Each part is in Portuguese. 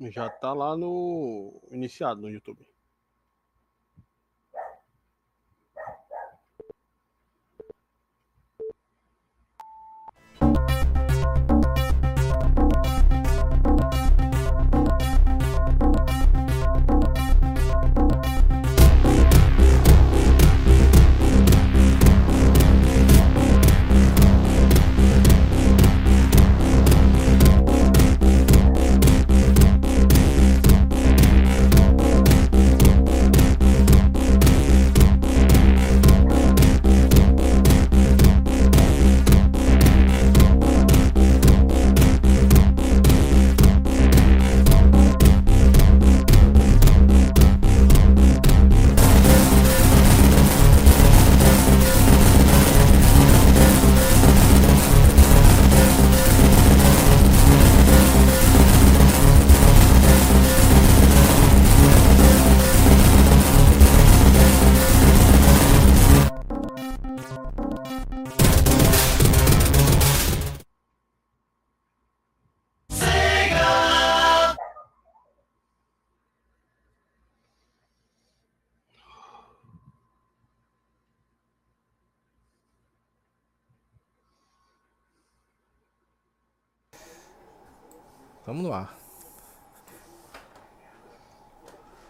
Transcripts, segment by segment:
Já tá lá no iniciado no YouTube.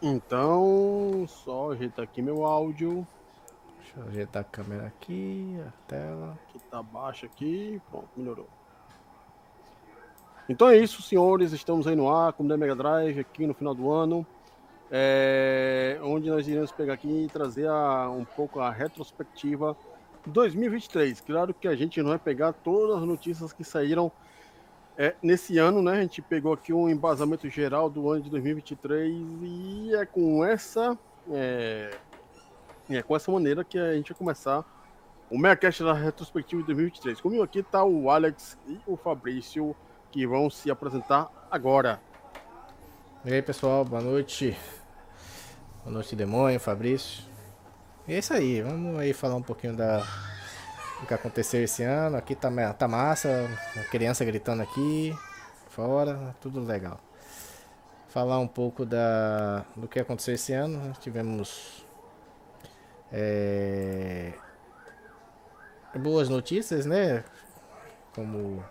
Então, só ajeitar aqui meu áudio. Deixa eu ajeitar a câmera aqui, a tela. Que tá baixo aqui. Pronto, melhorou. Então é isso, senhores. Estamos aí no ar com o The Mega Drive aqui no final do ano. É, onde nós iremos pegar aqui e trazer a, um pouco a retrospectiva 2023. Claro que a gente não vai pegar todas as notícias que saíram é, nesse ano, né, a gente pegou aqui um embasamento geral do ano de 2023 e é com essa é, é com essa maneira que a gente vai começar o Megacast da retrospectiva de 2023. Comigo aqui está o Alex e o Fabrício que vão se apresentar agora. E aí, pessoal, boa noite. Boa noite, Demônio, Fabrício. E é isso aí, vamos aí falar um pouquinho da o que aconteceu esse ano. Aqui tá, tá massa, a criança gritando aqui, fora, tudo legal. Falar um pouco da, do que aconteceu esse ano. Tivemos é, boas notícias, né? Como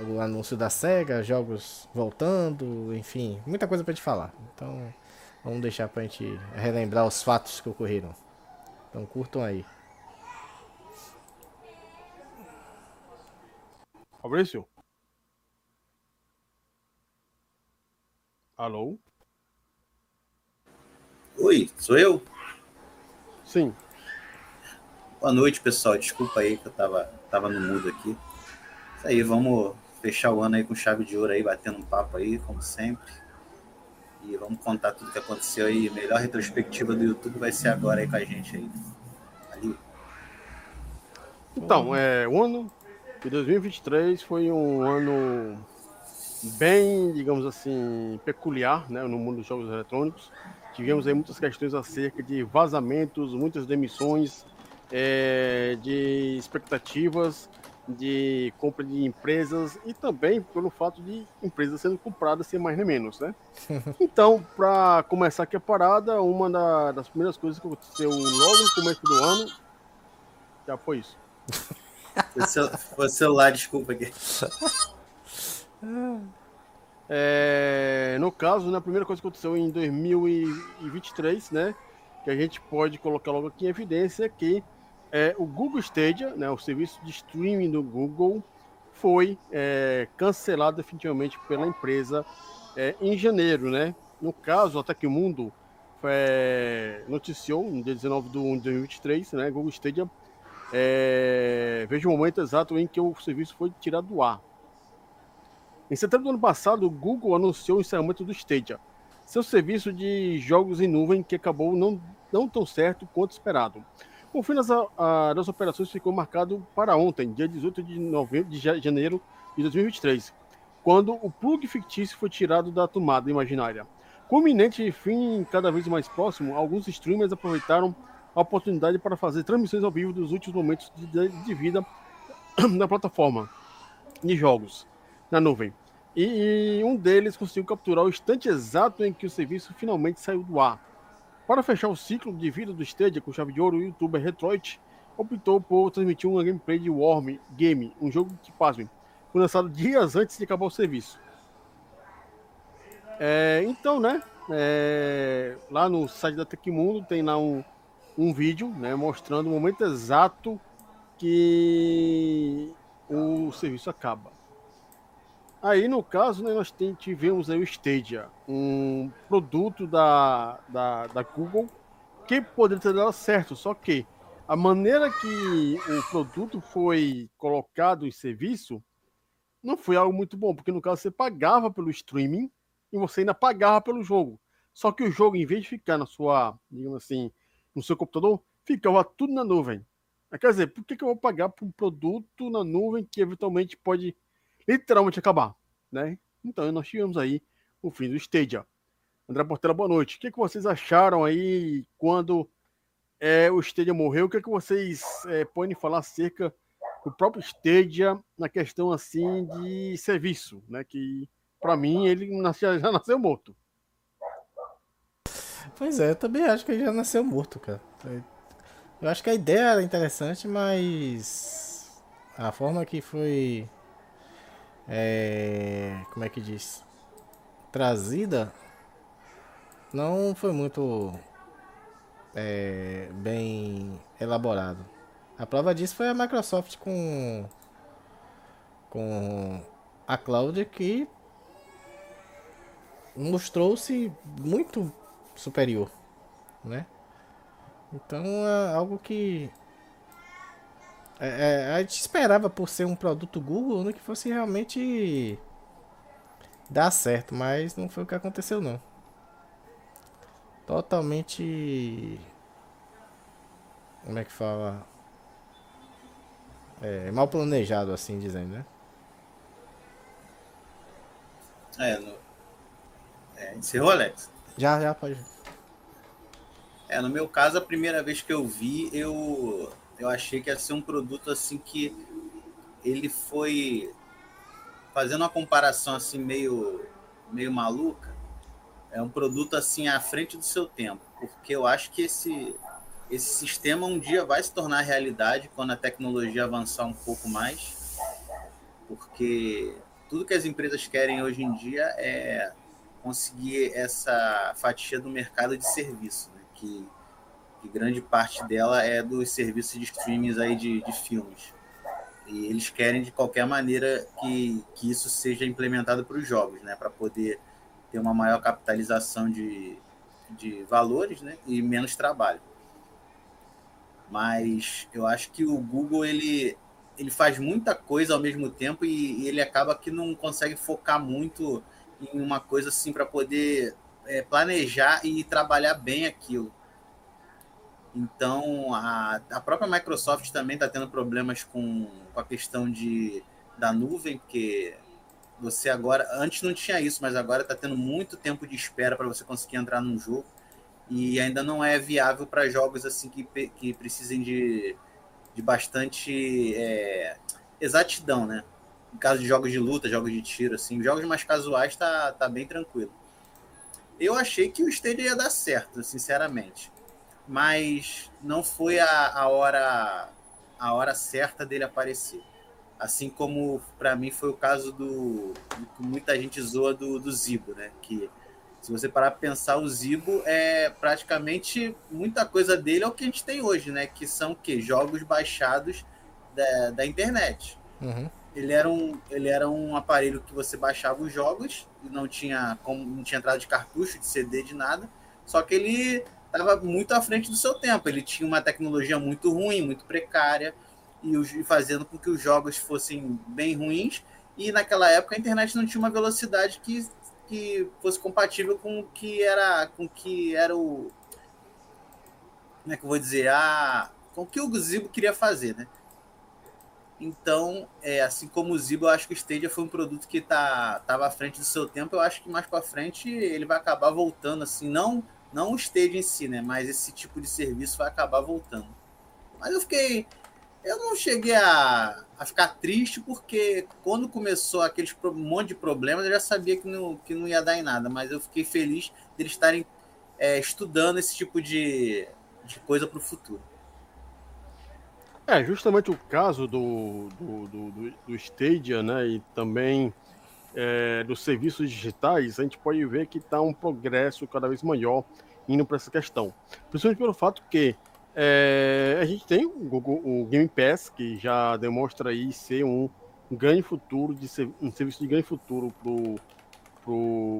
o anúncio da SEGA, jogos voltando, enfim, muita coisa pra gente falar. Então vamos deixar pra gente relembrar os fatos que ocorreram. Então curtam aí. Fabrício? Alô? Oi, sou eu? Sim. Boa noite, pessoal. Desculpa aí que eu tava, tava no mudo aqui. Isso aí, vamos fechar o ano aí com chave de ouro aí, batendo um papo aí, como sempre. E vamos contar tudo que aconteceu aí. A melhor retrospectiva do YouTube vai ser agora aí com a gente aí. Ali. Então, é, o ano e 2023 foi um ano bem, digamos assim, peculiar né, no mundo dos jogos eletrônicos. Tivemos aí muitas questões acerca de vazamentos, muitas demissões, é, de expectativas de compra de empresas e também pelo fato de empresas sendo compradas sem mais nem menos, né? Então, para começar aqui a parada, uma da, das primeiras coisas que aconteceu logo no começo do ano já foi isso. O, celular, desculpa aqui. É, no caso, né, a primeira coisa que aconteceu em 2023, né, que a gente pode colocar logo aqui em evidência que é, o Google Stadia, né, o serviço de streaming do Google, foi é, cancelado definitivamente pela empresa é, em janeiro, né? No caso, até que o mundo é, noticiou no dia 19 de 1 de 2023, né, Google Stadia é, veja o momento exato em que o serviço foi tirado do ar. Em setembro do ano passado, o Google anunciou o encerramento do Stadia, seu serviço de jogos em nuvem que acabou não, não tão certo quanto esperado. O fim das, a, das operações ficou marcado para ontem, dia 18 de, novembro, de janeiro de 2023, quando o plug fictício foi tirado da tomada imaginária. Com o iminente fim cada vez mais próximo, alguns streamers aproveitaram a oportunidade para fazer transmissões ao vivo dos últimos momentos de, de vida na plataforma de jogos na nuvem. E, e um deles conseguiu capturar o instante exato em que o serviço finalmente saiu do ar. Para fechar o ciclo de vida do Stadia com chave de ouro, o youtuber Retroit optou por transmitir uma gameplay de Worm Game, um jogo que, pasmem, foi lançado dias antes de acabar o serviço. É, então, né, é, lá no site da Tecmundo tem lá um, um vídeo né, mostrando o momento exato que o serviço acaba. Aí, no caso, né, nós tivemos aí o Stadia, um produto da, da, da Google que poderia ter dado certo, só que a maneira que o produto foi colocado em serviço não foi algo muito bom, porque no caso você pagava pelo streaming e você ainda pagava pelo jogo. Só que o jogo, em vez de ficar na sua, digamos assim, no seu computador, ficava tudo na nuvem. Quer dizer, por que, eu vou pagar por um produto na nuvem que eventualmente pode literalmente acabar? Né? Então, nós tivemos aí o fim do Stadia. André Portela, boa noite. O que, que vocês acharam aí quando é, o Stadia morreu? O que, que vocês é, podem falar acerca do próprio Stadia na questão assim de serviço, né? Que para mim ele já nasceu morto. Pois é, eu também acho que ele já nasceu morto, cara. Eu acho que a ideia era interessante, mas a forma que foi. É, como é que diz? Trazida não foi muito é, bem elaborado. A prova disso foi a Microsoft com com a Cloud que mostrou-se muito superior, né? Então é algo que é, é, a gente esperava por ser um produto Google né, que fosse realmente dar certo, mas não foi o que aconteceu não. Totalmente como é que fala? É, mal planejado assim dizendo, né? É, no... é, encerrou, Alex? Já, já, pode. É, no meu caso, a primeira vez que eu vi, eu, eu achei que ia ser um produto assim que ele foi fazendo uma comparação assim meio, meio maluca. É um produto assim à frente do seu tempo, porque eu acho que esse, esse sistema um dia vai se tornar realidade quando a tecnologia avançar um pouco mais, porque tudo que as empresas querem hoje em dia é conseguir essa fatia do mercado de serviço que, que grande parte dela é dos serviços de streaming aí de, de filmes. E eles querem de qualquer maneira que, que isso seja implementado para os jogos, né? Para poder ter uma maior capitalização de, de valores né? e menos trabalho. Mas eu acho que o Google ele, ele faz muita coisa ao mesmo tempo e, e ele acaba que não consegue focar muito em uma coisa assim para poder é, planejar e trabalhar bem aquilo. Então, a, a própria Microsoft também está tendo problemas com, com a questão de, da nuvem, porque você agora, antes não tinha isso, mas agora está tendo muito tempo de espera para você conseguir entrar num jogo e ainda não é viável para jogos assim que, que precisem de, de bastante é, exatidão, né? No caso de jogos de luta, jogos de tiro, assim, jogos mais casuais tá, tá bem tranquilo. Eu achei que o Stadia ia dar certo, sinceramente. Mas não foi a, a hora a hora certa dele aparecer. Assim como para mim foi o caso do, do que muita gente zoa do, do Zibo, né? Que se você parar para pensar, o Zibo é praticamente muita coisa dele é o que a gente tem hoje, né? Que são que jogos baixados da, da internet. Uhum. Ele era, um, ele era um aparelho que você baixava os jogos, e não tinha como não tinha entrada de cartucho, de CD, de nada. Só que ele estava muito à frente do seu tempo. Ele tinha uma tecnologia muito ruim, muito precária, e, e fazendo com que os jogos fossem bem ruins. E naquela época a internet não tinha uma velocidade que, que fosse compatível com o que era, com que era o. Como é que eu vou dizer? A, com o que o Zibo queria fazer, né? Então, é, assim como o Zibo, eu acho que o Stadia foi um produto que tá, tava à frente do seu tempo. Eu acho que mais para frente ele vai acabar voltando, assim, não não o Stadia em si, né? Mas esse tipo de serviço vai acabar voltando. Mas eu fiquei Eu não cheguei a, a ficar triste, porque quando começou aqueles um monte de problemas, eu já sabia que não, que não ia dar em nada, mas eu fiquei feliz de eles estarem é, estudando esse tipo de, de coisa para o futuro. É, justamente o caso do, do, do, do Stadia, né, e também é, dos serviços digitais, a gente pode ver que está um progresso cada vez maior indo para essa questão. Principalmente pelo fato que é, a gente tem o, Google, o Game Pass, que já demonstra aí ser um, grande futuro, de ser, um serviço de grande futuro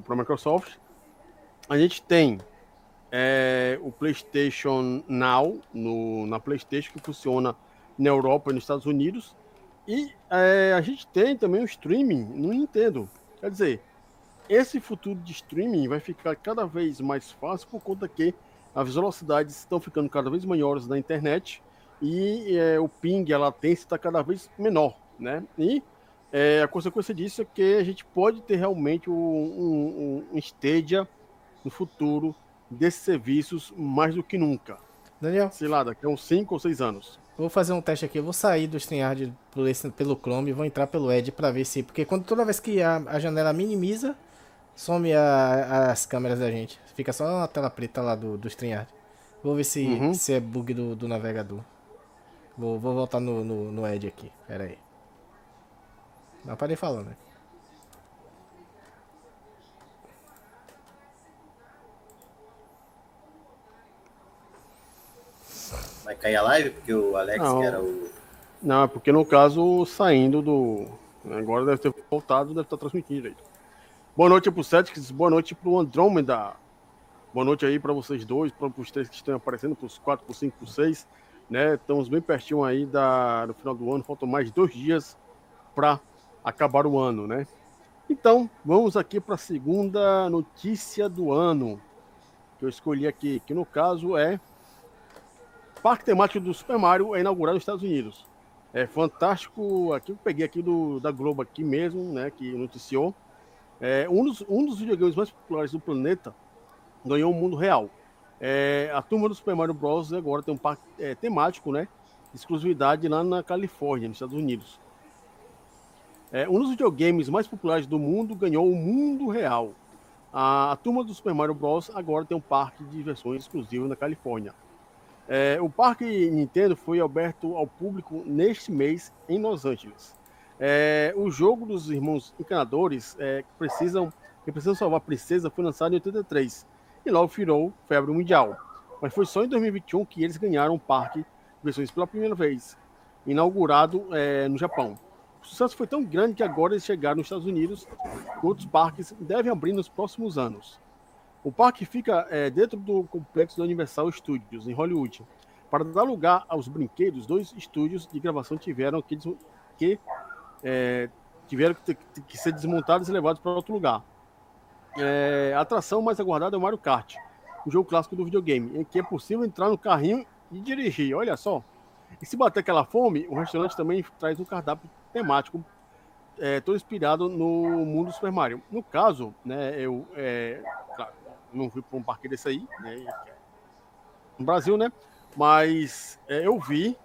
para a Microsoft. A gente tem é, o PlayStation Now no, na PlayStation, que funciona na Europa e nos Estados Unidos. E é, a gente tem também o streaming no Nintendo. Quer dizer, esse futuro de streaming vai ficar cada vez mais fácil por conta que as velocidades estão ficando cada vez maiores na internet e é, o ping, a latência está cada vez menor, né? E é, a consequência disso é que a gente pode ter realmente um, um, um Stadia no futuro desses serviços mais do que nunca. Daniel. Sei lá, daqui a uns 5 ou 6 anos. Vou fazer um teste aqui. Eu vou sair do StreamYard pelo Chrome e vou entrar pelo Edge para ver se. Porque quando toda vez que a, a janela minimiza, some a, as câmeras da gente. Fica só a tela preta lá do, do StreamYard. Vou ver se, uhum. se é bug do, do navegador. Vou, vou voltar no, no, no Edge aqui. Pera aí. Não parei falando, né? Vai cair a live? Porque o Alex não, que era o. Não, é porque no caso, saindo do. Agora deve ter voltado, deve estar transmitindo direito. Boa noite pro Celtics, boa noite pro Andrômeda. Boa noite aí para vocês dois, para os três que estão aparecendo, para os quatro, para os cinco, para os seis. Né? Estamos bem pertinho aí da, do final do ano, faltam mais dois dias para acabar o ano, né? Então, vamos aqui para a segunda notícia do ano que eu escolhi aqui, que no caso é parque temático do Super Mario é inaugurado nos Estados Unidos. É fantástico. Aqui eu peguei aqui do, da Globo aqui mesmo, né? Que noticiou. É, um, dos, um dos videogames mais populares do planeta ganhou um mundo real. É, a turma do Super Mario Bros. agora tem um parque é, temático, né? Exclusividade lá na Califórnia, nos Estados Unidos. É, um dos videogames mais populares do mundo ganhou o mundo real. A, a turma do Super Mario Bros. agora tem um parque de diversões exclusivo na Califórnia. É, o parque Nintendo foi aberto ao público neste mês em Los Angeles. É, o jogo dos irmãos encanadores é, que precisam que precisam salvar a princesa foi lançado em 83 e logo virou febre mundial. Mas foi só em 2021 que eles ganharam o parque versões pela primeira vez, inaugurado é, no Japão. O sucesso foi tão grande que agora eles chegaram nos Estados Unidos e outros parques devem abrir nos próximos anos. O parque fica é, dentro do complexo da Universal Studios, em Hollywood. Para dar lugar aos brinquedos, dois estúdios de gravação tiveram que, que é, tiveram que, que, ser desmontados e levados para outro lugar. É, a atração mais aguardada é o Mario Kart, o jogo clássico do videogame, em que é possível entrar no carrinho e dirigir. Olha só. E se bater aquela fome, o restaurante também traz um cardápio temático, é, todo inspirado no mundo do Super Mario. No caso, né, eu, é, claro, não fui para um parque desse aí, né? No Brasil, né? Mas é, eu vi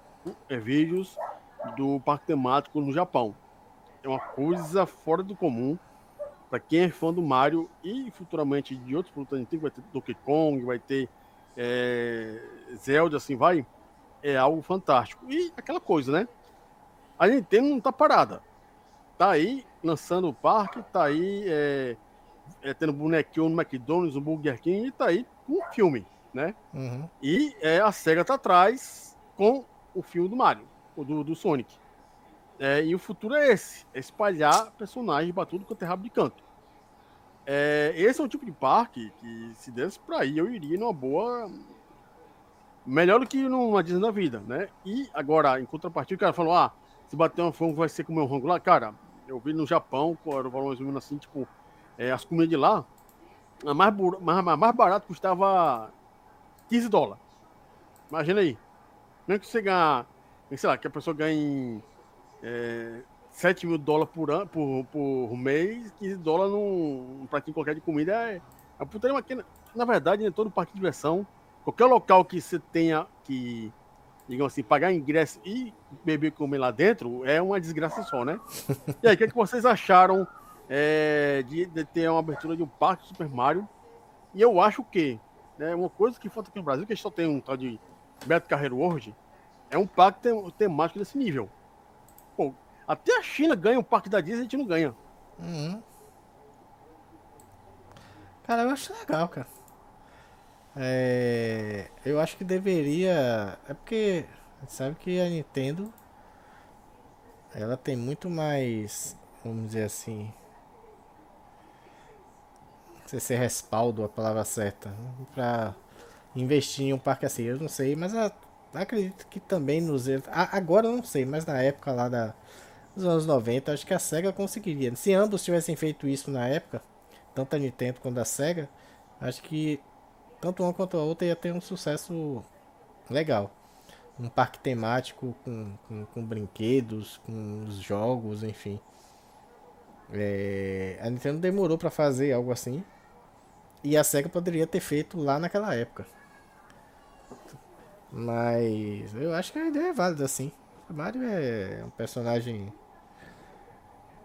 é, vídeos do parque temático no Japão. É uma coisa fora do comum. Para quem é fã do Mario e futuramente de outros produtos antigos, vai ter Donkey Kong, vai ter é, Zelda, assim vai. É algo fantástico. E aquela coisa, né? A Nintendo não tá parada. Tá aí lançando o parque, tá aí é, é, tendo bonequinho no McDonald's, no Burger King, e tá aí com um filme, né? Uhum. E é, a SEGA tá atrás com o filme do Mario, do, do Sonic. É, e o futuro é esse: é espalhar personagens para tudo quanto é rabo de canto. É, esse é o tipo de parque que, se desse para ir, eu iria numa boa. Melhor do que numa Disney da vida, né? E agora, em contrapartida, o cara falou: ah, se bater uma fome vai ser comer um rango lá. Cara, eu vi no Japão, era o valor mais ou menos assim, tipo, é, as comidas de lá, a mais, mais, mais barato custava 15 dólares. Imagina aí. Mesmo que você ganhar, sei lá, que a pessoa ganhe é, 7 mil dólares por, ano, por, por mês, 15 dólares num, pratinho qualquer de comida é a putaria que, na verdade, em todo parque de diversão, qualquer local que você tenha que digamos assim, pagar ingresso e beber e comer lá dentro é uma desgraça só, né? E aí, o que, é que vocês acharam é, de, de, ter uma abertura de um parque Super Mario? E eu acho que né, uma coisa que falta aqui no Brasil, que a gente só tem um tal de Beto Carreiro World, é um parque temático desse nível. Pô, até a China ganha um parque da Disney a gente não ganha. Uhum. Cara, eu acho legal, cara. É, eu acho que deveria. É porque sabe que a Nintendo ela tem muito mais, vamos dizer assim, não sei se é respaldo a palavra certa, para investir em um parque assim. Eu não sei, mas a, acredito que também nos agora eu não sei, mas na época lá da dos anos 90, acho que a Sega conseguiria. Se ambos tivessem feito isso na época, tanto a Nintendo quanto a Sega, acho que tanto uma quanto a outra ia ter um sucesso legal. Um parque temático com, com, com brinquedos, com os jogos, enfim. É, a Nintendo demorou para fazer algo assim. E a SEGA poderia ter feito lá naquela época. Mas eu acho que a ideia é válida assim. O Mario é um personagem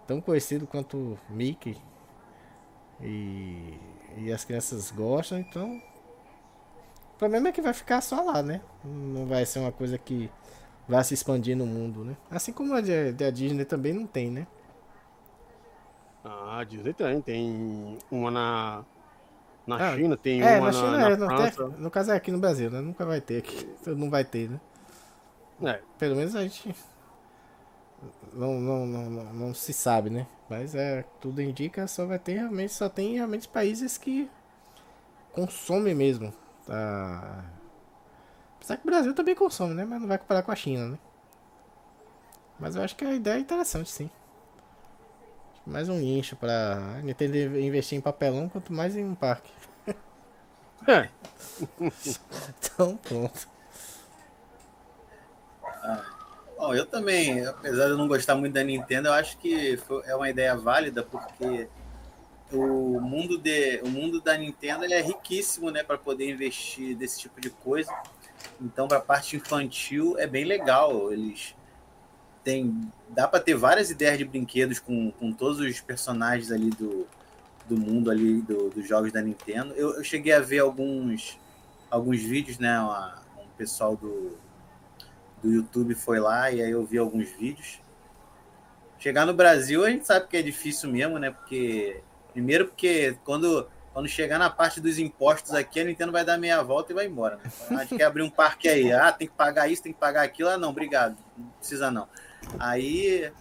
tão conhecido quanto Mickey. E, e as crianças gostam, então o problema é que vai ficar só lá, né? Não vai ser uma coisa que vai se expandir no mundo, né? Assim como a, a Disney também não tem, né? Ah, a Disney tem. Tem uma na, na ah, China, tem é, uma na, China, na, na é, França. no caso é aqui no Brasil, né? Nunca vai ter aqui. Não vai ter, né? É. Pelo menos a gente não, não, não, não, não se sabe, né? Mas é, tudo indica só vai ter realmente, só tem realmente países que consomem mesmo Tá. Apesar que o Brasil também consome, né? Mas não vai comparar com a China, né? Mas eu acho que a ideia é interessante, sim. Mais um nicho pra Nintendo investir em papelão, quanto mais em um parque. É. então, pronto. Ah, bom, eu também, apesar de eu não gostar muito da Nintendo, eu acho que foi, é uma ideia válida, porque o mundo de o mundo da Nintendo é riquíssimo, né, para poder investir desse tipo de coisa. Então, para a parte infantil é bem legal. Eles têm dá para ter várias ideias de brinquedos com, com todos os personagens ali do, do mundo ali do, dos jogos da Nintendo. Eu, eu cheguei a ver alguns alguns vídeos, né, um pessoal do do YouTube foi lá e aí eu vi alguns vídeos. Chegar no Brasil a gente sabe que é difícil mesmo, né? Porque Primeiro porque quando, quando chegar na parte dos impostos aqui, a Nintendo vai dar meia volta e vai embora. Né? A gente quer abrir um parque aí. Ah, tem que pagar isso, tem que pagar aquilo. Ah, não, obrigado. Não precisa não. Aí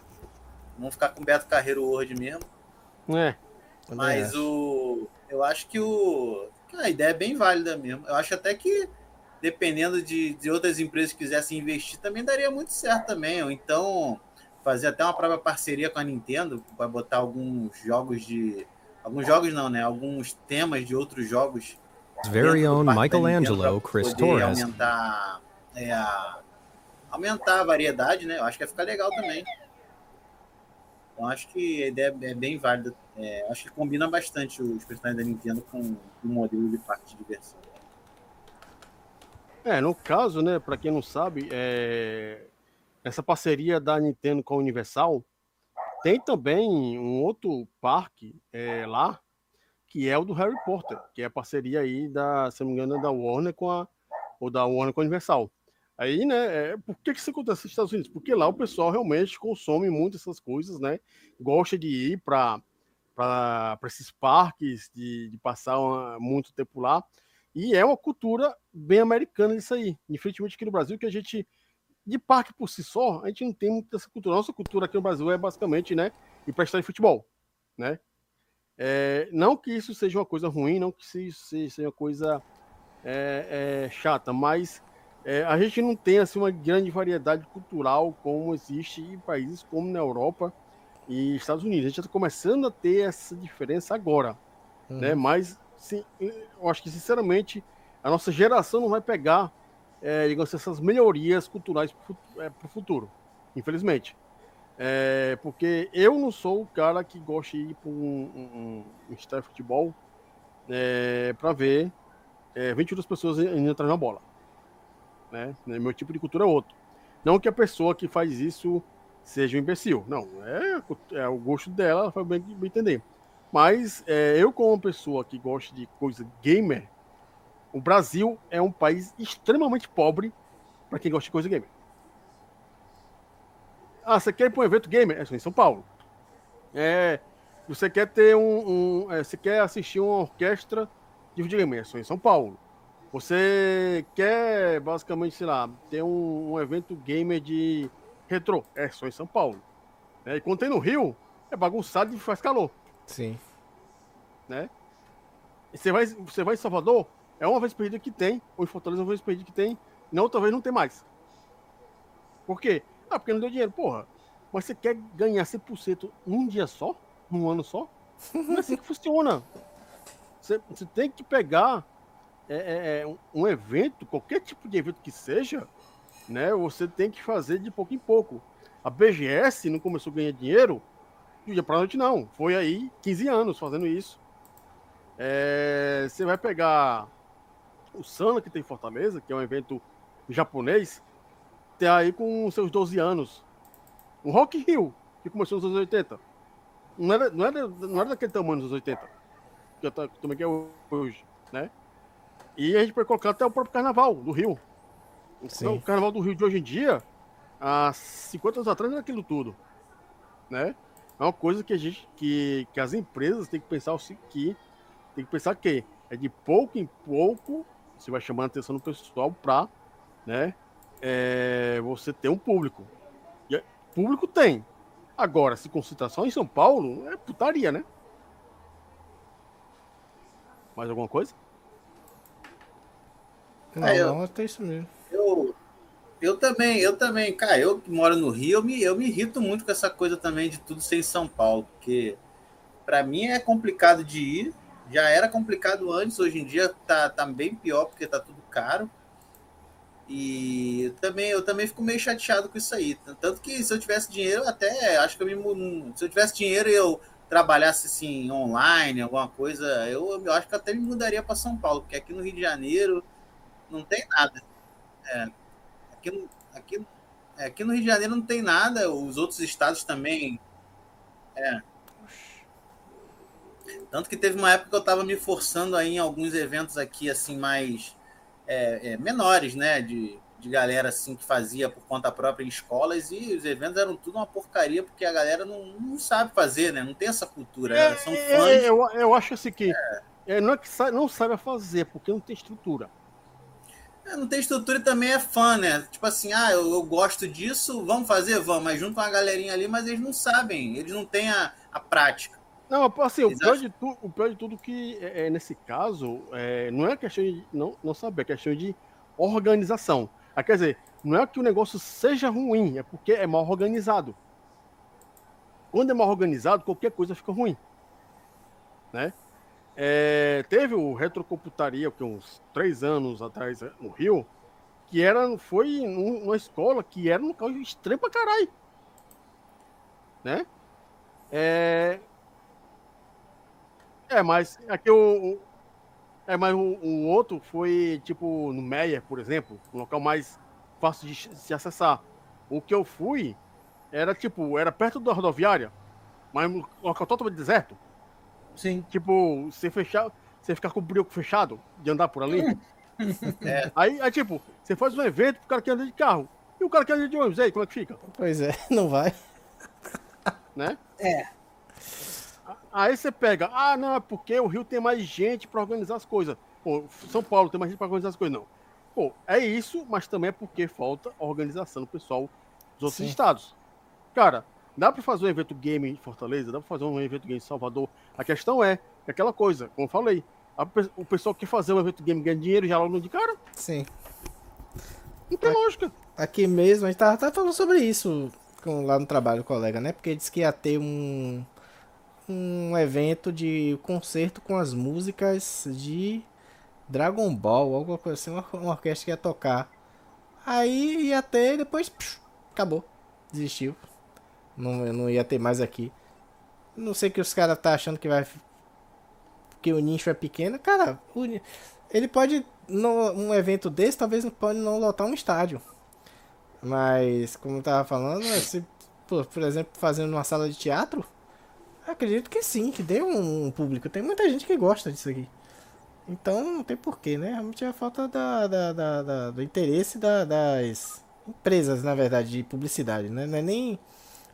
vamos ficar com o Beto Carreiro World mesmo. É. Mas o. Eu acho que o. A ideia é bem válida mesmo. Eu acho até que, dependendo de, de outras empresas que quisessem investir, também daria muito certo também. Ou então fazer até uma própria parceria com a Nintendo para botar alguns jogos de alguns jogos não, né? Alguns temas de outros jogos. Very own Michelangelo, Chris Torres. Aumentar, é, aumentar a variedade, né? Eu acho que vai ficar legal também. Então acho que a ideia é bem válida. É, acho que combina bastante os personagens da Nintendo com o modelo de parque de diversão. É, no caso, né, para quem não sabe, é... essa parceria da Nintendo com a Universal tem também um outro parque é, lá, que é o do Harry Potter, que é a parceria aí da, se não me engano, da Warner com a ou da Warner com a Universal. Aí, né, é, por que, que isso acontece nos Estados Unidos? Porque lá o pessoal realmente consome muito essas coisas, né? Gosta de ir para esses parques, de, de passar uma, muito tempo lá. E é uma cultura bem americana isso aí. Infelizmente aqui no Brasil, que a gente de parque por si só, a gente não tem muita essa cultura. Nossa cultura aqui no Brasil é basicamente, né, ir para de futebol, né? É, não que isso seja uma coisa ruim, não que isso seja uma coisa é, é, chata, mas é, a gente não tem assim uma grande variedade cultural como existe em países como na Europa e Estados Unidos. A gente está começando a ter essa diferença agora, uhum. né? Mas sim, eu acho que sinceramente a nossa geração não vai pegar é, digamos assim, essas melhorias culturais para o futuro, infelizmente. É, porque eu não sou o cara que gosta de ir para um, um, um estádio de futebol é, para ver é, 22 pessoas atrás na bola. Né? Meu tipo de cultura é outro. Não que a pessoa que faz isso seja um imbecil. Não, é, é o gosto dela, ela faz bem, bem entender. Mas é, eu, como pessoa que gosta de coisa gamer, o Brasil é um país extremamente pobre para quem gosta de coisa gamer. Ah, você quer ir para um evento gamer? É só em São Paulo. É, você quer ter um, um é, você quer assistir uma orquestra de videogame? É só em São Paulo. Você quer, basicamente, sei lá, ter um, um evento gamer de retrô? É só em São Paulo. É, e quando tem no Rio, é bagunçado e faz calor. Sim. Né? E você vai, você vai em Salvador, é uma vez perdida que tem, ou em Fortaleza uma vez perdida que tem, na outra vez não tem mais. Por quê? Ah, porque não deu dinheiro. Porra, mas você quer ganhar 100% num dia só? Num ano só? Não é assim que funciona. Você, você tem que pegar é, é, é um evento, qualquer tipo de evento que seja, né? Você tem que fazer de pouco em pouco. A BGS não começou a ganhar dinheiro de dia para noite, não. Foi aí 15 anos fazendo isso. É, você vai pegar o Sana, que tem em Fortaleza, que é um evento japonês, tem aí com seus 12 anos. O Rock Hill, que começou nos anos 80. Não era, não era, não era daquele tamanho anos 80. Que eu também que é hoje, né? E a gente pode colocar até o próprio carnaval do Rio. Sim. O carnaval do Rio de hoje em dia, há 50 anos atrás, era aquilo tudo. Né? É uma coisa que a gente, que, que as empresas têm que pensar o que tem que pensar que é de pouco em pouco você vai chamando a atenção do pessoal para, né, é, você ter um público. E é, público tem. Agora, se concentração em São Paulo, é putaria, né? Mais alguma coisa? Não, é, eu, não, tem isso mesmo. Eu, eu também, eu também, cara, eu que moro no Rio, eu me, eu me irrito muito com essa coisa também de tudo ser em São Paulo, porque para mim é complicado de ir, já era complicado antes, hoje em dia tá, tá bem pior porque tá tudo caro. E eu também, eu também fico meio chateado com isso aí. Tanto que se eu tivesse dinheiro, até acho que eu me. Se eu tivesse dinheiro e eu trabalhasse assim online, alguma coisa, eu, eu acho que até me mudaria para São Paulo, porque aqui no Rio de Janeiro não tem nada. É, aqui, aqui, é, aqui no Rio de Janeiro não tem nada, os outros estados também. É. Tanto que teve uma época que eu estava me forçando aí em alguns eventos aqui, assim, mais é, é, menores, né? De, de galera assim que fazia por conta própria em escolas e os eventos eram tudo uma porcaria porque a galera não, não sabe fazer, né? Não tem essa cultura. É, são é, fãs. eu, eu acho assim que é. não é que não sabe fazer, porque não tem estrutura. É, não tem estrutura e também é fã, né? Tipo assim, ah, eu, eu, gosto disso, vamos fazer? Vamos, mas junto com uma galerinha ali, mas eles não sabem, eles não têm a, a prática. Não, assim, o pior, de tu, o pior de tudo que é, é nesse caso é, não é questão de não, não saber, é questão de organização. Ah, quer dizer, não é que o negócio seja ruim, é porque é mal organizado. Quando é mal organizado, qualquer coisa fica ruim. Né? É, teve o Retrocomputaria, que uns três anos atrás é, no Rio, que era, foi numa escola que era um local extremo pra caralho. Né? É, é mas aqui o, é, mas o, o, outro foi tipo no Meyer, por exemplo, um local mais fácil de se acessar. O que eu fui era tipo, era perto da rodoviária, mas um local totalmente deserto. Sim. Tipo, você fechar, você ficar com o brioco fechado de andar por ali. É. Aí, aí, tipo, você faz um evento pro cara que anda de carro. E o cara que anda de ônibus, aí, como é que fica? Pois é, não vai. Né? É. Aí você pega, ah, não, é porque o Rio tem mais gente para organizar as coisas. Pô, São Paulo tem mais gente para organizar as coisas, não. Pô, é isso, mas também é porque falta organização do pessoal dos outros Sim. estados. Cara, Dá para fazer um evento game em Fortaleza, dá para fazer um evento game em Salvador. A questão é, é aquela coisa, como eu falei, a, o pessoal quer fazer um evento game ganhar dinheiro já logo de cara. Sim. Não tem lógica. Aqui mesmo, a gente tava, tava falando sobre isso com, lá no trabalho, colega, né? Porque disse que ia ter um, um evento de concerto com as músicas de Dragon Ball, alguma coisa assim, uma, uma orquestra que ia tocar. Aí ia ter e depois psh, acabou. Desistiu. Não, não ia ter mais aqui. Não sei que os caras tá achando que vai. Que o nicho é pequeno. Cara, o... ele pode no, um evento desse talvez não pode não lotar um estádio. Mas, como eu tava falando, se, por, por exemplo, fazendo uma sala de teatro, acredito que sim, que dê um, um público. Tem muita gente que gosta disso aqui. Então não tem porquê, né? Realmente é a falta da, da, da, da do interesse das empresas, na verdade, de publicidade, né? Não é nem.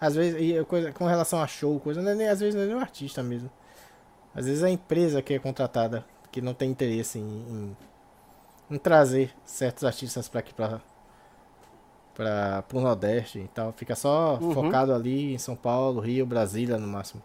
Às vezes, coisa, com relação a show, coisa, não é nem, às vezes não é nem o artista mesmo. Às vezes é a empresa que é contratada, que não tem interesse em, em, em trazer certos artistas para aqui para para o Nordeste e tal. Fica só uhum. focado ali em São Paulo, Rio, Brasília no máximo.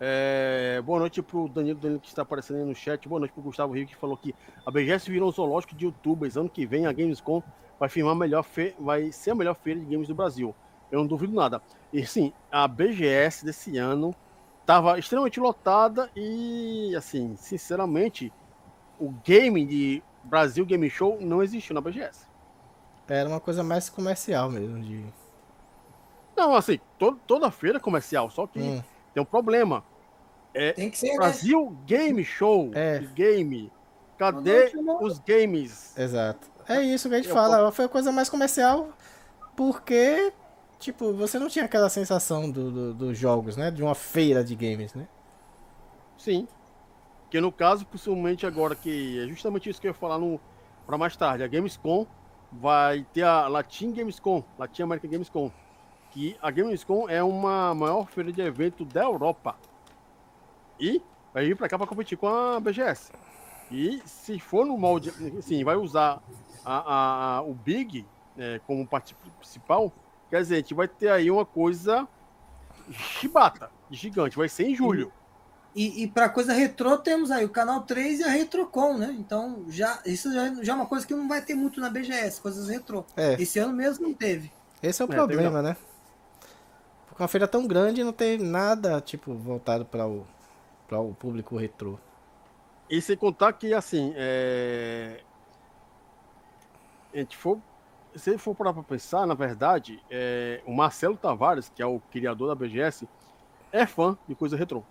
É, boa noite pro Danilo, Danilo que está aparecendo aí no chat. Boa noite pro Gustavo Rio que falou que a BGS virou um zoológico de youtubers. Ano que vem a Gamescom vai firmar melhor fe... vai ser a melhor feira de games do Brasil. Eu não duvido nada. E sim, a BGS desse ano estava extremamente lotada e assim, sinceramente, o game de Brasil Game Show não existiu na BGS. Era uma coisa mais comercial mesmo de Não, assim, to toda feira é comercial, só que hum. tem um problema. É, Tem que ser, né? Brasil né? Game Show. É. Game. Cadê os games? Exato. É isso que a gente Eu fala. Foi a coisa mais comercial porque, tipo, você não tinha aquela sensação dos do, do jogos, né? De uma feira de games, né? Sim. Que no caso, possivelmente agora, que é justamente isso que eu ia falar no, pra mais tarde. A Gamescom vai ter a Latin Gamescom, Latin American Gamescom. Que a Gamescom é uma maior feira de evento da Europa e vai vir para cá para competir com a BGS. E se for no molde, sim, vai usar a, a, a o Big é, como parte principal, quer dizer, a gente vai ter aí uma coisa chibata, gigante, vai ser em julho. E, e para coisa retrô temos aí o canal 3 e a Retrocon, né? Então já isso já, já, é uma coisa que não vai ter muito na BGS, coisas retrô. É. Esse ano mesmo não teve. Esse é o é, problema, né? Porque uma feira tão grande não tem nada tipo voltado para o para o público retrô. E sem contar que, assim, é... a gente for, se for parar para pensar, na verdade, é... o Marcelo Tavares, que é o criador da BGS, é fã de coisa retrô.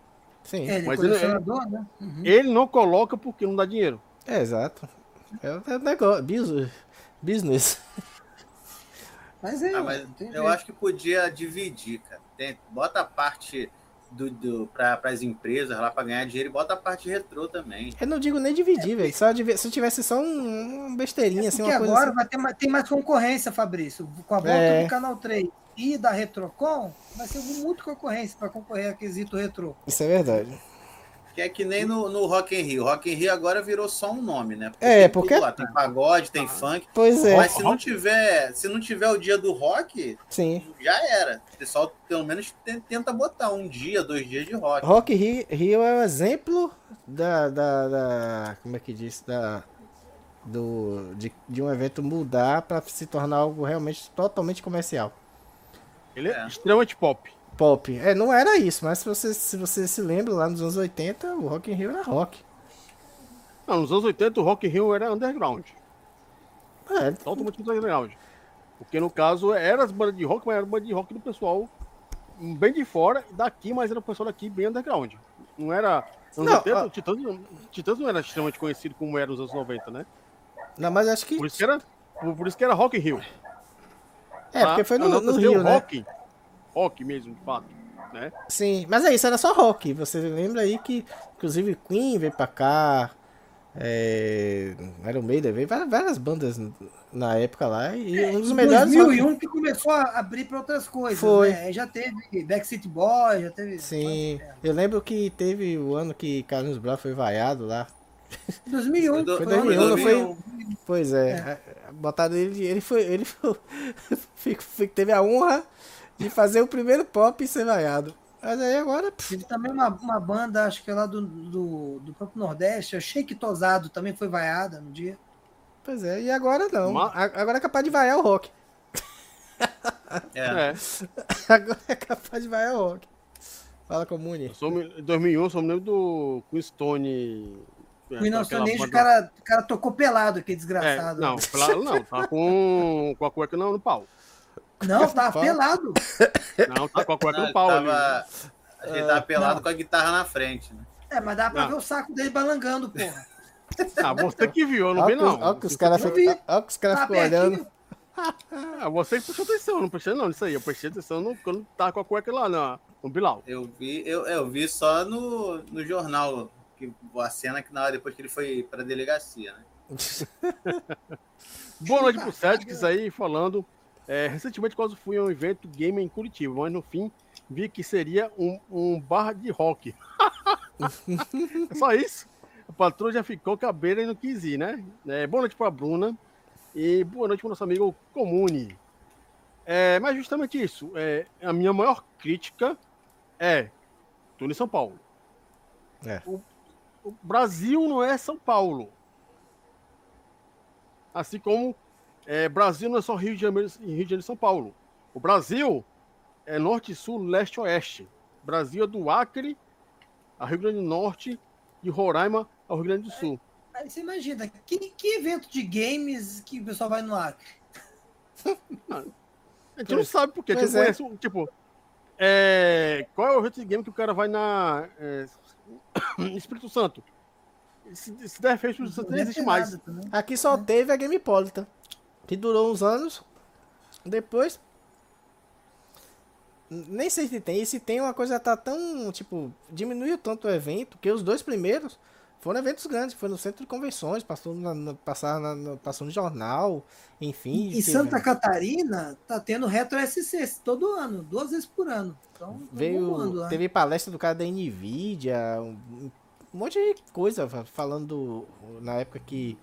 Sim, é, mas ele, ele, né? uhum. ele não coloca porque não dá dinheiro. É, exato. É é negócio, business. business. Mas, é, ah, mas eu acho que podia dividir, cara. Tem, bota a parte do, do, para as empresas lá para ganhar dinheiro e bota a parte retrô também. Eu não digo nem dividir, é, velho. Só se tivesse só um, um besteirinha, é assim, uma coisa agora assim. vai ter mais, tem mais concorrência, Fabrício. Com a volta é. do Canal 3 e da Retrocom, vai ser muito concorrência para concorrer a quesito retrô. Isso é verdade. Que é que nem no, no Rock in Rio. Rock in Rio agora virou só um nome, né? Porque é, porque lá, tem pagode, tem ah, funk. Pois é. Mas se não tiver, se não tiver o dia do rock, Sim. já era. O pessoal pelo menos tenta botar um dia, dois dias de rock. Rock Rio, Rio é um exemplo da, da, da como é que diz, da do de, de um evento mudar para se tornar algo realmente totalmente comercial. Ele é, é. extremamente pop pop. É, não era isso, mas se você, se você se lembra, lá nos anos 80, o Rock in Rio era rock. Não, nos anos 80 o Rock in Rio era underground. É. Totalmente underground. Porque no caso era as bandas de rock, mas era banda de rock do pessoal bem de fora, daqui, mas era o pessoal daqui bem underground. Não era. Anos não, 80, a... Titãs, Titãs não era extremamente conhecido como era nos anos 90, né? Não, mas acho que. Por isso que era, por, por isso que era Rock in Rio. É, porque foi no, no Rio, né? Rock, rock mesmo, de fato. Né? Sim, mas é isso, era só rock. Você lembra aí que, inclusive, Queen veio pra cá, é, Iron Maiden veio, várias bandas na época lá, e um dos melhores. 2001 rock... que começou a abrir para outras coisas. Foi. Né? Já teve Backstreet Boy, já teve. Sim, eu lembro que teve o ano que Carlos Brown foi vaiado lá. 2001. Foi 2001, não foi? Pois é, é. botaram ele, ele foi, ele foi, teve a honra de fazer o primeiro pop e ser vaiado. Mas aí agora. Teve também uma, uma banda, acho que é lá do, do, do próprio Nordeste, o Shake Tosado também foi vaiada no dia. Pois é, e agora não. Uma... Agora é capaz de vaiar o rock. É. é. Agora é capaz de vaiar o rock. Fala com Muni. Em 2001, sou me lembro do Queen Stone. O Inocente, o cara, o cara tocou pelado, que desgraçado. É, não, pelado não, tá com, com a cueca não, no pau. Não, tava pelado. Não, tá com a cueca no pau. Tava... Acho que ele tava pelado não. com a guitarra na frente, né? É, mas dá pra não. ver o saco dele balangando, porra. Ah, você que viu, eu não vi não. Olha que os caras cara tá ficam olhando. Ah, você que prestou atenção, não prestei não nisso aí. Eu prestei atenção no, quando tava com a cueca lá no, no Bilal. Eu vi, eu, eu vi só no, no jornal que, a cena que na hora depois que ele foi pra delegacia, né? Boa noite pro Cedric aí falando. É, recentemente quase fui a um evento game em Curitiba, mas no fim vi que seria um, um bar de rock. é só isso. A patroa já ficou cabreira e não quis ir, né? É, boa noite pra Bruna. E boa noite pro nosso amigo Comune. É, mas justamente isso. É, a minha maior crítica é. Tô em São Paulo. É. O, o Brasil não é São Paulo. Assim como é, Brasil não é só Rio de, Janeiro, Rio de Janeiro e São Paulo. O Brasil é norte, sul, leste, oeste. Brasil é do Acre a Rio Grande do Norte, de Roraima ao Rio Grande do Sul. Aí você imagina, que, que evento de games que o pessoal vai no Acre? a gente não sabe por quê. A gente é. conhece, tipo, é, qual é o evento de game que o cara vai na é, Espírito Santo? Se, se der feito, Espírito Santo não existe mais. Aqui só teve a Gamepolitan que durou uns anos. Depois. Nem sei se tem. E se tem uma coisa tá tão. Tipo, diminuiu tanto o evento que os dois primeiros foram eventos grandes. Foi no centro de convenções, passou, na, na, passar na, passou no jornal, enfim. Em Santa Catarina tá tendo Retro SC todo ano, duas vezes por ano. Então, Veio, teve palestra do cara da Nvidia, um, um monte de coisa falando na época que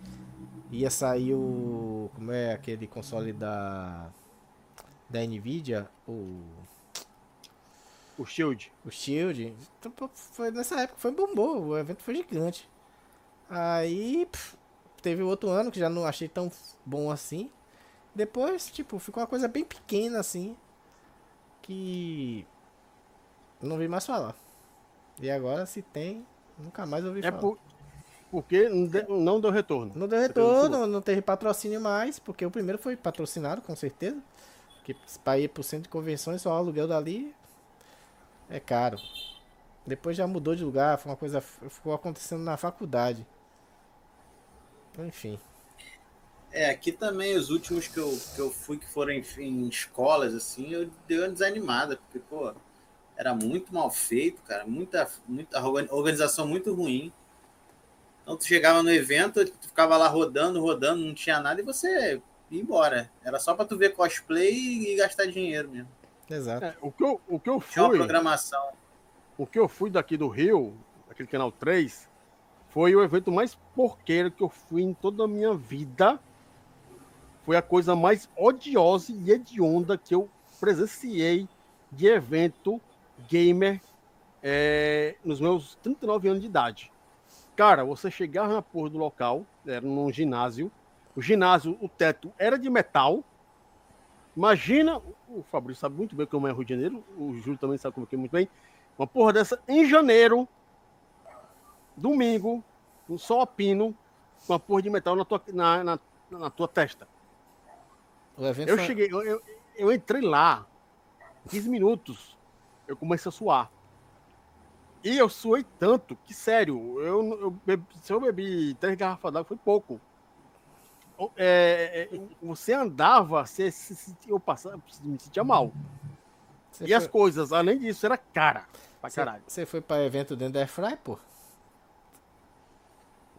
ia sair o. Como é aquele console da. Da Nvidia? O. O Shield. O Shield. Então, foi, nessa época foi bombou, o evento foi gigante. Aí. Pff, teve outro ano que já não achei tão bom assim. Depois, tipo, ficou uma coisa bem pequena assim. Que. Não vi mais falar. E agora, se tem, nunca mais ouvi é falar. Por, porque não deu retorno. Não deu retorno, não teve patrocínio mais, porque o primeiro foi patrocinado, com certeza. Porque para ir pro centro de convenções, só o aluguel dali é caro. Depois já mudou de lugar, foi uma coisa. Ficou acontecendo na faculdade. Enfim. É, aqui também os últimos que eu, que eu fui, que foram em, em escolas, assim, eu dei uma desanimada, porque, pô, era muito mal feito, cara, muita, muita organização muito ruim. Então tu chegava no evento, tu ficava lá rodando, rodando, não tinha nada e você ia embora. Era só para tu ver cosplay e gastar dinheiro mesmo. Exato. É, o, que eu, o que eu fui. Tinha uma programação. O que eu fui daqui do Rio, daquele canal 3, foi o evento mais porqueiro que eu fui em toda a minha vida. Foi a coisa mais odiosa e hedionda que eu presenciei de evento gamer é, nos meus 39 anos de idade. Cara, você chegava na porra do local, era num ginásio. O ginásio, o teto era de metal. Imagina, o Fabrício sabe muito bem como é o Rio de Janeiro, o Júlio também sabe como é, é muito bem. Uma porra dessa em janeiro, domingo, um sol a pino, com uma porra de metal na tua, na, na, na tua testa. eu foi... cheguei, eu, eu, eu entrei lá, 15 minutos, eu comecei a suar. E eu suei tanto que, sério, eu, eu bebi, se eu bebi três garrafas d'água, foi pouco. É, é, você andava, você, se, eu passava, me sentia mal. Você e foi... as coisas, além disso, era cara pra caralho. Você foi pra evento dentro da Airfry, pô?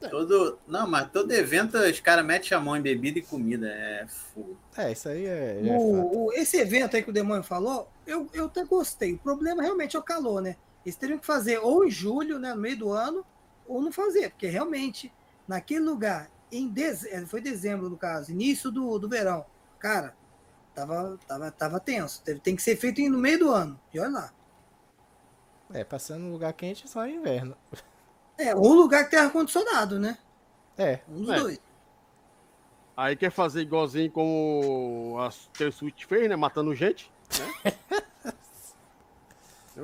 Todo, não, mas todo evento os caras metem a mão em bebida e comida. É fogo. É, isso aí é. é o, o, esse evento aí que o Demônio falou, eu, eu até gostei. O problema realmente é o calor, né? Eles teriam que fazer ou em julho, né, no meio do ano, ou não fazer, porque realmente, naquele lugar, em deze... Eh, foi dezembro, no caso, início do, do verão, cara, tava, tava, tava tenso. Tem que ser feito no meio do ano, e olha lá. É, passando um lugar quente só em inverno. É, ou lugar que tem ar-condicionado, né? É. Um dos é. dois. Aí quer fazer igualzinho como a Taylor Swift fez, né? Matando gente, né?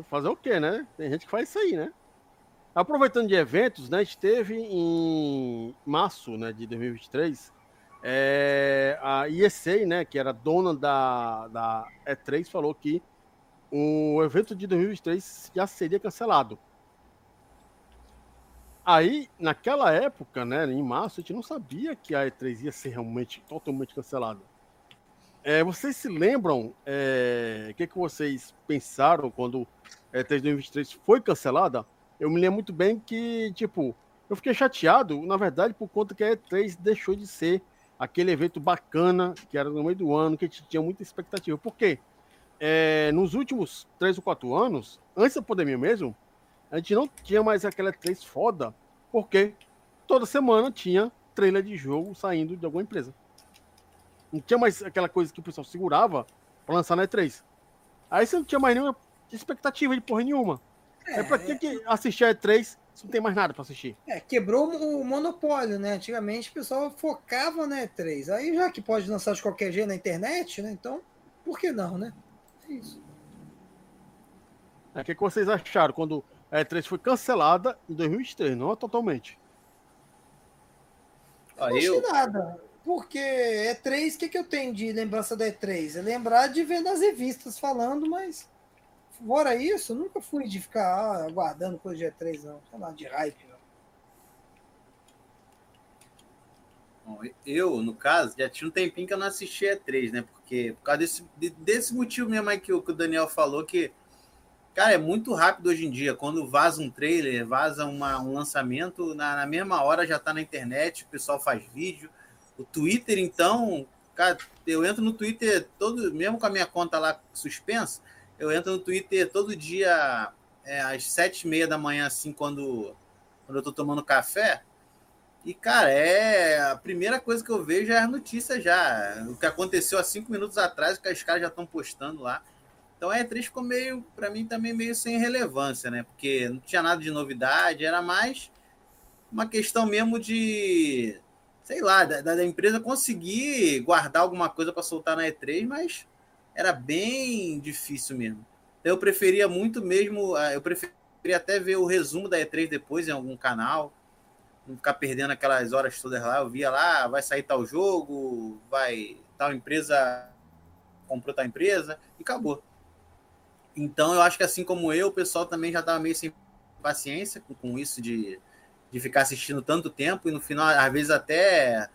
Fazer o quê, né? Tem gente que faz isso aí, né? Aproveitando de eventos, né? A gente teve em março né, de 2023 é, a ESA, né? Que era dona da, da E3, falou que o evento de 2023 já seria cancelado. Aí, naquela época, né, em março, a gente não sabia que a E3 ia ser realmente totalmente cancelada. É, vocês se lembram é, o que, que vocês pensaram quando a E3 2023 foi cancelada? Eu me lembro muito bem que, tipo, eu fiquei chateado, na verdade, por conta que a E3 deixou de ser aquele evento bacana que era no meio do ano, que a gente tinha muita expectativa. Por quê? É, nos últimos três ou quatro anos, antes da pandemia mesmo, a gente não tinha mais aquela E3 foda, porque toda semana tinha trailer de jogo saindo de alguma empresa. Não tinha mais aquela coisa que o pessoal segurava para lançar na E3. Aí você não tinha mais nenhuma expectativa de porra nenhuma. É, é pra que, que assistir a E3 se não tem mais nada para assistir? É, quebrou o monopólio, né? Antigamente o pessoal focava na E3. Aí já que pode lançar de qualquer jeito na internet, né? Então, por que não, né? É isso. É, o que, que vocês acharam quando a E3 foi cancelada em 2003, não totalmente? Não achei eu... nada. Porque E3, o que, que eu tenho de lembrança da E3? É lembrar de ver nas revistas falando, mas fora isso, nunca fui de ficar ah, aguardando coisa de E3, não. Sei lá, de hype. Bom, eu, no caso, já tinha um tempinho que eu não assistia E3, né? Porque por causa desse, desse motivo mesmo aí que o, que o Daniel falou, que, cara, é muito rápido hoje em dia. Quando vaza um trailer, vaza uma, um lançamento, na, na mesma hora já tá na internet, o pessoal faz vídeo. O Twitter, então, cara, eu entro no Twitter todo, mesmo com a minha conta lá suspensa, eu entro no Twitter todo dia é, às sete e meia da manhã, assim, quando, quando eu tô tomando café. E, cara, é a primeira coisa que eu vejo é a notícia já. O que aconteceu há cinco minutos atrás, que os caras já estão postando lá. Então a E3 ficou meio, para mim, também meio sem relevância, né? Porque não tinha nada de novidade, era mais uma questão mesmo de, sei lá, da, da empresa conseguir guardar alguma coisa para soltar na E3, mas era bem difícil mesmo. Eu preferia muito mesmo, ah, eu preferia até ver o resumo da E3 depois em algum canal, não ficar perdendo aquelas horas todas lá. Eu via lá, vai sair tal jogo, vai tal empresa comprou tal empresa e acabou. Então eu acho que assim como eu, o pessoal também já estava meio sem paciência com, com isso de, de ficar assistindo tanto tempo e no final, às vezes até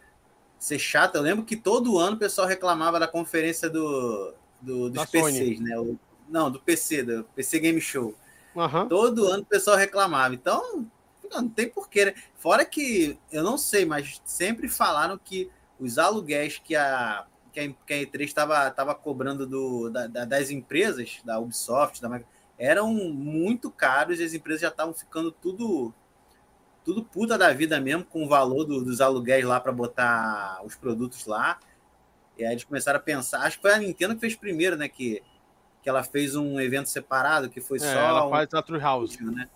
ser chato. Eu lembro que todo ano o pessoal reclamava da conferência do, do, dos da PCs, Sony. né? O, não, do PC, do PC Game Show. Uhum. Todo ano o pessoal reclamava. Então, não tem porquê, né? Fora que, eu não sei, mas sempre falaram que os aluguéis que a, que a, que a E3 estava cobrando do, da, da, das empresas, da Ubisoft, da eram muito caros e as empresas já estavam ficando tudo tudo puta da vida mesmo com o valor do, dos aluguéis lá para botar os produtos lá. E aí eles começaram a pensar. Acho que foi a Nintendo que fez primeiro, né? Que, que ela fez um evento separado, que foi é, só. Ela um, faz a True House. Vídeo, né?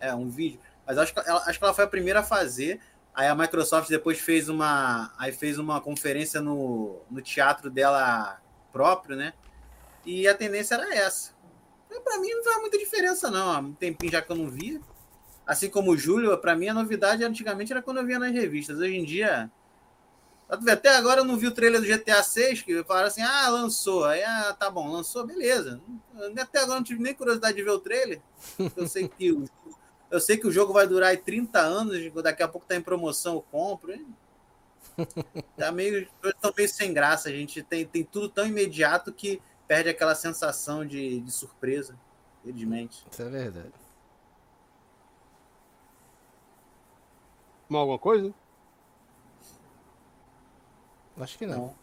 É, um vídeo. Mas acho que, ela, acho que ela foi a primeira a fazer. Aí a Microsoft depois fez uma. Aí fez uma conferência no, no teatro dela próprio, né? E a tendência era essa. Para mim não faz muita diferença, não. Há um tempinho já que eu não via. Assim como o Júlio, para mim a novidade antigamente era quando eu via nas revistas. Hoje em dia, até agora eu não vi o trailer do GTA 6, que falaram assim, ah, lançou. Aí, ah, tá bom, lançou, beleza. Até agora não tive nem curiosidade de ver o trailer. Eu sei que o, eu sei que o jogo vai durar 30 anos, daqui a pouco tá em promoção, eu compro. Tá meio, tô meio sem graça, a gente tem, tem tudo tão imediato que perde aquela sensação de, de surpresa, infelizmente. Isso é verdade. Alguma coisa? Acho que não.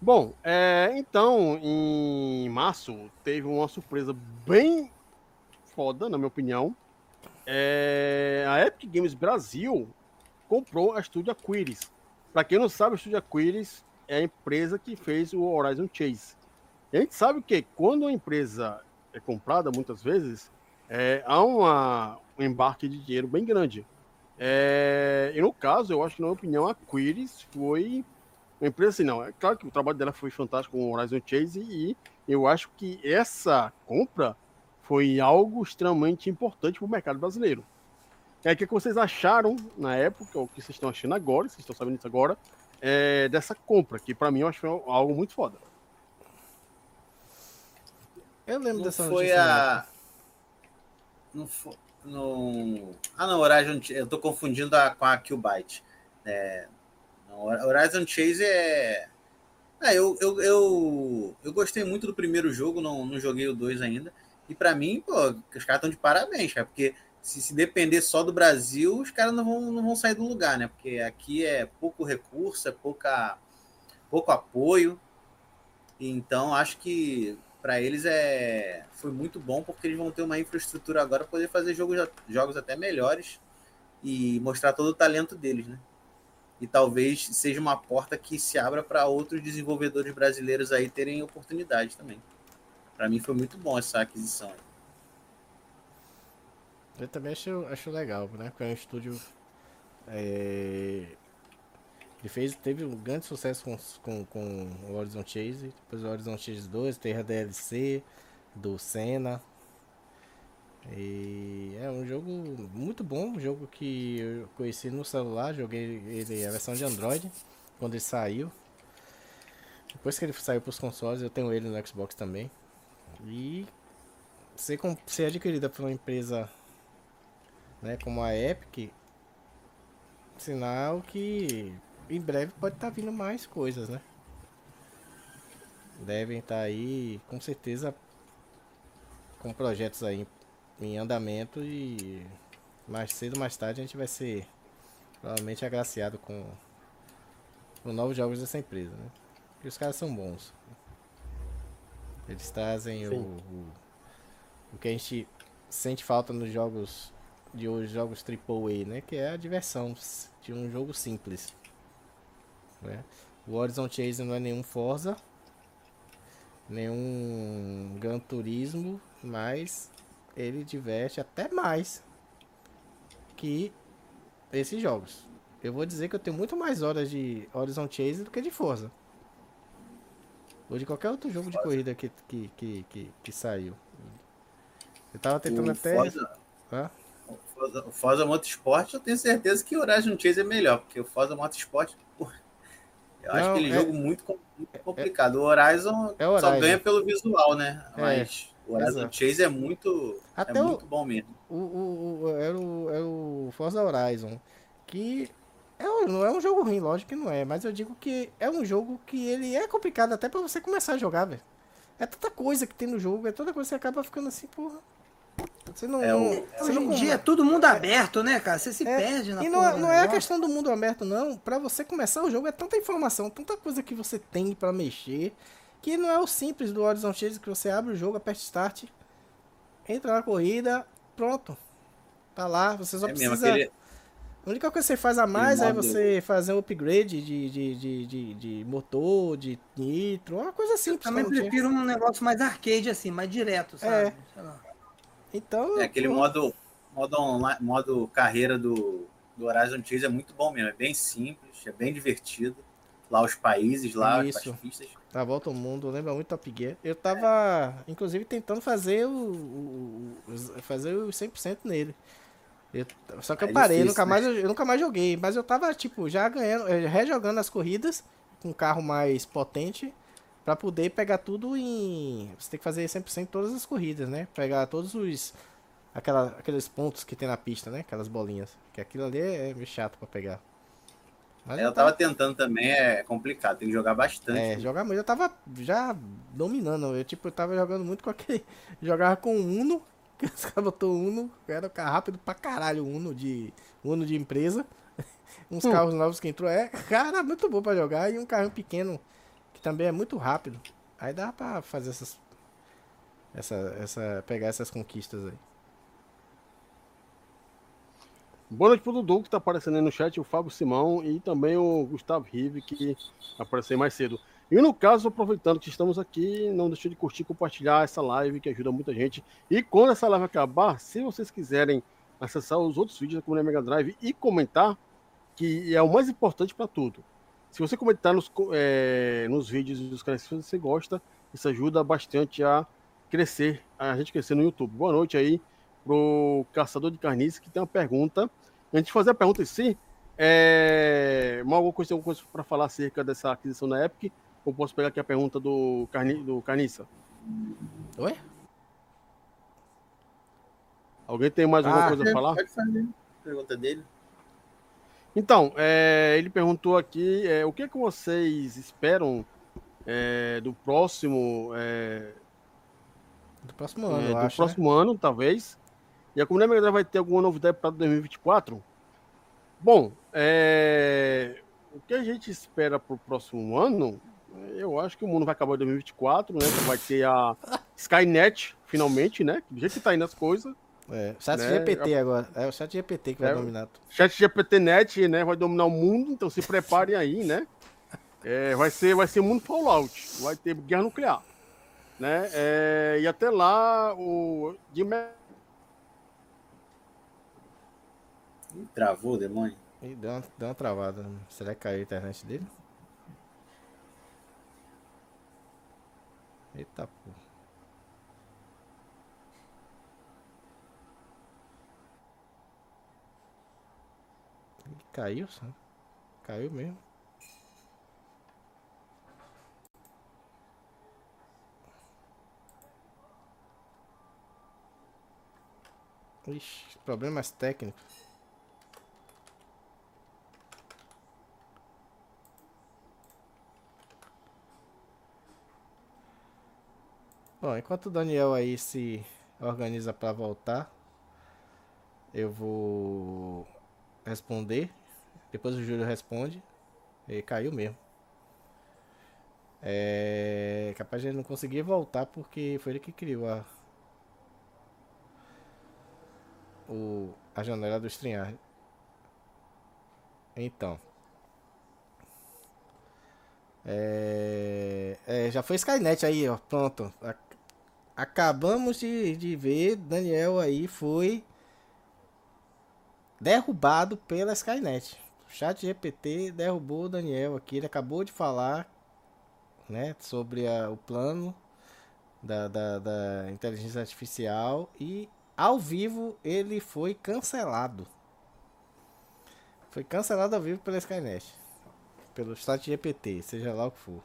Bom, é, então, em março, teve uma surpresa bem foda, na minha opinião. É, a Epic Games Brasil comprou a Studio Aquiles. Para quem não sabe, a Studio Aquiles é a empresa que fez o Horizon Chase. E a gente sabe que quando a empresa é comprada, muitas vezes, é, há uma, um embarque de dinheiro bem grande. É, e no caso, eu acho que, na minha opinião, a Quiris foi uma empresa assim, não. É claro que o trabalho dela foi fantástico com o Horizon Chase e eu acho que essa compra foi algo extremamente importante para o mercado brasileiro. É o que vocês acharam na época, ou o que vocês estão achando agora, vocês estão sabendo isso agora, é, dessa compra, que para mim eu acho que foi algo muito foda. Eu lembro não dessa foi a... Não foi... no... Ah, não, Horizon eu tô confundindo a, com a Qbyte. É... Horizon Chase é. É, eu, eu, eu, eu gostei muito do primeiro jogo, não, não joguei o 2 ainda. E para mim, pô, os caras estão de parabéns, cara, porque se, se depender só do Brasil, os caras não vão, não vão sair do lugar, né? Porque aqui é pouco recurso, é pouca, pouco apoio. Então, acho que para eles é foi muito bom porque eles vão ter uma infraestrutura agora para poder fazer jogos, jogos até melhores e mostrar todo o talento deles, né? E talvez seja uma porta que se abra para outros desenvolvedores brasileiros aí terem oportunidade também. Para mim foi muito bom essa aquisição. Eu também acho, acho legal, né? Porque é um estúdio é, ele fez, teve um grande sucesso com, com, com o Horizon Chase, depois o Horizon Chase 2, teve a DLC do Senna. E é um jogo muito bom, um jogo que eu conheci no celular, joguei ele a versão de Android quando ele saiu. Depois que ele saiu para os consoles, eu tenho ele no Xbox também. E ser, ser adquirida por uma empresa né, como a Epic, sinal que em breve pode estar tá vindo mais coisas, né? Devem estar tá aí, com certeza, com projetos aí em andamento e mais cedo ou mais tarde a gente vai ser provavelmente agraciado com, com novos jogos dessa empresa, né? Porque os caras são bons. Eles trazem o, o, o que a gente sente falta nos jogos de hoje, jogos AAA, né? Que é a diversão de um jogo simples. Né? O Horizon Chase não é nenhum Forza, nenhum Gran Turismo, mas ele diverte até mais que esses jogos. Eu vou dizer que eu tenho muito mais horas de Horizon Chase do que de Forza. Ou de qualquer outro jogo de corrida que, que, que, que, que saiu. Eu tava tentando o até. Forza, Hã? o Forza, o Forza Motorsport, eu tenho certeza que o Horizon Chase é melhor, porque o Forza Motorsport, porra, eu acho aquele é, jogo muito, muito é, complicado. o Horizon, é Horizon, só ganha pelo visual, né? É, Mas o Horizon exato. Chase é muito, Até é muito o, bom mesmo. O, o, o, era, o, era o Forza Horizon, que é não é um jogo ruim, lógico que não é, mas eu digo que é um jogo que ele é complicado até para você começar a jogar, velho. É tanta coisa que tem no jogo, é toda coisa que você acaba ficando assim, porra. Você não, é o... você Hoje em dia é todo mundo aberto, né, cara? Você se é, perde na E não, é, não é a questão do mundo aberto, não. Para você começar o jogo é tanta informação, tanta coisa que você tem para mexer, que não é o simples do Horizon Chase que você abre o jogo, aperta start, entra na corrida, pronto. Tá lá, você só é precisa. Aquele... A única coisa que você faz a mais é você fazer um upgrade de, de, de, de, de motor, de nitro, uma coisa simples. Eu também prefiro um negócio mais arcade, assim, mais direto, sabe? É. Então. É aquele modo, modo, online, modo carreira do, do Horizon Chase é muito bom mesmo. É bem simples, é bem divertido. Lá os países, lá Isso. as pistas. A volta ao mundo, lembra muito Top Gear. Eu tava, é. inclusive, tentando fazer o, o, o fazer o 100% nele. Eu, só que é eu parei, difícil, nunca né? mais, eu, eu, nunca mais joguei. Mas eu tava, tipo, já ganhando, eh, rejogando as corridas com um carro mais potente para poder pegar tudo em. Você tem que fazer 100% todas as corridas, né? Pegar todos os. Aquela, aqueles pontos que tem na pista, né? Aquelas bolinhas. Que aquilo ali é meio chato para pegar. Mas eu tava tentando também, é complicado, tem que jogar bastante. É, jogar muito. Eu tava já dominando. Eu, tipo, eu tava jogando muito com aquele. Jogava com Uno, que os caras botou Uno, era rápido pra caralho, Uno de. Uno de empresa. Uns hum. carros novos que entrou. É, cara, muito bom pra jogar. E um carro pequeno que também é muito rápido. Aí dá pra fazer essas. Essa, essa, pegar essas conquistas aí. Boa noite pro Dudu, que tá aparecendo aí no chat, o Fábio Simão e também o Gustavo Rive, que apareceu mais cedo. E no caso, aproveitando que estamos aqui, não deixe de curtir compartilhar essa live, que ajuda muita gente. E quando essa live acabar, se vocês quiserem acessar os outros vídeos da Comunidade Mega Drive e comentar, que é o mais importante para tudo. Se você comentar nos, é, nos vídeos dos canais que você gosta, isso ajuda bastante a crescer, a gente crescer no YouTube. Boa noite aí pro Caçador de Carniça, que tem uma pergunta. Antes de fazer a pergunta em si, é, alguma coisa, alguma coisa para falar acerca dessa aquisição da Epic? Ou posso pegar aqui a pergunta do, Carni, do Carniça? Oi? Alguém tem mais alguma Ah, coisa a falar? Pode fazer. Pergunta dele. Então, é, ele perguntou aqui é, o que, que vocês esperam é, do próximo é, Do próximo é, ano, eu do acho. né? próximo ano, talvez. E a comunidade Mega vai ter alguma novidade para 2024? Bom, é, o que a gente espera para o próximo ano? Eu acho que o mundo vai acabar em 2024, né? Vai ter a Skynet, finalmente, né? Do jeito que tá indo as coisas. É, chat né? GPT agora. É o chat GPT que vai É, dominar. tudo. Chat GPT-Net, né? Vai dominar o mundo, então se preparem aí, né? É, vai ser, vai ser mundo Fallout, vai ter guerra nuclear, né? É, e até lá o de Ih, Travou o demônio. Ih, deu uma, deu uma travada. Será que caiu a internet dele? Eita porra. Ih, Caiu, só. Caiu mesmo. Ixi, problemas técnicos. Bom, enquanto o Daniel aí se organiza para voltar, eu vou responder. Depois o Júlio responde. E caiu mesmo. É capaz de ele não conseguir voltar porque foi ele que criou a o, a janela do StreamYard. Então. É, é, já foi Skynet aí, ó. Pronto. Ac- Acabamos de, de ver. Daniel aí foi derrubado pela Skynet. Chat GPT derrubou o Daniel aqui. Ele acabou de falar né, sobre a- o plano da, da, da inteligência artificial e ao vivo ele foi cancelado. Foi cancelado ao vivo pela Skynet. Pelo chat GPT, seja lá o que for.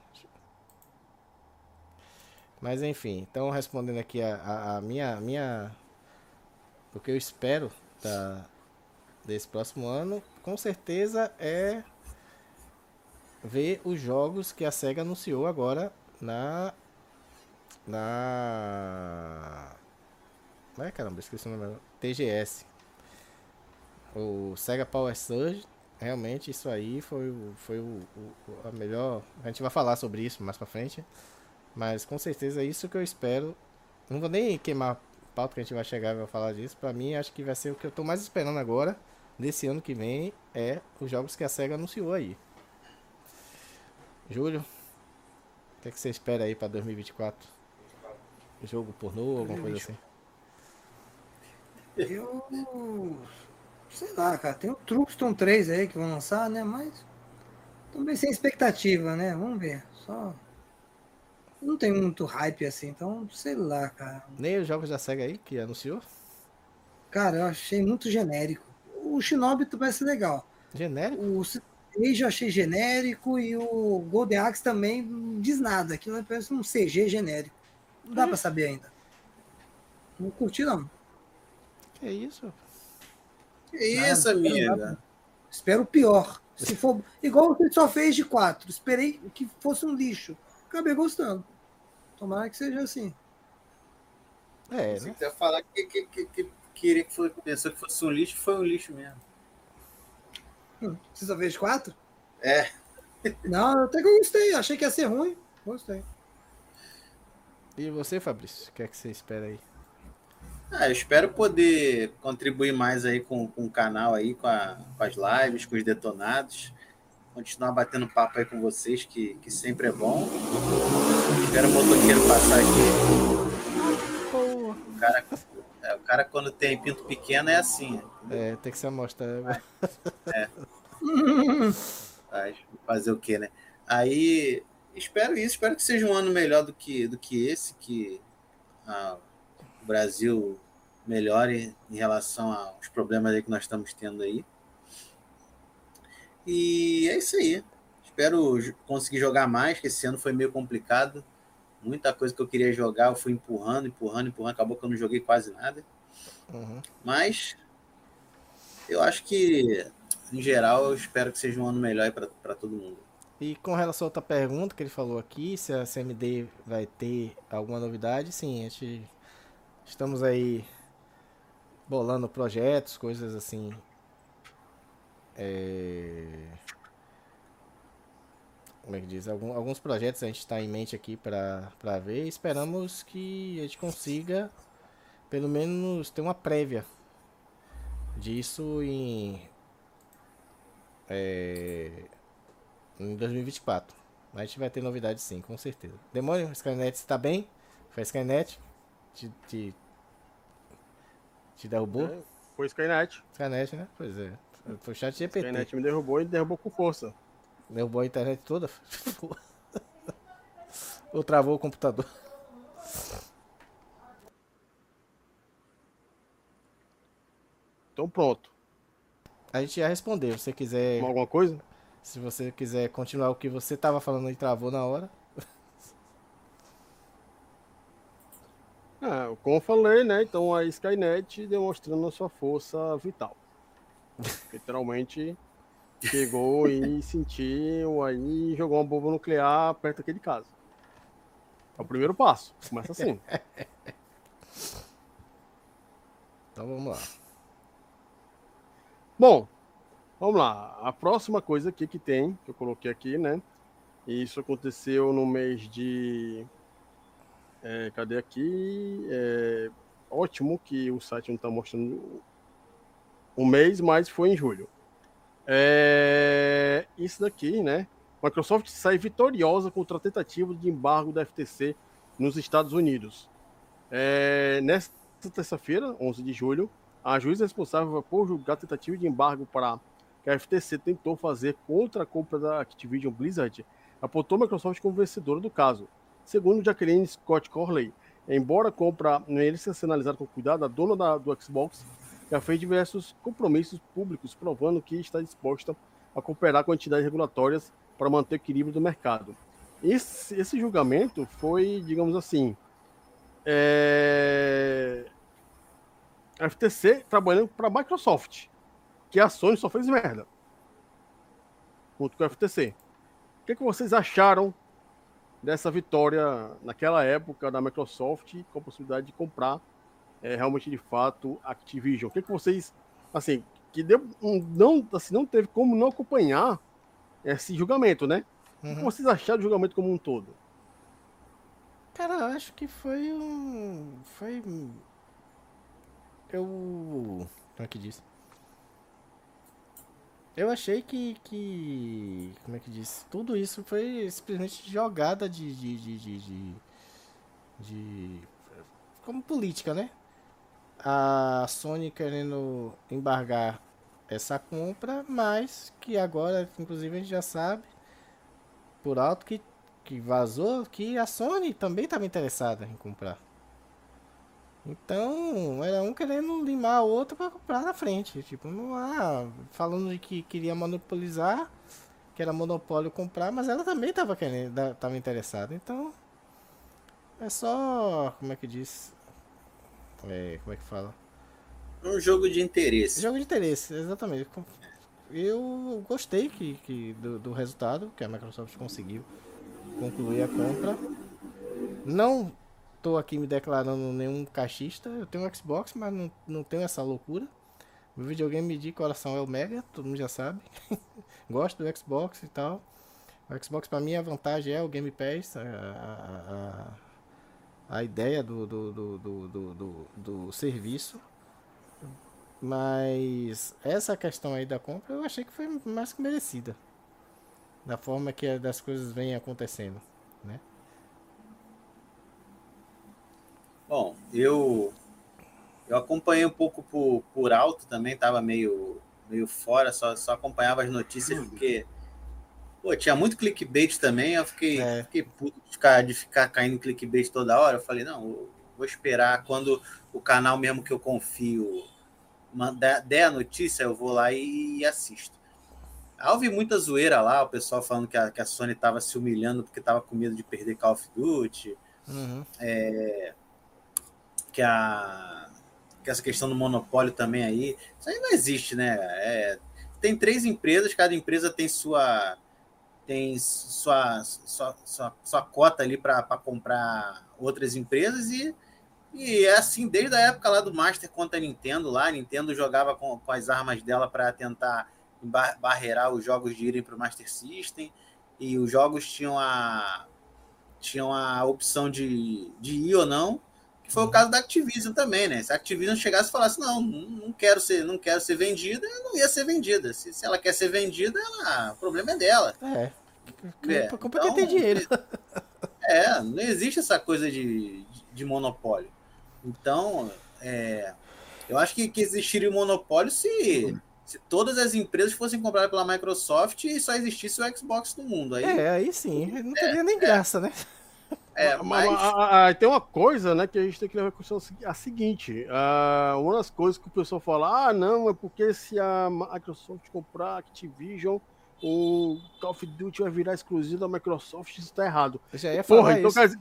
Mas enfim, então respondendo aqui a, a, a minha, minha. O que eu espero da, desse próximo ano, com certeza é ver os jogos que a SEGA anunciou agora na. Na. Ai caramba, esqueci o nome. TGS. O Sega Power Surge. Realmente isso aí foi, o- foi o, o- a melhor. A gente vai falar sobre isso mais pra frente. Mas com certeza é isso que eu espero. Não vou nem queimar a pauta que a gente vai chegar e vai falar disso. Pra mim, acho que vai ser o que eu tô mais esperando agora. Desse ano que vem é os jogos que a SEGA anunciou aí. Júlio, o que, é que você espera aí pra 2024? Jogo pornô, alguma coisa assim? Eu. Sei lá, cara. Tem o Truxton 3 aí que vão lançar, né? Mas. Também sem expectativa, né? Vamos ver. Só. Não tem muito hype assim, então sei lá, cara. Nem os jogos da SEGA aí que anunciou? Cara, eu achei muito genérico. O Shinobi vai ser legal. Genérico? O Age eu achei genérico e o Golden Axe também não diz nada. Aquilo parece um CG genérico. Não dá pra saber ainda. Não curti, não. Que isso? Que isso, amiga? Espero o pior. Se for igual você só fez de 4, esperei que fosse um lixo. Acabei gostando. Tomara que seja assim. É, Você né? quer falar que, que, que, que queria que foi, pensou que fosse um lixo, foi um lixo mesmo. Hum, Você só fez de 4? É. Não, até que eu gostei. Achei que ia ser ruim. Gostei. E você, Fabrício? O que é que você espera aí? Ah, eu espero poder contribuir mais aí com, com o canal aí, com, a- com as lives, com os detonados. Continuar batendo papo aí com vocês, que, que sempre é bom. Espero o motoqueiro passar aqui. O cara, cara quando tem pinto pequeno é assim. É, tem que se amostrar. Faz- Fazer o quê, né? Aí espero isso, espero que seja um ano melhor do que, do que esse, que ah, o Brasil melhore em relação aos problemas aí que nós estamos tendo aí. E é isso aí. Espero conseguir jogar mais, que esse ano foi meio complicado. Muita coisa que eu queria jogar, eu fui empurrando, empurrando, empurrando, acabou que eu não joguei quase nada. Uhum. Mas eu acho que, em geral, eu espero que seja um ano melhor para todo mundo. E com relação a outra pergunta que ele falou aqui, se a CMD vai ter alguma novidade, sim, a gente estamos aí bolando projetos, coisas assim. É... Como é que diz? Algum, alguns projetos a gente está em mente aqui para ver. Esperamos que a gente consiga, pelo menos, ter uma prévia disso em. É, em 2024. Mas a gente vai ter novidade sim, com certeza. Demônio, Skynet está bem? Foi Skynet? Te, te, te derrubou? É, foi Skynet. Skynet, né? Pois é. Foi o chat GPT. Skynet me derrubou e derrubou com força. Derrubou a internet toda? Ou travou o computador? Então pronto. A gente já respondeu. Se você quiser. Alguma coisa? Se você quiser continuar o que você estava falando e travou na hora. É, como eu falei, né? Então a Skynet demonstrando a sua força vital. Literalmente chegou e sentiu aí jogou uma bomba nuclear perto daquele caso. É o primeiro passo. Começa assim. então vamos lá. Bom, Vamos lá. A próxima coisa aqui que tem, que eu coloquei aqui, né? Isso aconteceu no mês de. É, cadê aqui? É, ótimo que o site não está mostrando o mês, mas foi em julho. É, isso daqui, né? Microsoft sai vitoriosa contra a tentativa de embargo da FTC nos Estados Unidos. É, nesta terça-feira, 11 de julho, a juíza responsável por julgar a tentativa de embargo para que a FTC tentou fazer contra a compra da Activision Blizzard apontou a Microsoft como vencedora do caso. Segundo Jacqueline Scott Corley, embora a compra mereça ser analisada com cuidado, a dona da, do Xbox já fez diversos compromissos públicos provando que está disposta a cooperar com entidades regulatórias para manter o equilíbrio do mercado. Esse, esse julgamento foi, digamos assim, é... FTC trabalhando para a Microsoft que a Sony só fez merda. Junto com a FTC. O que, que vocês acharam dessa vitória naquela época da Microsoft com a possibilidade de comprar é, realmente de fato Activision? O que, que vocês, assim, que deu, não, assim, não teve como não acompanhar esse julgamento, né? Uhum. O que uhum. vocês acharam do julgamento como um todo? Cara, eu acho que foi um. Foi. Eu. Como é que diz? Eu achei que, que. Como é que diz? Tudo isso foi simplesmente jogada de. de, de, de, de, de como política, né? A Sony querendo embargar essa compra, mas que agora, inclusive, a gente já sabe por alto que, que vazou que a Sony também estava interessada em comprar. Então, era um querendo limar o outro para comprar na frente. Tipo, não há. Falando de que queria monopolizar, que era monopólio comprar, mas ela também estava querendo, estava interessada. Então, é só. Como é que diz? É, como é que fala? Um jogo de interesse. Jogo de interesse, exatamente. Eu gostei que, que do, do resultado que a Microsoft conseguiu concluir a compra. Não tô aqui me declarando nenhum caixista. Eu tenho Xbox, mas não, não tenho essa loucura. Meu videogame de coração é o Mega, todo mundo já sabe. Gosto do Xbox e tal. O Xbox para mim a vantagem é o Game Pass, a, a, a ideia do, do, do, do, do, do serviço. Mas essa questão aí da compra eu achei que foi mais que merecida. Da forma que as coisas vêm acontecendo, né? Bom, eu eu acompanhei um pouco por, por alto também, tava meio, meio fora, só, só acompanhava as notícias uhum. porque pô, tinha muito clickbait também, eu fiquei, é. fiquei puto de ficar, de ficar caindo clickbait toda hora. Eu falei, não, vou esperar quando o canal mesmo que eu confio der a notícia, eu vou lá e, e assisto. Houve muita zoeira lá, o pessoal falando que a, que a Sony estava se humilhando porque estava com medo de perder Call of Duty. Uhum. É, que a essa questão do monopólio também aí. Isso aí não existe, né? É, tem três empresas, cada empresa tem sua tem sua, sua, sua, sua cota ali para comprar outras empresas e, e é assim desde a época lá do Master contra a Nintendo lá, a Nintendo jogava com, com as armas dela para tentar barreirar os jogos de irem para o Master System e os jogos tinham a tinham a opção de, de ir ou não que foi o uhum. caso da Activision também, né? Se a Activision chegasse e falasse, não, não quero ser, não quero ser vendida, não ia ser vendida. Se, se ela quer ser vendida, ela, o problema é dela. É. É, culpa então, tem dinheiro. É, não existe essa coisa de, de, de monopólio. Então, é, eu acho que, que existiria o um monopólio se, se todas as empresas fossem compradas pela Microsoft e só existisse o Xbox no mundo. Aí, é, aí sim, não teria é, nem graça, né? É, mas... A, a, tem uma coisa, né, que a gente tem que levar em consideração a seguinte. Uh, uma das coisas que o pessoal fala, ah, não, é porque se a Microsoft comprar Activision, o Call of Duty vai virar exclusivo da Microsoft, isso tá errado. Já ia Porra, então quer,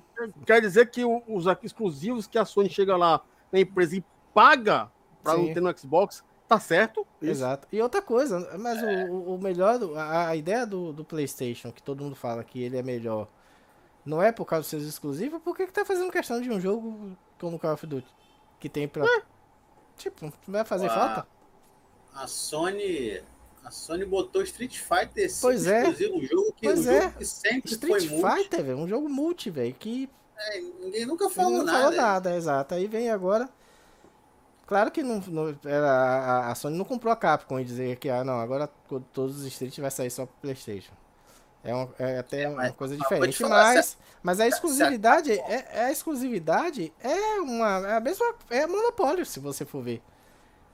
quer, dizer que os exclusivos que a Sony chega lá na empresa e paga para não ter no Xbox, tá certo? Isso. Exato. E outra coisa, mas é. o, o melhor, a, a ideia do, do PlayStation, que todo mundo fala que ele é melhor não é por causa dos seus exclusivos, por que, que tá fazendo questão de um jogo como Call of Duty? Que tem pra. É. Tipo, vai fazer a, falta? A Sony. A Sony botou Street Fighter pois é. um jogo que, pois um é. jogo que sempre Street foi Fighter, velho, um jogo multi, velho, que. É, ninguém nunca falou não nada. falou nada, exato. Aí vem agora. Claro que não, não era, a, a Sony não comprou a Capcom e dizer que, ah, não, agora todos os Street vai sair só pro Playstation. É, um, é até é, uma coisa diferente, mas, mas a exclusividade é, é, a exclusividade é uma é a mesma é monopólio se você for ver.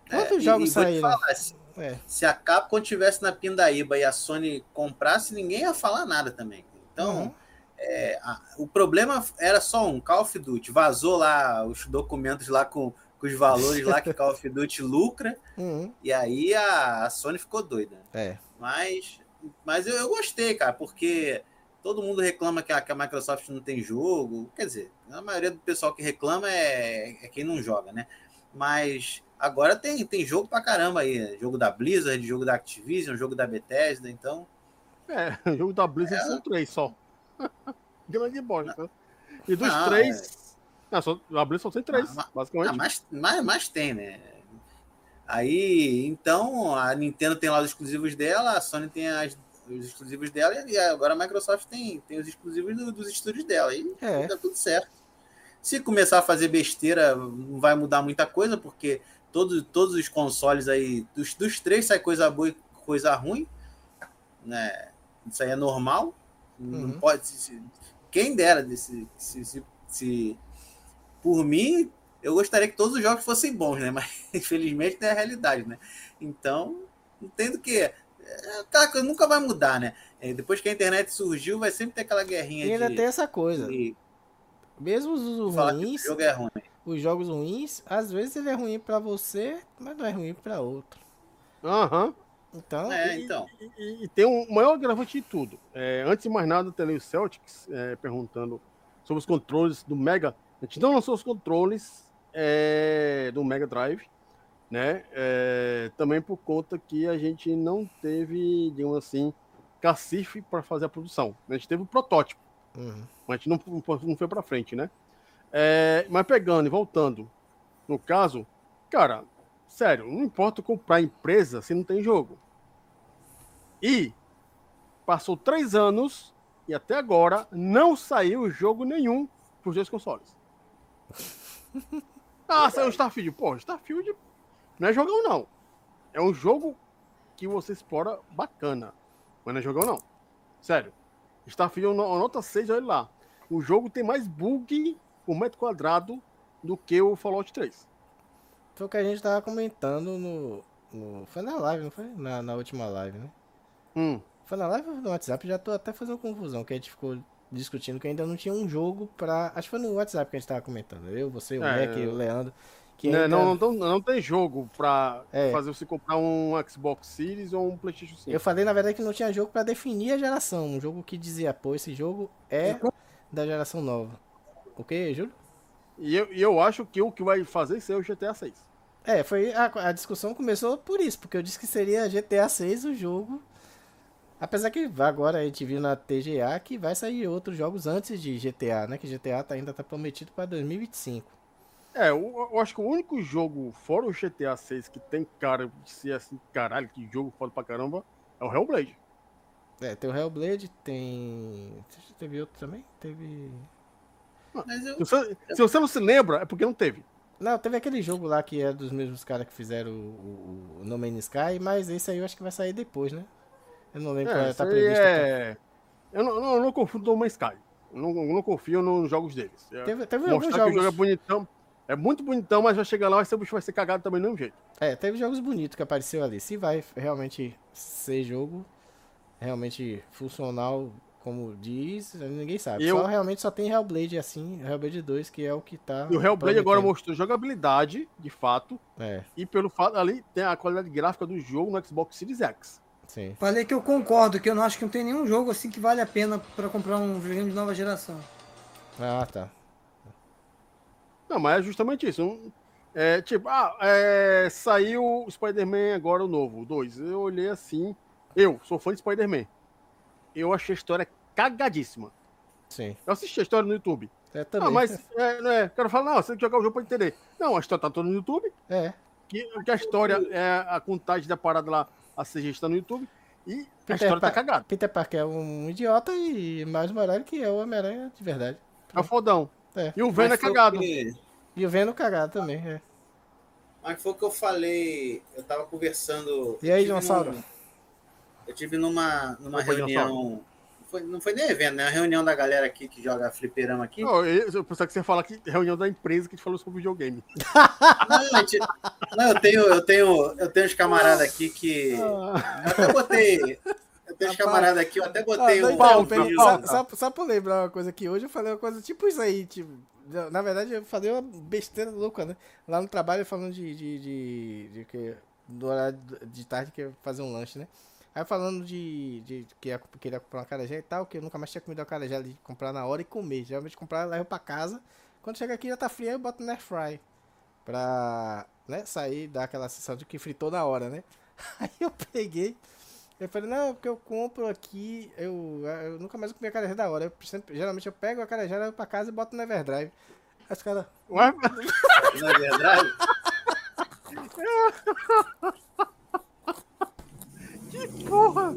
Quantos é, jogos saíram? Falar, se, é. se, a Capcom tivesse na Pindaíba e a Sony comprasse, ninguém ia falar nada também. Então, uhum. é, a, o problema era só um, Call of Duty vazou lá os documentos lá com, com os valores lá que Call of Duty lucra uhum. e aí a, a Sony ficou doida. É. Mas mas eu, eu gostei, cara, porque todo mundo reclama que a, que a, Microsoft não tem jogo. Quer dizer, a maioria do pessoal que reclama é, é quem não joga, né? Mas agora tem, tem jogo pra caramba aí. Jogo da Blizzard, jogo da Activision, jogo da Bethesda, então. É, jogo da Blizzard é... são três só. Grande bosta. E dos não, três. É... Não, só, a Blizzard só tem três, ah, basicamente. Ah, mas, mas, mas tem, né? Aí, então, a Nintendo tem lá os exclusivos dela, a Sony tem as, os exclusivos dela, e agora a Microsoft tem, tem os exclusivos do, dos estúdios dela. E é. dá tudo certo. Se começar a fazer besteira, não vai mudar muita coisa, porque todos, todos os consoles aí, dos, dos três sai coisa boa e coisa ruim. Né? Isso aí é normal. Uhum. Não pode. Se, quem dera, se, se, se, se por mim, eu gostaria que todos os jogos fossem bons, né? Mas infelizmente não é a realidade, né? Então, entendo que é, aquela coisa nunca vai mudar, né? É, depois que a internet surgiu, vai sempre ter aquela guerrinha. E ainda de, tem essa coisa. De, Mesmo os ruins, jogo é ruim. os jogos ruins, às vezes ele é ruim para você, mas não é ruim para outro. Aham. Uhum. Então, é, então. E, e, e, tem um maior agravante de tudo. É, antes de mais nada, tem o Celtics é, perguntando sobre os controles do Mega. A gente não lançou os controles é, do Mega Drive, né? É, também por conta que a gente não teve, digamos assim, cacife para fazer a produção. A gente teve o um protótipo, uhum. mas a gente não, não foi para frente, né? É, mas pegando e voltando, no caso, cara, sério, não importa comprar empresa se não tem jogo. E passou três anos e até agora não saiu jogo nenhum para os dois consoles. Ah, saiu Starfield. Pô, Starfield não é jogão, não. É um jogo que você explora bacana. Mas não é jogão, não. Sério. Starfield é nota 6, olha lá. O jogo tem mais bug por metro quadrado do que o Fallout 3. Foi o que a gente tava comentando no. no foi na live, não foi? Na, na última live, né? Hum. Foi na live ou no WhatsApp? Já tô até fazendo confusão, que a gente ficou discutindo que ainda não tinha um jogo pra. Acho que foi no WhatsApp que a gente tava comentando. Eu, você, o é, Mac, o Leandro. Que né, ainda... não, não, não, tem jogo pra é. fazer você comprar um Xbox Series ou um PlayStation 5. Eu falei, na verdade, que não tinha jogo pra definir a geração. Um jogo que dizia, pô, esse jogo é da geração nova. O que, Júlio? E eu, e eu acho que o que vai fazer isso é o GTA 6. É, foi a, a, discussão começou por isso, porque eu disse que seria GTA 6 o jogo. Apesar que agora a gente viu na TGA que vai sair outros jogos antes de GTA, né? Que GTA tá, ainda tá prometido para 2025. É, eu, eu, acho que o único jogo, fora o GTA 6, que tem cara de ser assim, caralho, que jogo foda pra caramba, é o Hellblade. É, tem o Hellblade, tem. Teve outro também? Teve. Eu... Se, você, se, você, não se lembra, é porque não teve. Não, teve aquele jogo lá que é dos mesmos caras que fizeram o, o, o No Man's Sky, mas esse aí eu acho que vai sair depois, né? Eu não lembro é, qual tá previsto. É... Eu, não, não, eu não No Man's Sky. Eu não, eu não confio nos jogos deles. É, teve, teve alguns jogos... que o jogo é bonitão. É muito bonitão, mas vai chegar lá e o bicho vai ser cagado também do mesmo jeito. É, teve jogos bonitos que apareceu ali. Se vai realmente ser jogo realmente funcional, como diz, ninguém sabe. Eu... Só realmente só tem Hellblade assim, Hellblade 2, que é o que tá. E o Hellblade agora mostrou jogabilidade, de fato. É. E pelo fato ali tem a qualidade gráfica do jogo no Xbox Series X. Sim. Falei que eu concordo, que eu não acho que não tem nenhum jogo assim que vale a pena para comprar um videogame de nova geração. Ah, tá. Não, mas é justamente isso. é, tipo, ah, é, saiu o Spider-Man agora o novo, o 2. Eu olhei assim. Eu sou fã de Spider-Man. Eu achei a história cagadíssima. Sim. Eu assisti a história no YouTube. É, também. Ah, mas é, né, o cara fala, não, você tem que jogar o jogo pra entender. Não, a história tá toda no YouTube. É. Que, que a história é a contagem da parada lá, a CG está no YouTube. E Peter a história pa tá cagada. Peter Parker é um idiota e mais Morales que é o Homem-Aranha de verdade. É o fodão. É. E o Venom é cagado. Que... E o Venom cagado também, é. Mas foi o que eu falei, eu tava conversando. E aí, Dinossauro? Eu tive numa, numa reunião. Foi, não foi nem evento, né? Uma reunião da galera aqui que joga fliperama aqui. Não, eu, eu pensava que você ia falar que reunião da empresa que te falou sobre videogame. Não, gente, não, eu tenho, eu tenho, eu tenho uns camaradas aqui que. Ah. Eu até botei. Eu tenho uns camaradas aqui, eu até botei ah, um. Pauta, só, só, só pra lembrar uma coisa aqui, hoje eu falei uma coisa tipo isso aí, tipo. Na verdade, eu falei uma besteira louca, né? Lá no trabalho falando de. de, de, de, de, do horário de tarde que ia fazer um lanche, né? Aí falando de, de que ia, queria comprar uma carajé e tal, que eu nunca mais tinha comido uma carajé de comprar na hora e comer. Geralmente comprar, levo pra casa. Quando chega aqui já tá frio, eu boto no air fry. Pra né, sair, dar aquela sensação de que fritou na hora, né? Aí eu peguei. Eu falei, não, porque eu compro aqui, eu, eu nunca mais comi a carajé da hora. Eu sempre, geralmente eu pego a carajé, levo pra casa e boto no Everdrive. Aí os caras... Ué? No Everdrive? Que porra!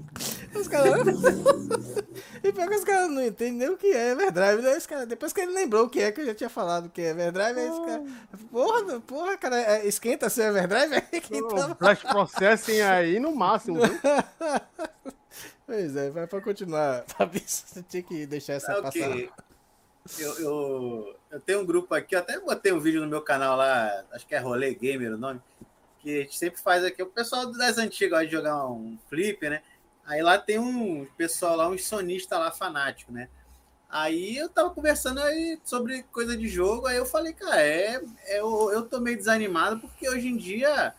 Os caras. e pior que os caras não entendem nem o que é Everdrive. Né? Cara, depois que ele lembrou o que é, que eu já tinha falado que é Everdrive, aí os caras. Porra, porra, cara, é, esquenta seu Everdrive aí que então... Flash Processing aí no máximo, viu? Pois é, vai pra continuar. Fabrício, você tinha que deixar essa é passar. Eu, eu, eu tenho um grupo aqui, eu até botei um vídeo no meu canal lá, acho que é Rolê Gamer o nome que a gente sempre faz aqui. O pessoal das antigas gosta de jogar um flip, né? Aí lá tem um pessoal lá, um sonista lá fanático, né? Aí eu tava conversando aí sobre coisa de jogo, aí eu falei, cara, é, é eu, eu tô meio desanimado porque hoje em dia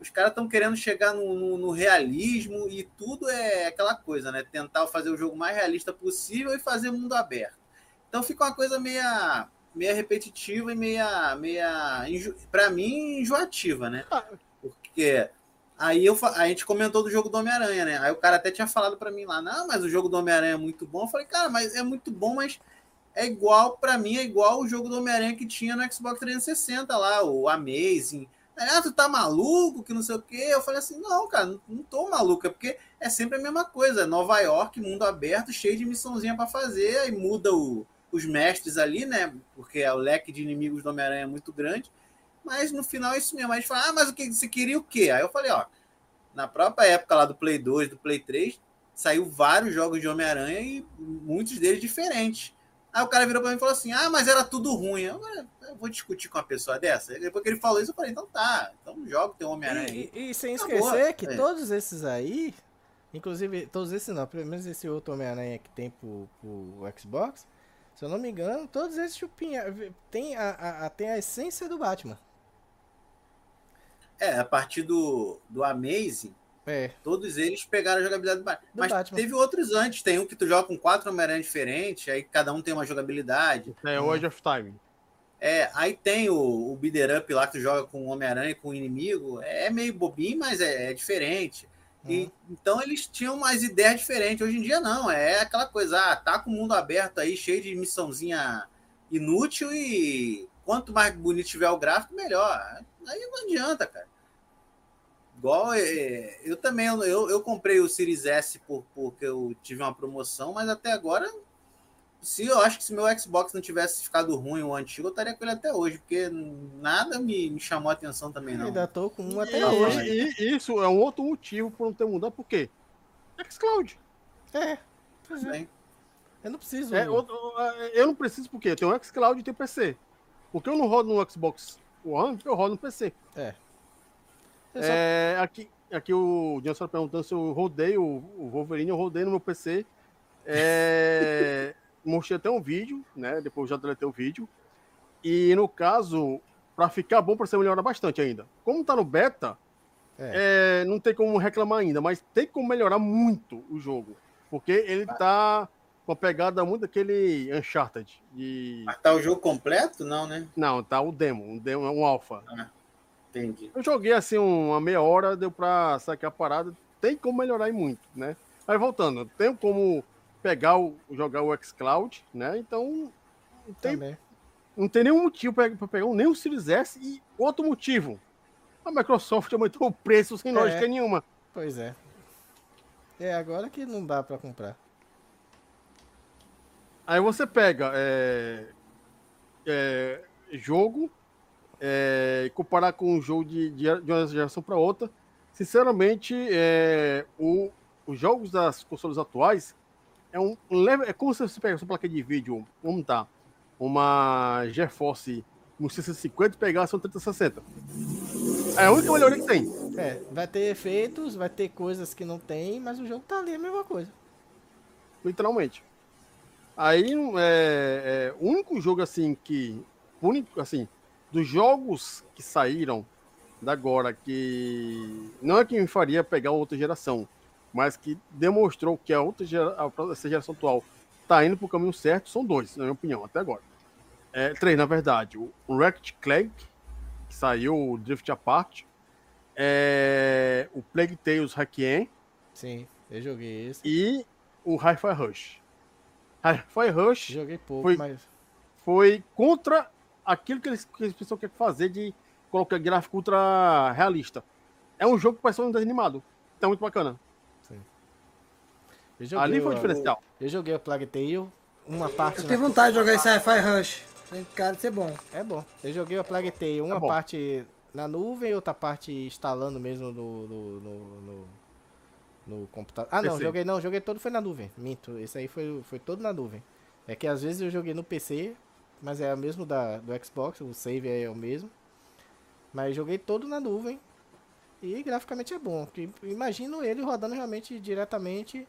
os caras estão querendo chegar no, no, no, realismo e tudo é aquela coisa, né? Tentar fazer o jogo mais realista possível e fazer mundo aberto. Então fica uma coisa meia meia repetitiva e meia, meia para mim, enjoativa, né? Ah. Porque aí eu, a gente comentou do jogo do Homem-Aranha, né? Aí o cara até tinha falado para mim lá, não, mas o jogo do Homem-Aranha é muito bom. Eu falei, cara, mas é muito bom, mas é igual, para mim, é igual o jogo do Homem-Aranha que tinha no Xbox 360 lá, o Amazing. Ah, tu tá maluco, que não sei o quê. Eu falei assim, não, cara, não, não tô maluco, é porque é sempre a mesma coisa. Nova York, mundo aberto, cheio de missãozinha para fazer, aí muda o, os mestres ali, né? Porque é o leque de inimigos do Homem-Aranha é muito grande. Mas no final é isso mesmo. A gente fala, ah, mas o que você queria o quê? Aí eu falei, ó, na própria época lá do Play 2, do Play 3, saiu vários jogos de Homem-Aranha e muitos deles diferentes. Aí o cara virou para mim e falou assim: Ah, mas era tudo ruim. Eu, eu, vou discutir com uma pessoa dessa. Depois que ele falou isso, eu falei: Então tá, então joga tem Homem-Aranha aí. E, e, sem esquecer que é. todos esses aí, inclusive, todos esses não, pelo menos esse outro Homem-Aranha que tem pro, pro Xbox, se eu não me engano, todos esses chupinha tem a, a, a, tem a essência do Batman. É, a partir do, do Amazing, é. todos eles pegaram a jogabilidade do Batman. Do Mas Batman. teve outros antes. Tem um que tu joga com quatro Homem-Aranha diferentes, aí cada um tem uma jogabilidade. É o Age of Time. É, aí tem o, o Beater Up lá que tu joga com o Homem-Aranha com o inimigo. É meio bobinho, mas é, é diferente. E. Então eles tinham mais ideias diferentes. Hoje em dia não, é aquela coisa, ah, tá com o mundo aberto aí, cheio de missãozinha inútil e quanto mais bonito tiver o gráfico, melhor. Aí não adianta, cara. Igual é, eu também, eu, eu comprei o Series S por, porque eu tive uma promoção, mas até agora se eu acho que se meu Xbox não tivesse ficado ruim o antigo, eu estaria com ele até hoje, porque nada me, me chamou a atenção também, não. Ainda tô com um até e, hoje. E, isso é um outro motivo por não ter mudado, por quê? Xcloud. É, pois é. Eu não preciso. É, eu, eu, não preciso porque eu tenho um Xcloud e tenho PC. Porque eu não rodo no Xbox One, eu rodo no PC. É. é aqui, aqui o Johnson perguntando se eu rodei o, o Wolverine, eu rodei no meu PC. É, mostrei até um vídeo, né? Depois já deletei o vídeo. E no caso, para ficar bom, para ser melhorar bastante ainda. Como tá no beta, é. É, não tem como reclamar ainda, mas tem como melhorar muito o jogo. Porque ele tá com a pegada muito daquele Uncharted. De... Mas tá o jogo completo? Não, né? Não, tá o demo, um demo, um alpha. Ah, entendi. Eu joguei assim uma meia hora, deu pra sacar a parada. Tem como melhorar e muito, né? Mas voltando, tem como pegar o, jogar o xCloud, né? Então não tem, não tem nenhum motivo para pegar nem o Series S e outro motivo. A Microsoft aumentou o preço sem é. lógica nenhuma. Pois é. É agora que não dá para comprar. Aí você pega é, é, jogo é, e comparar com um jogo de, de, de uma geração para outra. Sinceramente, é, o, os jogos das consoles atuais é um leve. É como se você pega essa placa de vídeo, vamos tá, uma GeForce um 650 e pegasse um 3060. É a única melhoria que tem. É, vai ter efeitos, vai ter coisas que não tem, mas o jogo tá ali, a mesma coisa. Literalmente. Aí, é, é, o único jogo assim que. Único, assim, dos jogos que saíram da agora, que não é que me faria pegar outra geração, mas que demonstrou que a outra gera, a, essa geração atual está indo para o caminho certo, são dois, na minha opinião, até agora. É, três, na verdade. O, Wrecked Clank, que saiu, o Drift Apart, é, o Plague Tales Hackien. Sim, eu joguei esse. E o Hi-Fi Rush. Hi-Fi Rush. Joguei pouco, foi, mas. Foi contra aquilo que eles, que eles pensam que quer fazer de colocar gráfico ultra realista. É um jogo que parece um desanimado. Então, muito bacana. Ali foi o diferencial. Eu, eu joguei o Plague Tale, uma parte. Eu tenho vontade de jogar esse Hi-Fi Rush. Tem cara de ser bom. É bom. Eu joguei o Plague Tale, uma é parte na nuvem e outra parte instalando mesmo no, no, no, no, no computador. Ah, não, PC. joguei não, joguei todo foi na nuvem. Minto, esse aí foi, foi todo na nuvem. É que às vezes eu joguei no PC, mas é o mesmo da, do Xbox, o save é o mesmo. Mas joguei todo na nuvem. E graficamente é bom. Imagino ele rodando realmente diretamente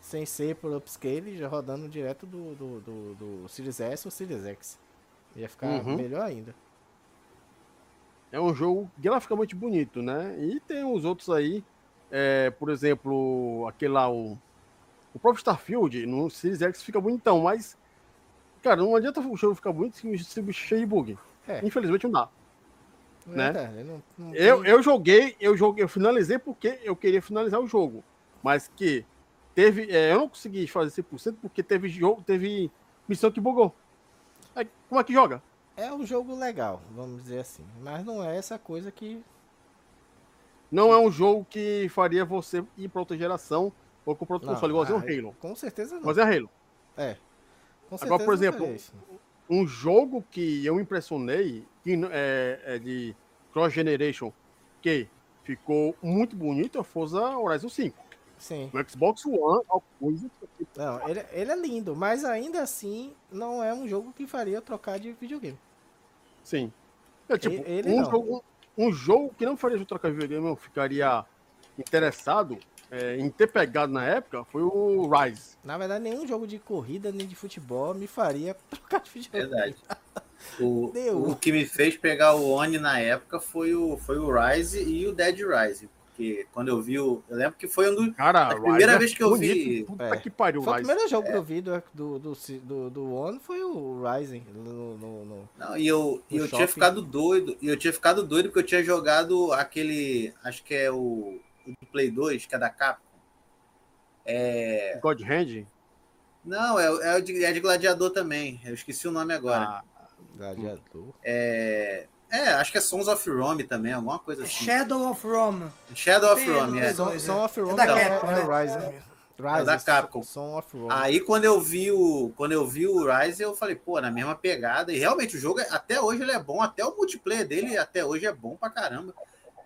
sem ser por upscale, já rodando direto do, do, do, do Series S ou Series X. Ia ficar uhum. melhor ainda. É um jogo graficamente bonito, né? E tem os outros aí, é, por exemplo, aquele lá, o, o próprio Starfield, no Series X fica bonitão, mas, cara, não adianta o jogo ficar bonito se o bicho cheio de bug. É. Infelizmente não dá. É, né? Tá, não, não eu, eu joguei, eu joguei, eu finalizei porque eu queria finalizar o jogo. Mas que Teve, é, eu não consegui fazer 100% porque teve jogo, teve missão que bugou. Aí, como é que joga? É um jogo legal, vamos dizer assim. Mas não é essa coisa que. Não é um jogo que faria você ir para outra geração ou comprar outro não, console, igualzinho ah, Halo. Com certeza não. Mas é Halo. É. Agora, por exemplo, é um jogo que eu impressionei, que é, é de Cross Generation, que ficou muito bonito, é o Forza Horizon 5. Sim. No Xbox One, coisa. Não, ele, ele é lindo, mas ainda assim não é um jogo que faria trocar de videogame. Sim. É, tipo, ele, um, jogo, um, jogo que não faria de trocar de videogame, eu ficaria interessado é, em ter pegado na época foi o Rise. Na verdade, nenhum jogo de corrida nem de futebol me faria trocar de videogame. Verdade. O, o que me fez pegar o Oni na época foi o, foi o Rise e o Dead Rise. Porque quando eu vi o. Eu lembro que foi um dos. Cara, a primeira Rise é vez que eu bonito, vi. Puta É. que pariu, Foi o primeiro jogo que eu vi do, do, do, do, do One foi o Rising. No, no, no- Não, e eu, e eu tinha ficado doido. E eu tinha ficado doido porque eu tinha jogado aquele. Acho que é o, o do Play 2, que é da Capcom. É. God Hand. Não, é, é, o de, é de gladiador também. Eu esqueci o nome agora. Ah, Gladiador. É. É, acho que é Sons of Rome também, alguma coisa É assim. Shadow of Rome. Shadow of Rome, é. no- Song, dois, Song é. of Rome da é, Capcom, é né? Rising. Rising. da Capcom. Song of Rome. Aí quando eu vi o quando eu vi o Rise, eu falei, pô, na mesma pegada. E realmente o jogo é- até hoje ele é bom, até o multiplayer dele até hoje é bom pra caramba.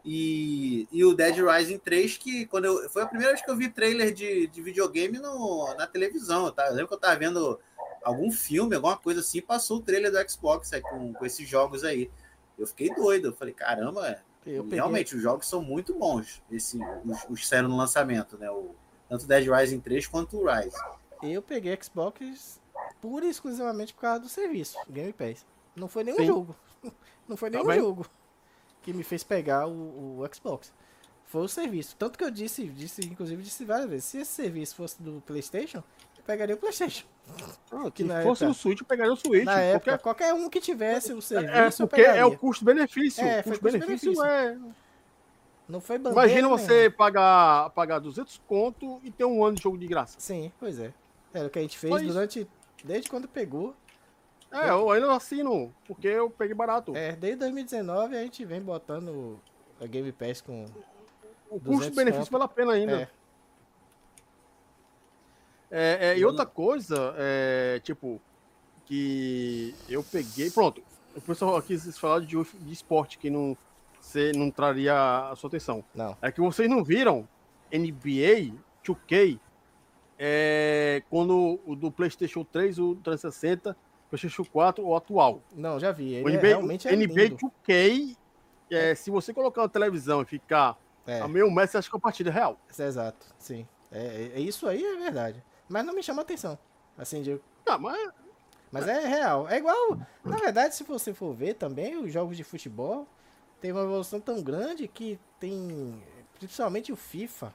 E, e o Dead Rising 3 que quando eu foi a primeira vez que eu vi trailer de, de videogame no, na televisão, tá? Eu lembro que eu tava vendo algum filme, alguma coisa assim, passou o trailer do Xbox aí, com, com esses jogos aí. Eu fiquei doido, eu falei, caramba, Eu peguei, realmente os jogos são muito bons, esse, os, os que saíram no lançamento, né? O, tanto o Dead Rising 3 quanto o Rise. eu peguei Xbox pura e exclusivamente por causa do serviço, Game Pass. Não foi nenhum Sim. jogo. Não foi nenhum Tá bem. jogo que me fez pegar o, o Xbox. Foi o serviço. Tanto que eu disse, disse, inclusive, disse várias vezes, se esse serviço fosse do Playstation, eu pegaria o Playstation. ah, Que se fosse época- no Switch, eu pegaria o Switch. Na época, qualquer- qualquer um que tivesse o É, serviço, eu porque é o custo-benefício. É, o custo-benefício é. Não foi bandeira Imagina você pagar, pagar 200 conto e ter um ano de jogo de graça. Sim, pois é. Era o que a gente fez durante. Desde quando pegou. É, eu ainda assino, porque eu peguei barato. É, desde 2019 a gente vem botando a Game Pass com. o 200 custo-benefício vale a pena ainda. É, É, é, e outra coisa, é, tipo, que eu peguei. Pronto, o pessoal aqui falaram de, de esporte que não, você não traria a sua atenção. não. É que vocês não viram NBA 2K é, quando o do PlayStation 3, o 360, PlayStation 4, o atual. Não, já vi. O Ele é, NBA, realmente é NBA lindo. 2K, é, se você colocar na televisão e ficar É, a meio metro, você acha que é uma partida real. é exato, sim. É, é- isso aí é verdade. Mas não me chama atenção. Assim, de, Ah, mas mas é real. É igual. Na verdade, se você for ver também, os jogos de futebol tem uma evolução tão grande que tem. Principalmente o FIFA.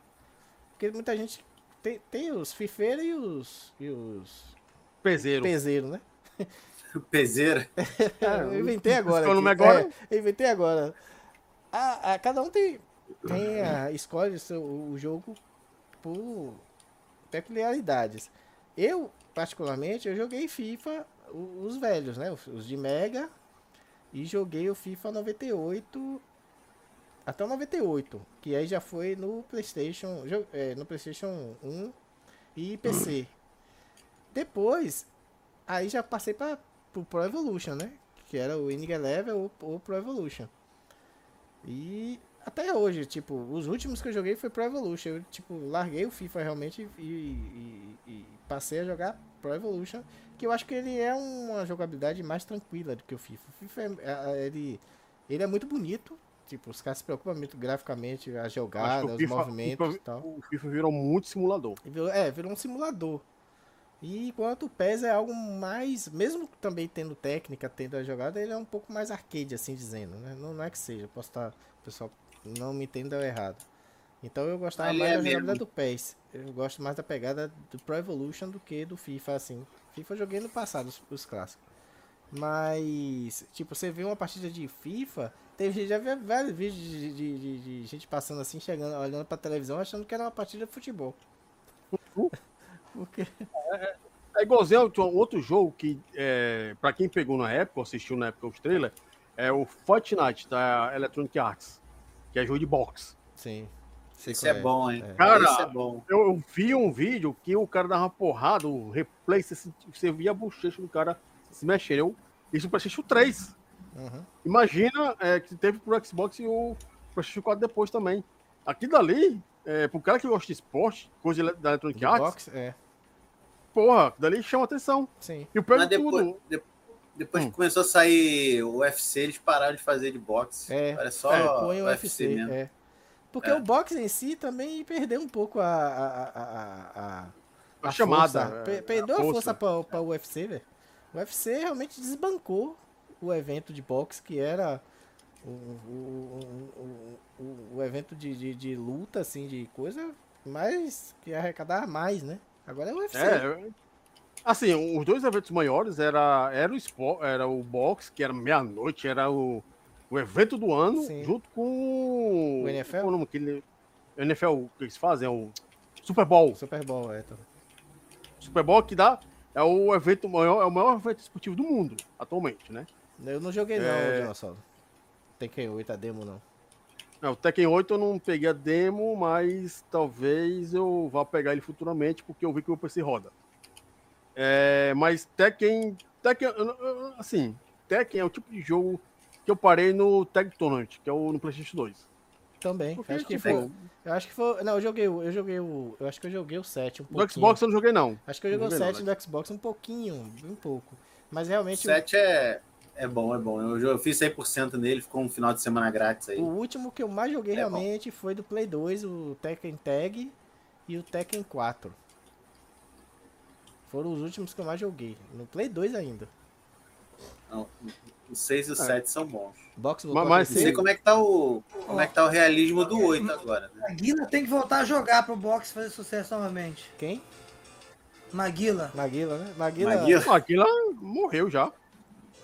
Porque muita gente. Tem, tem os fifeiros e os. E os peseiro. pezeiros, né? Peseira. eu inventei agora. Qual o nome aqui. agora? É, eu inventei agora. A, a- cada um tem, tem a, escolhe o, seu, o jogo por peculiaridades. Eu, particularmente, eu joguei FIFA, o- os velhos, né? Os, de Mega. E joguei o FIFA 98 até o 98, que aí já foi no PlayStation, é, no PlayStation 1 e PC. Depois, aí já passei para pro Pro Evolution, né? Que era o Winning Eleven ou o Pro Evolution. E até hoje, tipo, os últimos que eu joguei foi Pro Evolution. Eu, tipo, larguei o FIFA realmente e, e- e passei a jogar Pro Evolution. Que eu acho que ele é uma jogabilidade mais tranquila do que o FIFA. O FIFA, é, é- ele, ele é muito bonito. Tipo, os caras se preocupam muito graficamente, a jogada, os FIFA- movimentos FIFA- e tal. O FIFA virou muito simulador. É, virou um simulador. E enquanto o PES é algo mais, mesmo também tendo técnica, tendo a jogada, ele é um pouco mais arcade, assim dizendo, né? Não, não é que seja, posso estar, o pessoal não me entenda errado. Então eu gostava Ele mais é da mesmo. jogabilidade do PES. Eu gosto mais da pegada do Pro Evolution do que do FIFA, assim. FIFA eu joguei no passado, os, os clássicos. Mas, tipo, você vê uma partida de FIFA, teve gente, já vi vários vídeos de, de- de- de gente passando assim, chegando, olhando pra televisão, achando que era uma partida de futebol. Porque É igualzinho a outro jogo que, é, pra quem pegou na época, ou assistiu na época os trailers, é o Fortnite da Electronic Arts, que é jogo de boxe. Sim. Isso é bom, hein? Cara, Isso é bom. Eu, eu vi um vídeo que o cara dava uma porrada, o replay, você, você via a bochecha do cara se mexeu. Isso no PlayStation 3. Uhum. Imagina é, que teve pro Xbox e o PlayStation 4 depois também. Aquilo dali, é, pro cara que gosta de esporte, coisa ele- da Electronic De Arts, boxe? É, porra, dali chama atenção. sim. E o pior Mas de depois, tudo, de- depois Hum. que começou a sair o UFC, eles pararam de fazer de boxe. É, Era só é, põe o UFC, mesmo. é. Porque É. o boxe em si também perdeu um pouco a. a, a, a, a, chamada. força. é, Pe- perdeu a força, força. pra, pra UFC, velho. O UFC realmente desbancou o evento de boxe que era O, o, o, o, o evento de, de, de luta, assim, de coisa, mais que arrecadar mais, né? Agora é o UFC. É, assim, os dois eventos maiores era, era, o, sport, era o box, que era meia-noite, era o, o evento do ano, Sim. junto com O NFL? o nome que ele, NFL que eles fazem, é o Super Bowl. Super Bowl, é. Então. Super Bowl que dá é o evento maior, é o maior evento esportivo do mundo atualmente, né? Eu não joguei, não, É. Dinossauro. Tekken 8 a demo, não. É, o Tekken 8 eu não peguei a demo, mas talvez eu vá pegar ele futuramente, porque eu vi que o PC roda. É, mas Tekken, Tekken, assim, Tekken é o tipo de jogo que eu parei no Tag Tournament, que é o no PlayStation 2. Também. Porque, acho que tipo, foi. Eu acho que foi. Não, eu joguei o. Eu joguei o. Eu acho que eu joguei o 7 um pouquinho. No Xbox eu não joguei não. Acho que eu joguei o não joguei 7 não, do Xbox um pouquinho, bem pouco. Mas realmente o- 7 é, é bom, é bom. Eu, eu fiz 100% nele, ficou um final de semana grátis aí. o último que eu mais joguei É bom. realmente foi do Play 2, o Tekken Tag e o Tekken 4. Foram os últimos que eu mais joguei. No Play 2 ainda. Não, o 6 e o 7 são bons. Box Mas- voltou mas Não sei como é que tá o, como é que tá o realismo do 8 agora. Né? Maguila tem que voltar a jogar pro box fazer sucesso novamente. Quem? Maguila. Maguila, né? Maguila. Maguila? Ah, Aquilo morreu já.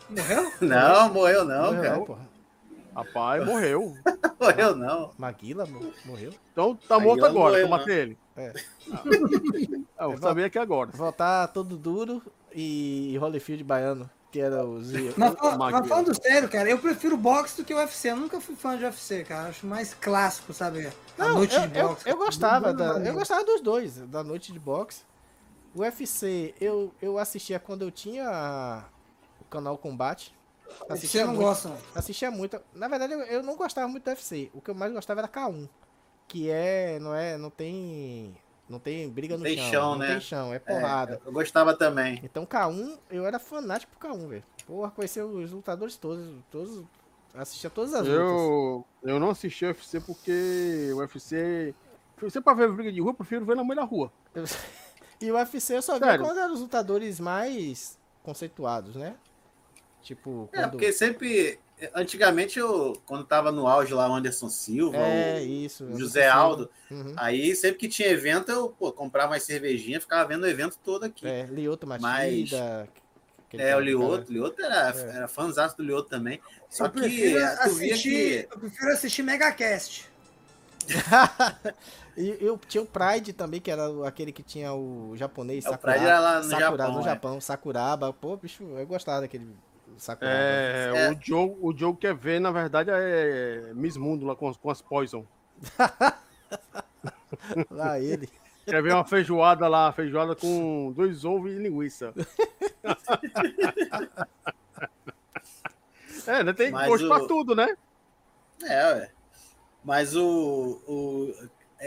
Morreu? Não, morreu não, morreu, cara. porra. Rapaz, morreu. Morreu não. Maguila mo- morreu. Então tá morto agora, eu matei ele. É. Ah, eu sabia que agora. Voltar todo duro e Holyfield baiano, que era os. Mas, fal- Maguila. mas falando sério, cara, eu prefiro boxe do que o UFC. Eu nunca fui fã de UFC, cara. Acho mais clássico, sabe? A Não, noite eu, de eu, boxe. eu gostava, Muito da, eu gostava dos dois, da noite de boxe. O UFC eu, eu assistia quando eu tinha o canal Combate. Você Assistia não muito, gosta, assistia muito. Na verdade, eu, eu não gostava muito do UFC. O que eu mais gostava era K1, que é, não é, não tem, não tem briga no Tem chão, chão, não né? tem chão, é É, porrada. eu gostava também. Então K1, eu era fanático por K1, velho. Porra, conhecia os lutadores todos, todos assistia todas as lutas. Eu, eu não assisti o UFC porque o UFC. Você pra ver briga de rua, eu prefiro ver na meio da rua. E o UFC eu só vi quando eram os lutadores mais conceituados, né? Tipo, É, quando... porque sempre. Antigamente, eu, quando tava no auge lá, o Anderson Silva, É, o isso. José. Aldo, Uhum. aí sempre que tinha evento, eu pô, comprava mais cervejinha, ficava vendo o evento todo aqui. É, Lioto Mas- Machida. aquele É, o Lioto, Lioto era, É. era fãzaço do Lioto também. Só Eu que assistir, que. eu prefiro assistir Megacast. E eu tinha o Pride também, que era o- aquele que tinha o japonês, É, o Sakuraba. Pride era lá no Sakura- Japão, no é. Japão, Sakuraba. Pô, bicho, eu gostava daquele É, É. O, Joe, o Joe quer ver, na verdade, é Miss Mundo lá com as, com as Poison. Lá ele. Quer ver uma feijoada lá, feijoada com dois ovos e linguiça. é, né? Tem Mas gosto o- pra tudo, né? É, ué. Mas o. o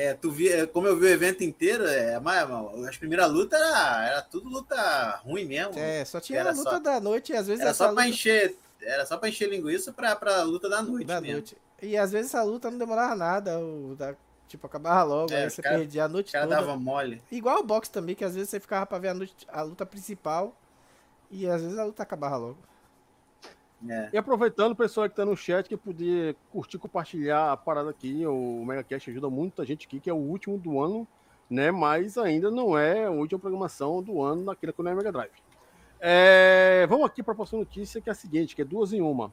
é, tu via, como eu vi o evento inteiro, é, mas, as primeiras lutas era, era tudo luta ruim mesmo. É, só tinha Era a luta só- da noite e às vezes Era só pra luta encher. Era só pra encher linguiça pra, pra luta da noite da mesmo. noite. E às vezes essa luta não demorava nada, o da- tipo, acabava logo, É, aí você cara- perdia a O noite cara toda. dava mole. Igual o boxe também, que às vezes você ficava pra ver a, noite- a luta principal e às vezes a luta acabava logo. É. E aproveitando, o pessoal que tá no chat, que podia curtir, compartilhar a parada aqui, o MegaCast ajuda muita gente aqui, que é o último do ano, né? Mas ainda não é a última programação do ano naquele que não é Mega Drive. É, vamos aqui para a próxima notícia, que é a seguinte, que é duas em uma.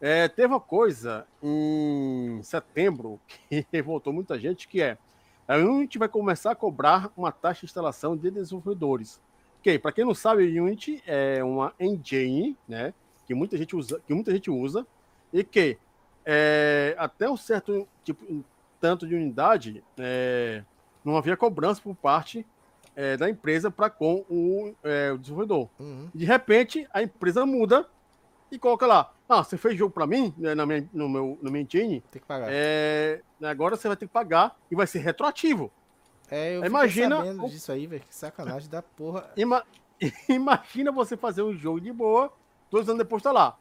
É, teve uma coisa em setembro que revoltou muita gente, que é a Unity vai começar a cobrar uma taxa de instalação de desenvolvedores. Ok, para quem não sabe, a Unity é uma engine, né? Que muita gente usa, que muita gente usa e que é, até um certo tipo, tanto de unidade é, não havia cobrança por parte é, da empresa para com o, é, o desenvolvedor. Uhum. De repente, a empresa muda e coloca lá: Ah, você fez jogo para mim, né, na minha, no meu, no meu engine, Tem que pagar. é, agora você vai ter que pagar e vai ser retroativo. É, eu Imagina sabendo o- disso aí, velho. Que sacanagem da porra. Ima- Imagina você fazer um jogo de boa, dois anos depois tá lá.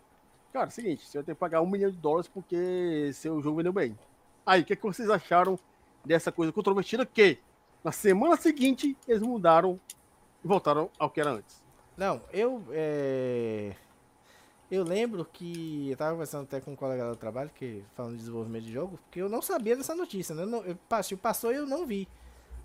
Cara, é o seguinte, você vai ter que pagar um milhão de dólares porque seu jogo vendeu bem. Aí, o que, é que vocês acharam dessa coisa controvertida que na semana seguinte eles mudaram e voltaram ao que era antes? Não, eu. É... Eu lembro que eu tava conversando até com um colega do trabalho, que falando de desenvolvimento de jogo, porque eu não sabia dessa notícia, né? Eu não, eu, passou, e eu não vi.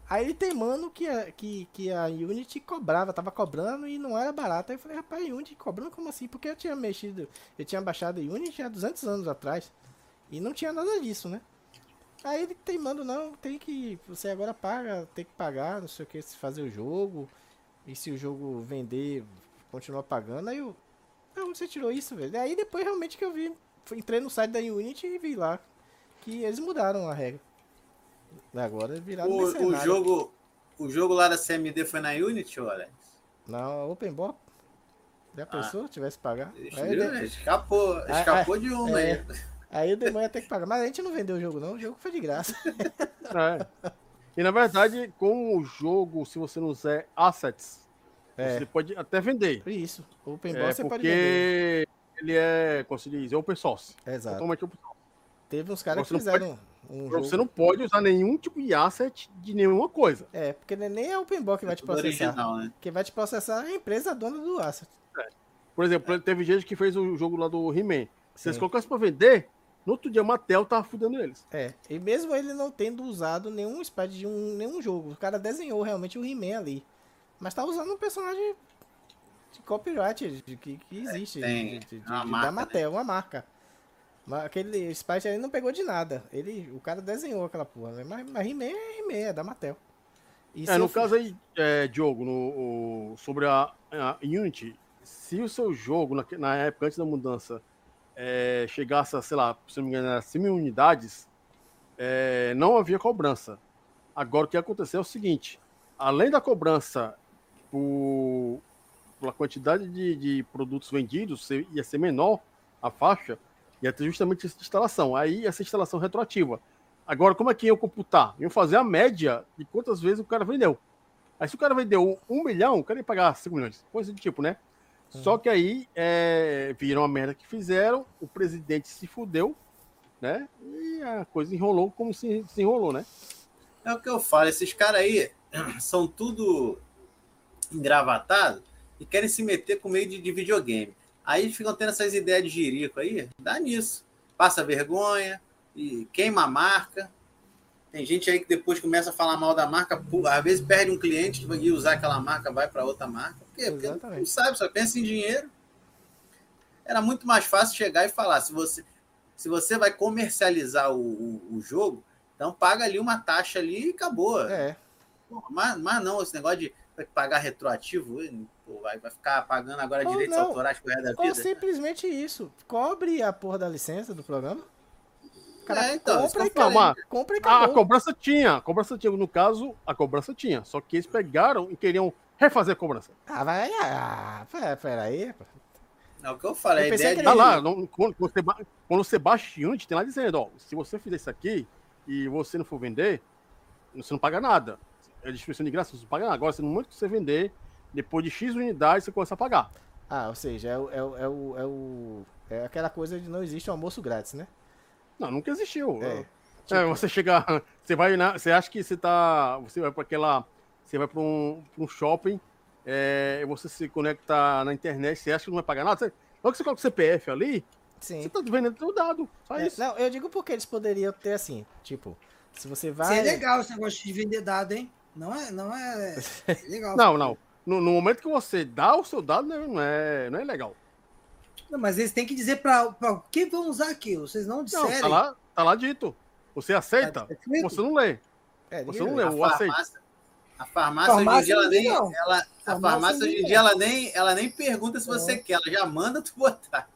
Aí ele teimando que a, que, que a Unity cobrava, tava cobrando e não era barato. Aí eu falei, rapaz, Unity cobrando como assim? Porque eu tinha mexido, eu tinha baixado a Unity há 200 anos atrás. E não tinha nada disso, né? Aí ele teimando, não, tem que, você agora paga, tem que pagar, não sei o que, se fazer o jogo. E se o jogo vender, continuar pagando. Aí eu, ah, você tirou isso, velho? Aí depois realmente que eu vi, entrei no site da Unity e vi lá que eles mudaram a regra. Agora viraram o, o jogo O jogo lá da CMD foi na Unity, Alex? Não, Open Bop. Já ah. pensou? Tivesse que pagar? Aí, né? Escapou, escapou de uma é, aí. Aí o demônio ia ter que pagar. Mas a gente não vendeu o jogo, não. O jogo foi de graça. É. E na verdade, com o jogo, se você não usar assets, é. você pode até vender. Isso. O Open é, você pode vender. Porque ele é, como se diz, open source. Exato. Totalmente open source. Teve uns caras que fizeram. Pode... Um jogo... Você não pode usar nenhum tipo de asset de nenhuma coisa. É, porque é nem é o Openbox que vai te é processar. Original, né? Quem vai te processar é a empresa dona do asset. É. Por exemplo, é. teve gente que fez o jogo lá do He-Man. Se eles colocassem pra vender, no outro dia a Mattel tava fudendo eles. É, e mesmo ele não tendo usado nenhum sprite de um, nenhum jogo, o cara desenhou realmente o He-Man ali. Mas tá usando um personagem de copyright de, que, que existe. É, tem, de, de, marca, da Mattel, né? uma marca. Mas aquele Sprite aí não pegou de nada. Ele, o cara desenhou aquela porra, né? Mas, mas He-Man é He-Man, é da Mattel. E é, no caso aí, é, Diogo, no, o, sobre a, a, Unity, se o seu jogo, na, na época antes da mudança, é, chegasse a, sei lá, se não me engano, 100 mil unidades, é, não havia cobrança. Agora o que aconteceu é o seguinte: além da cobrança por, pela quantidade de, de produtos vendidos, ia ser menor a faixa, Ia ter justamente essa instalação. Aí essa instalação retroativa. Agora, como é que eu computar? Eu fazer a média de quantas vezes o cara vendeu. Aí se o cara vendeu um milhão, o cara ia pagar 5 milhões. Coisa do tipo, né? Uhum. Só que aí é, viram a merda que fizeram, o presidente se fudeu, né? E a coisa enrolou como se, se enrolou, né? É o que eu falo, esses caras aí são tudo engravatados e querem se meter com meio de, de videogame. Aí ficam tendo essas ideias de jirico aí, dá nisso. Passa vergonha e queima a marca. Tem gente aí que depois começa a falar mal da marca, às vezes perde um cliente e usar aquela marca, vai para outra marca. Por quê? Porque Exatamente. não sabe, só pensa em dinheiro. Era muito mais fácil chegar e falar: se você, se você vai comercializar o, o, o jogo, então paga ali uma taxa ali e acabou. É. Mas, mas não, esse negócio de pagar retroativo, Pô, vai, vai ficar pagando agora direitos não, autorais pro resto da vida? Ou simplesmente isso. Cobre a porra da licença do programa. Cara, é, então, compra, e calma. compra e acabou. A cobrança tinha. A cobrança tinha. No caso, a cobrança tinha. Só que eles pegaram e queriam refazer a cobrança. Ah, vai. Ah, peraí. É o que eu falei. Eu ideia de... Tá lá, não, quando, você, quando você baixa o Unity, tem lá dizendo, ó, se você fizer isso aqui e você não for vender, você não paga nada. É distribuição de graça, você paga nada. Agora, no momento que você vender, depois de X unidades, você começa a pagar. Ah, ou seja, é, o, é, o, é, o, é, o, é aquela coisa de não existe um almoço grátis, né? Não, nunca existiu. É, é tipo... é você chega, você vai na, você acha que você tá, você vai para aquela, você vai para um, um shopping, é, você se conecta na internet, você acha que não vai pagar nada, você, logo que você coloca o CPF ali, Sim. você tá vendendo o dado, só é, isso. Não, eu digo porque eles poderiam ter assim, tipo, se você vai... Isso é legal esse negócio de vender dado, hein? Não é, não é, legal. não, não no, no, momento que você dá o seu dado, né, não é, não é legal. Não, mas eles têm que dizer para quem vão usar aquilo. Vocês não disserem. Não, tá lá, tá lá dito. Você aceita, tá você não lê. É, você não lê, o aceita. A farmácia, farmácia hoje em dia, ela nem, ela, a farmácia hoje em dia, ela nem, ela nem pergunta se você é. quer, ela já manda tu botar.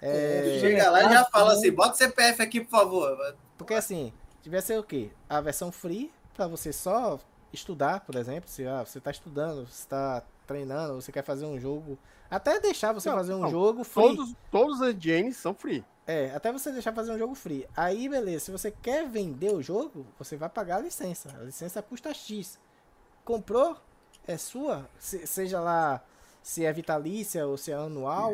É... Chega lá e já fala assim, bota o CPF aqui, por favor. Porque assim, tivesse o quê? A versão free, para você só estudar, por exemplo, se ah, você está estudando, você está treinando, você quer fazer um jogo, até deixar você não, fazer um não, jogo free. Todos, todos as genes são free. É, até você deixar fazer um jogo free. Aí, beleza, se você quer vender o jogo, você vai pagar a licença. A licença custa X. Comprou, é sua, se, seja lá se é vitalícia ou se é anual.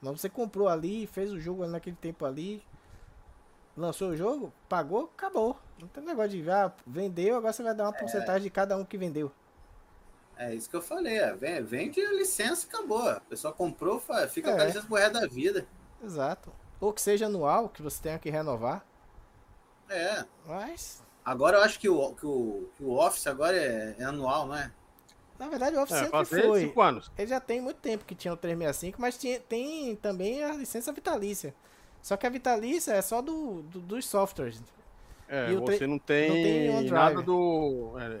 Mas você comprou ali, fez o jogo naquele tempo ali, lançou o jogo, pagou, acabou. Não tem negócio de ah, vendeu, agora você vai dar uma porcentagem de cada um que vendeu. É isso que eu falei. É. Vende a licença e acabou. A pessoa comprou, fica É. com a licença pro resto da vida. Exato. Ou que seja anual, que você tenha que renovar. É. Mas, Agora eu acho que o, que o, que o Office agora é, é anual, não é? na verdade, o Office É, sempre foi. cinco anos. Ele já tem muito tempo que tinha o 365, mas tinha, tem também a licença vitalícia. Só que a vitalícia é só do, do- dos softwares. É, E você não não tem, tem OneDrive. nada do. É,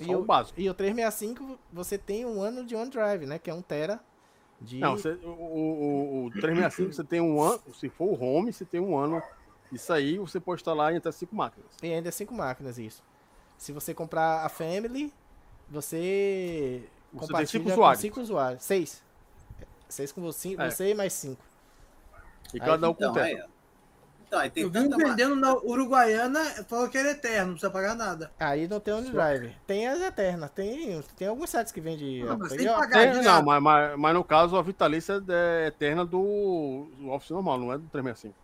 E o básico. e o 365 você tem um ano de OneDrive, né? Que é um tera de. Não, você, o, o, o 365 você tem um ano. Se for o home, você tem um ano. Isso aí você pode instalar em até cinco máquinas. E ainda é cinco máquinas isso. Se você comprar a Family, você, Você tem cinco usuários. cinco usuários. Seis. Seis com você, É. você e mais cinco. E Aí, cada um com Então, teto. aí, então, aí tem Eu vi tanta ma- vendendo na Uruguaiana, falou que era eterno, não precisa pagar nada. Aí não tem OneDrive. Tem as eternas. Tem, tem alguns sites que vendem. Não, mas tem pagar. É, direto. não, mas, mas, mas no caso a vitalícia é eterna do, do Office normal, não é do 365.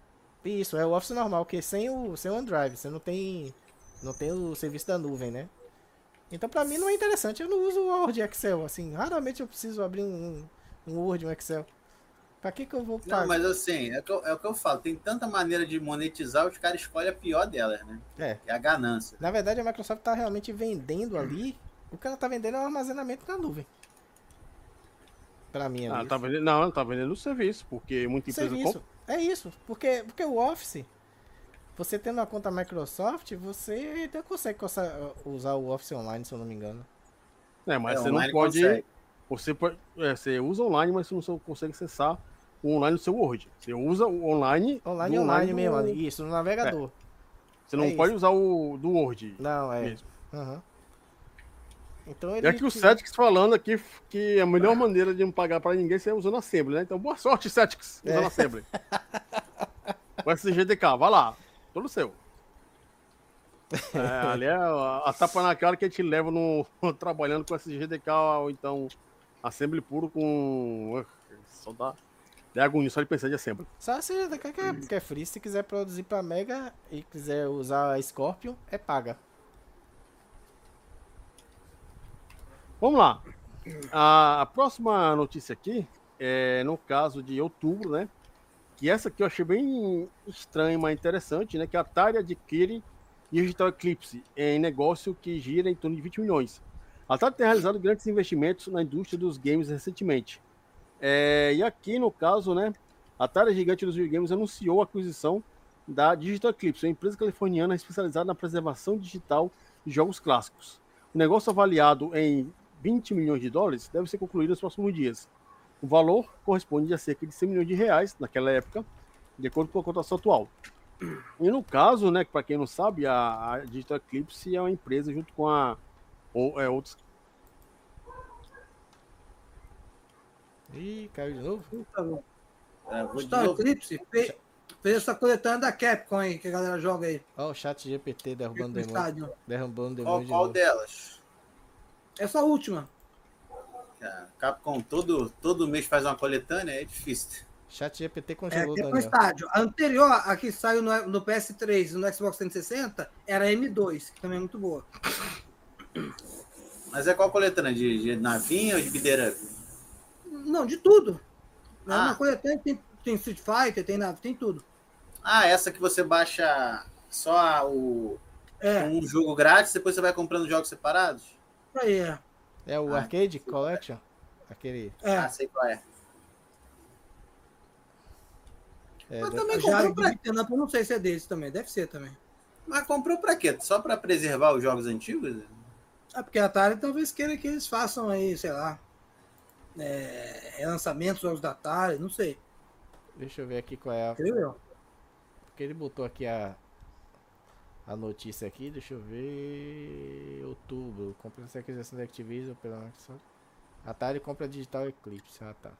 Isso, é o Office normal, que sem o, sem o OneDrive, você não tem, não tem o serviço da nuvem, né? Então pra mim não é interessante, eu não uso o Word e Excel, assim, raramente eu preciso abrir um, um Word, um Excel. Pra que que eu vou pagar? Não, mas assim, é o, que eu, é o que eu falo. Tem tanta maneira de monetizar, os caras escolhem a pior delas, né? É, Que é a ganância. na verdade a Microsoft tá realmente vendendo ali, o que ela tá vendendo é o armazenamento na nuvem. Pra mim, Ah, ali. tá vendendo, não, ela tá vendendo o serviço, porque muita empresa serviço. compra. É isso, porque, porque o Office, você tendo uma conta Microsoft, você ainda consegue usar o Office online, se eu não me engano. É, mas É, você não pode. consegue. Você, pode é, você usa online, mas você não consegue acessar o online do seu Word. Você usa o online. Online do online do- mesmo, ali, isso, no navegador. Você não É pode isso. usar o do Word Não, é. mesmo. Aham. Então E ele. aqui o te- Cetics falando aqui que a melhor maneira de não pagar para ninguém é usando Assembly, né? Então boa sorte, Cetics, usando É. Assembly. o SGDK, vai lá, todo seu. É, ali é a, a tapa na cara que a gente leva no, trabalhando com SGDK ou então Assembly puro com. Só dá, dá agonia só de pensar de Assembly. Só se que é, que é free. Se quiser produzir pra Mega e quiser usar a Scorpion, é paga. Vamos lá. A, a próxima notícia aqui é no caso de outubro, né? Que essa aqui eu achei bem estranha, mas interessante, né? Que a Atari adquire Digital Eclipse em negócio que gira em torno de 20 milhões. A Atari tem realizado grandes investimentos na indústria dos games recentemente. É, e aqui, no caso, né? A Atari gigante dos videogames anunciou a aquisição da Digital Eclipse, uma empresa californiana especializada na preservação digital de jogos clássicos. O negócio avaliado em 20 milhões de dólares deve ser concluído nos próximos dias. O valor corresponde a cerca de 100 milhões de reais naquela época, de acordo com a cotação atual. E no caso, né, para quem não sabe, a, Digital Eclipse é uma empresa junto com a ou, é, outros. Ih, caiu de novo? Tá bom. É, Star novo. Eclipse fez, fez essa coletânea da Capcom aí, que a galera joga aí. Ó, o chat GPT derrubando no demônio. estádio. Derrubando Qual, demônio de qual delas? Essa última. A Capcom todo, todo mês faz uma coletânea, é difícil. Chat GPT É, congelou, é Daniel. estádio. A anterior, a que saiu no, no PS3 e no Xbox 360, era a M2, que também é muito boa. Mas é qual coletânea? De, de navinha ou de bideira? Não, de tudo. Né? Ah. Na coletânea tem, tem Street Fighter, tem, nave, tem tudo. Ah, essa que você baixa só o, É, um jogo grátis, depois você vai comprando jogos separados? aí é. É o Ah, Arcade Collection? Aquele. é. Ah, sei qual é. É, Mas também Já comprou pra... up, eu não sei se é deles também, deve ser também. Mas comprou pra quê? Só pra preservar os jogos antigos? É porque a Atari talvez queira que eles façam aí, sei lá, é, lançamentos jogos da Atari, não sei. Deixa eu ver aqui qual é a. Entendeu? Porque ele botou aqui a. A notícia aqui, deixa eu ver. Outubro. Compra essa aquisição da Activision pela Microsoft. Atari compra Digital Eclipse. Ah tá.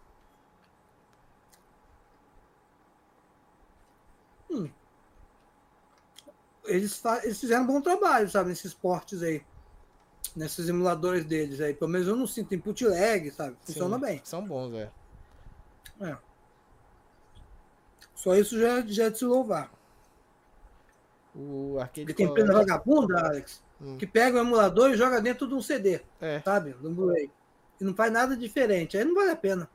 Eles, fa- eles fizeram um bom trabalho, sabe, nesses portes aí. Nesses emuladores deles aí. Pelo menos eu não sinto input lag, sabe? Funciona Sim, bem. São bons, é. É. Só isso já, já é de se louvar. O Arcade Ele tem pena vagabunda, Alex? hum. que pega o emulador e joga dentro de um CD, é. sabe? No Blu-ray. E não faz nada diferente. Aí não vale a pena.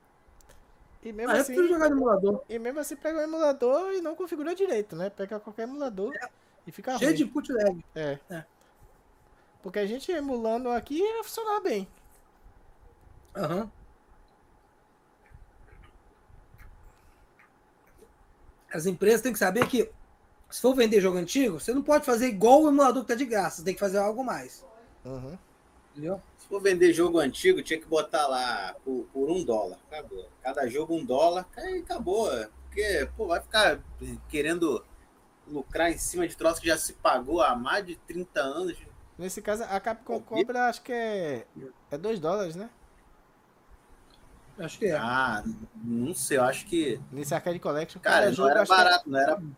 E mesmo ah, assim, jogar no emulador. E mesmo assim pega o emulador e não configura direito, né? Pega qualquer emulador é. e fica Cheio ruim. de put lag. É. é. Porque a gente emulando aqui ia funcionar bem. Aham. Uhum. As empresas têm que saber que se for vender jogo antigo, você não pode fazer igual o emulador que tá de graça, você tem que fazer algo mais. Uhum. Entendeu? Se for vender jogo antigo, tinha que botar lá por, por um dólar. Acabou. Cada jogo um dólar, aí acabou. Porque, pô, vai ficar querendo lucrar em cima de troço que já se pagou há mais de 30 anos. Nesse caso, a Capcom cobra, acho que é, é 2 dólares, né? Acho que é. Ah, não sei, eu acho que. Nesse Arcade Collection, cara, jogo, não era barato, que... não era, não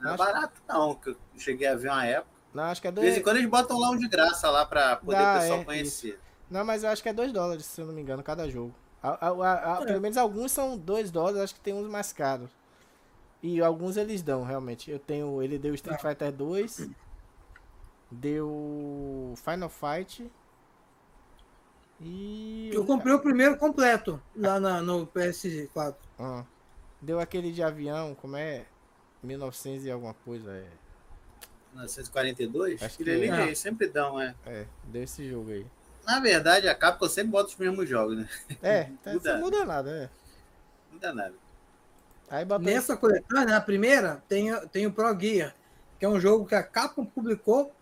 era acho... barato, não. Que eu cheguei a ver uma época. Não, acho que é dois... De vez em quando eles botam lá um de graça lá pra poder Dá, o pessoal é, conhecer. Isso. Não, mas eu acho que é 2 dólares, se eu não me engano, cada jogo. A, a, a, é. Pelo menos alguns são 2 dólares, acho que tem uns mais caros. E alguns eles dão, realmente. Eu tenho. Ele deu Street tá. Fighter 2. Deu Final Fight. E. Eu comprei o primeiro completo lá na, no PS4. Ah. Deu aquele de avião, como é? 1900 e alguma coisa. É. 1942? Acho que ele é. sempre dão, é. É, deu esse jogo aí. Na verdade, a Capcom sempre bota os mesmos jogos, né? É, tá, muda, não muda nada, é. Muda nada. Aí Nessa coletânea, na primeira, tem, tem o Pro Gear, que é um jogo que a Capcom publicou,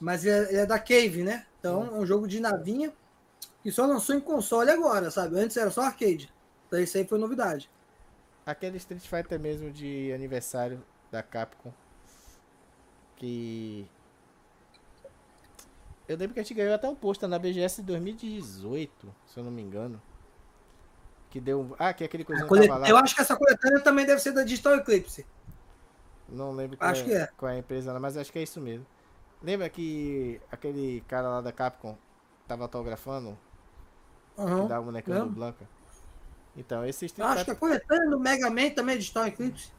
mas ele é, ele é da Cave, né? Então, é um jogo de navinha que só lançou em console agora, sabe? Antes era só arcade. Então, isso aí foi novidade. Aquele Street Fighter mesmo de aniversário da Capcom, que eu lembro que a gente ganhou até um posto na BGS de 2018, se eu não me engano. Que deu. Ah, que é aquele coisa colet... Eu acho que essa coletânea também deve ser da Digital Eclipse. Não lembro qual, acho é, que é. qual é a empresa, mas acho que é isso mesmo. Lembra que aquele cara lá da Capcom tava autografando? Uhum. O bonecão do Blanca? Então, esse Street Acho que a coletânea do Mega Man também é Digital Eclipse.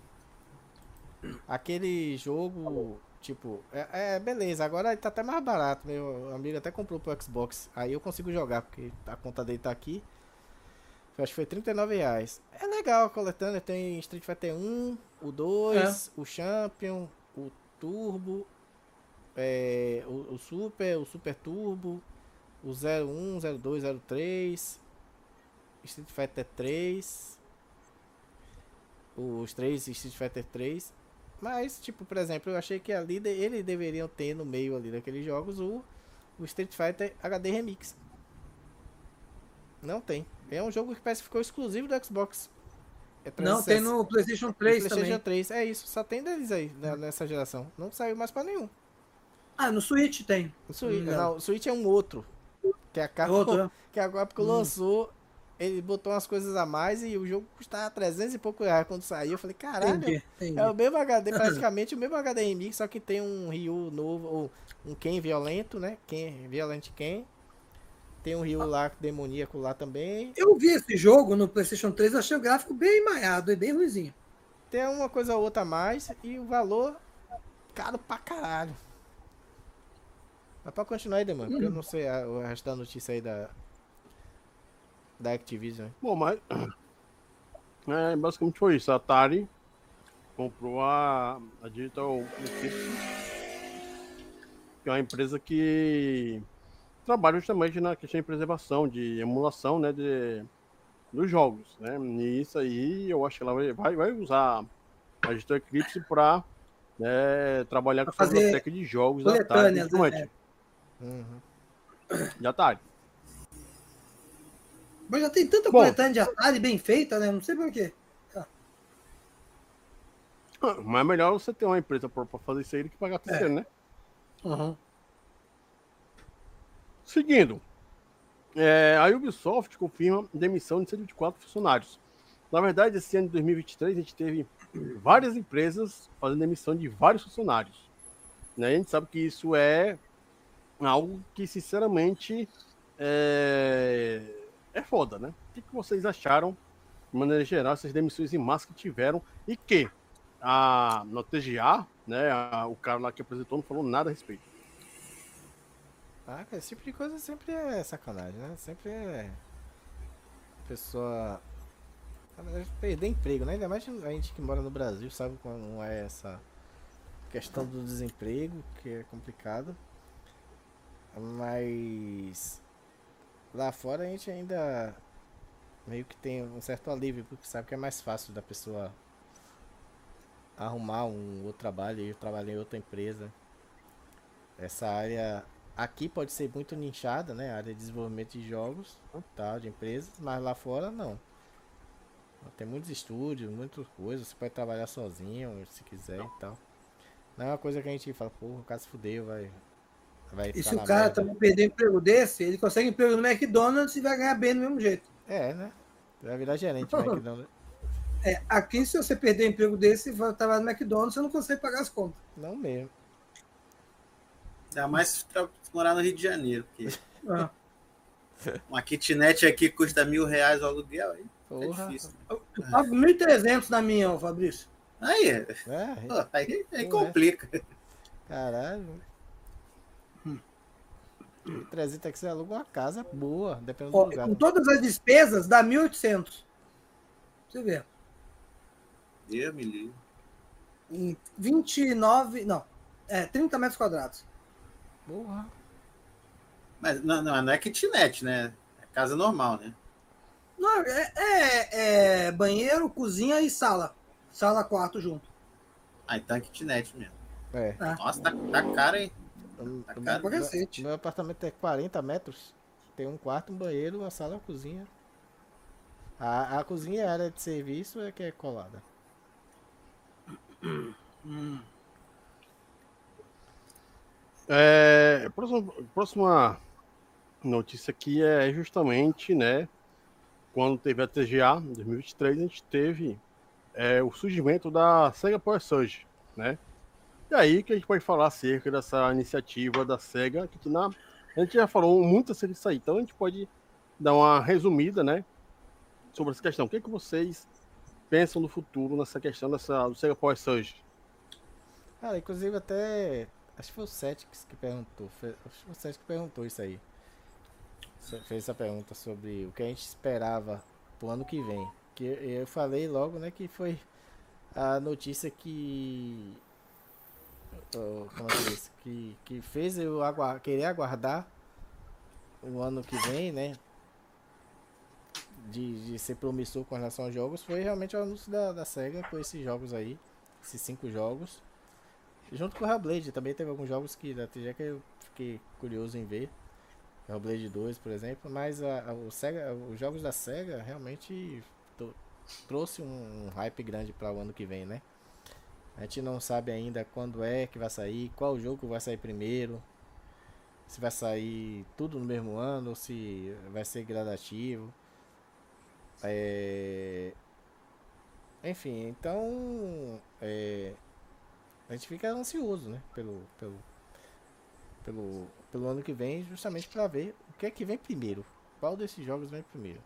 Aquele jogo Tipo, é, é, beleza, agora tá até mais barato. Meu amigo até comprou pro Xbox. Aí eu consigo jogar, porque a conta dele tá aqui. acho que foi 39 reais. É legal a coletânea, tem Street Fighter 1, o 2, é. o Champion, o Turbo, é, o, o, Super, o Super Turbo, o 01, 02, 03, Street Fighter 3, os 3 Street Fighter 3. Mas, tipo, por exemplo, eu achei que ali de, eles deveriam ter no meio ali daqueles jogos o, o Street Fighter HD Remix. Não tem. É um jogo que parece que ficou exclusivo do Xbox. É não, tem no PlayStation 3 no PlayStation também. 3, é isso. Só tem deles aí né, nessa geração. Não saiu mais pra nenhum. Ah, no Switch tem. No Switch, não, não o Switch é um outro. Que a Capcom, outro, né? que a Capcom hum. lançou ele botou umas coisas a mais e o jogo custava 300 e pouco reais quando saiu. Eu falei, caralho, entendi, entendi. é o mesmo HD, praticamente o mesmo HD remix, só que tem um Ryu novo, ou um Ken violento, né? Ken, Violent Ken. Tem um Ryu ah. lá demoníaco lá também. Eu vi esse jogo no PlayStation 3, achei o gráfico bem maiado e bem ruizinho. Tem uma coisa ou outra a mais e o valor caro pra caralho. Mas pra continuar aí, Demônio, porque eu não sei a, o resto da notícia aí da, da Activision. Bom, mas. É, basicamente foi isso. A Atari comprou a, a Digital que é uma empresa que trabalha justamente na questão de preservação, de emulação, né, de, dos jogos, né? E isso aí, eu acho que ela vai, vai usar a Digital Eclipse para né, trabalhar com a biblioteca de jogos da Atari, né? Uhum. De Atari. Mas já tem tanta Bom, coletânea de Atari bem feita, né? Não sei porquê. Ah. Mas é melhor você ter uma empresa para fazer isso aí do que pagar terceiro, é. né? Uhum. Seguindo. É, a Ubisoft confirma demissão de 124 funcionários. Na verdade, esse ano de 2023, a gente teve várias empresas fazendo demissão de vários funcionários. Né? A gente sabe que isso é algo que, sinceramente, é é foda, né? O que, que vocês acharam, de maneira geral, essas demissões em massa que tiveram e que a, no TGA, né, a, o cara lá que apresentou não falou nada a respeito. Ah, cara, esse tipo de coisa sempre é sacanagem, né? Sempre é. Pessoa. Perder emprego, né? Ainda mais a gente que mora no Brasil sabe como é essa questão do desemprego, que é complicado. Mas lá fora a gente ainda meio que tem um certo alívio, porque sabe que é mais fácil da pessoa arrumar um outro trabalho e trabalhar em outra empresa. Essa área aqui pode ser muito nichada, né? A área de desenvolvimento de jogos, tá, de empresas, mas lá fora não. Tem muitos estúdios, muitas coisas, você pode trabalhar sozinho, se quiser e tal. Não é uma coisa que a gente fala, porra, o cara se fudeu, vai. Vai e se o cara também perder emprego desse, ele consegue emprego no McDonald's e vai ganhar bem do mesmo jeito. É, né? Vai virar gerente do McDonald's. É, aqui, se você perder emprego desse e trabalhar no McDonald's, você não consegue pagar as contas. Não mesmo. Ainda mais se morar no Rio de Janeiro, porque ah. uma kitnet aqui custa mil reais o aluguel, aí é difícil. Eu pago 1.300 na minha, ó, Fabrício. Aí, é, aí, aí complica. Caralho. Hum. 300 é que você aluga uma casa boa, dependendo Ó, do lugar. Com todas as despesas, dá 1.800. Você vê. Deus me. Em 29, não, é 30 metros quadrados. Porra. Mas não, não, não é kitnet, né? É casa normal, né? Não, é, é, é banheiro, cozinha e sala. Sala, quarto junto. Ah, então é kitnet mesmo. É. é. Nossa, tá, tá caro, hein? Tá caro. Meu, meu apartamento é 40 metros. Tem um quarto, um banheiro, uma sala, uma cozinha. A, a cozinha a área de serviço é que é colada. Hum. É, próxima, próxima notícia aqui é justamente, né, quando teve a TGA em 2023, a gente teve é, o surgimento da Sega Power Surge, né? E aí que a gente pode falar acerca dessa iniciativa da Sega, que na, a gente já falou muito acerca disso aí, então a gente pode dar uma resumida, né, sobre essa questão. O que, é que vocês pensam no futuro nessa questão dessa, do Sega Power Surge? Cara, inclusive até Acho que foi o Cetics que perguntou. Foi, acho que foi o Cetics que perguntou isso aí. Fez essa pergunta sobre o que a gente esperava pro ano que vem. Que eu falei logo, né, que foi a notícia que. Como que, que, que fez eu aguardar, querer aguardar o ano que vem, né? De, de ser promissor com relação aos jogos foi realmente o anúncio da, da SEGA com esses jogos aí, esses cinco jogos. Junto com o Hellblade, também teve alguns jogos que da TG que eu fiquei curioso em ver. Hellblade 2, por exemplo, mas a, a, o Sega, os jogos da SEGA realmente to, trouxe um, um hype grande para o ano que vem, né? A gente não sabe ainda quando é que vai sair, qual jogo vai sair primeiro, se vai sair tudo no mesmo ano ou se vai ser gradativo. É... Enfim, então é... A gente fica ansioso, né? Pelo, pelo, pelo, pelo ano que vem, justamente para ver o que é que vem primeiro. Qual desses jogos vem primeiro?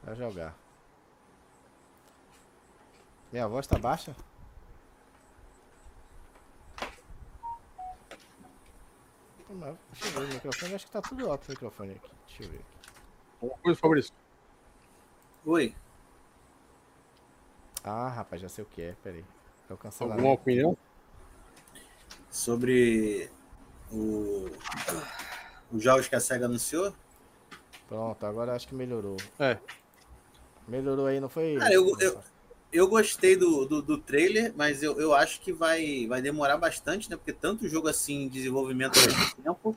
Pra jogar. Minha voz tá baixa? Deixa eu ver o microfone. Acho que tá tudo alto o microfone aqui. Deixa eu ver aqui. Oi, Fabrício. Oi. Ah, rapaz, já sei o que é. Peraí. É o cancelamento. Alguma opinião? Sobre o, os jogos que a SEGA anunciou? Pronto, agora acho que melhorou. É. Melhorou aí, não foi? Cara, eu, eu, eu gostei do, do, do, trailer, mas eu, eu acho que vai, vai demorar bastante, né? Porque tanto jogo assim em desenvolvimento há tempo.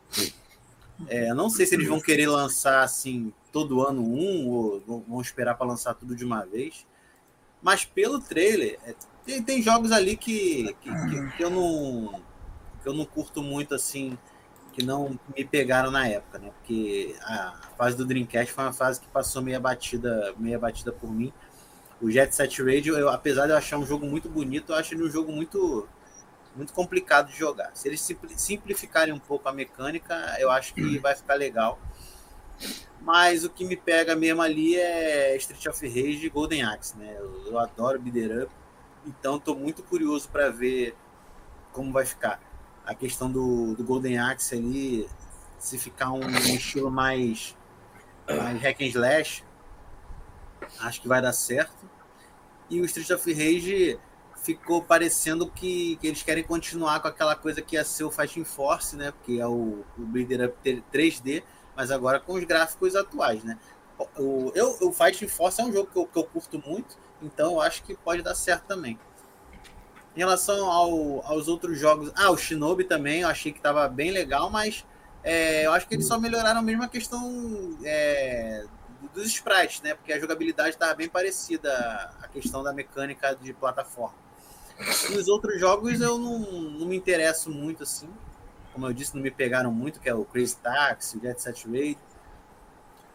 É, não sei se eles vão querer lançar assim todo ano um, ou vão esperar para lançar tudo de uma vez. Mas pelo trailer, é, tem, tem jogos ali que, que, que, que, eu não que eu não curto muito assim, que não me pegaram na época, né? Porque a fase do Dreamcast foi uma fase que passou meia batida, meia batida por mim. O Jet Set Radio, eu, apesar de eu achar um jogo muito bonito, eu acho ele um jogo muito muito complicado de jogar. Se eles simplificarem um pouco a mecânica, eu acho que vai ficar legal. Mas o que me pega mesmo ali é Street of Rage e Golden Axe, né? Eu, eu adoro beat'em up. Então estou muito curioso para ver como vai ficar. a questão do, do Golden Axe ali, se ficar um, um estilo mais, mais hack and slash, acho que vai dar certo. E o Street of Rage ficou parecendo que, que, eles querem continuar com aquela coisa que ia ser o Fighting Force, né? Que é o, o Builder Up 3D, mas agora com os gráficos atuais, né? O, eu, o Fighting Force é um jogo que eu, que eu curto muito, então eu acho que pode dar certo também. Em relação ao, aos outros jogos, ah, o Shinobi também, eu achei que estava bem legal, mas é, eu acho que eles só melhoraram mesmo a questão é, dos sprites, né? Porque a jogabilidade estava bem parecida à questão da mecânica de plataforma. Nos outros jogos eu não, não me interesso muito assim. Como eu disse, não me pegaram muito, que é o Crazy Taxi, o Jet Set Radio.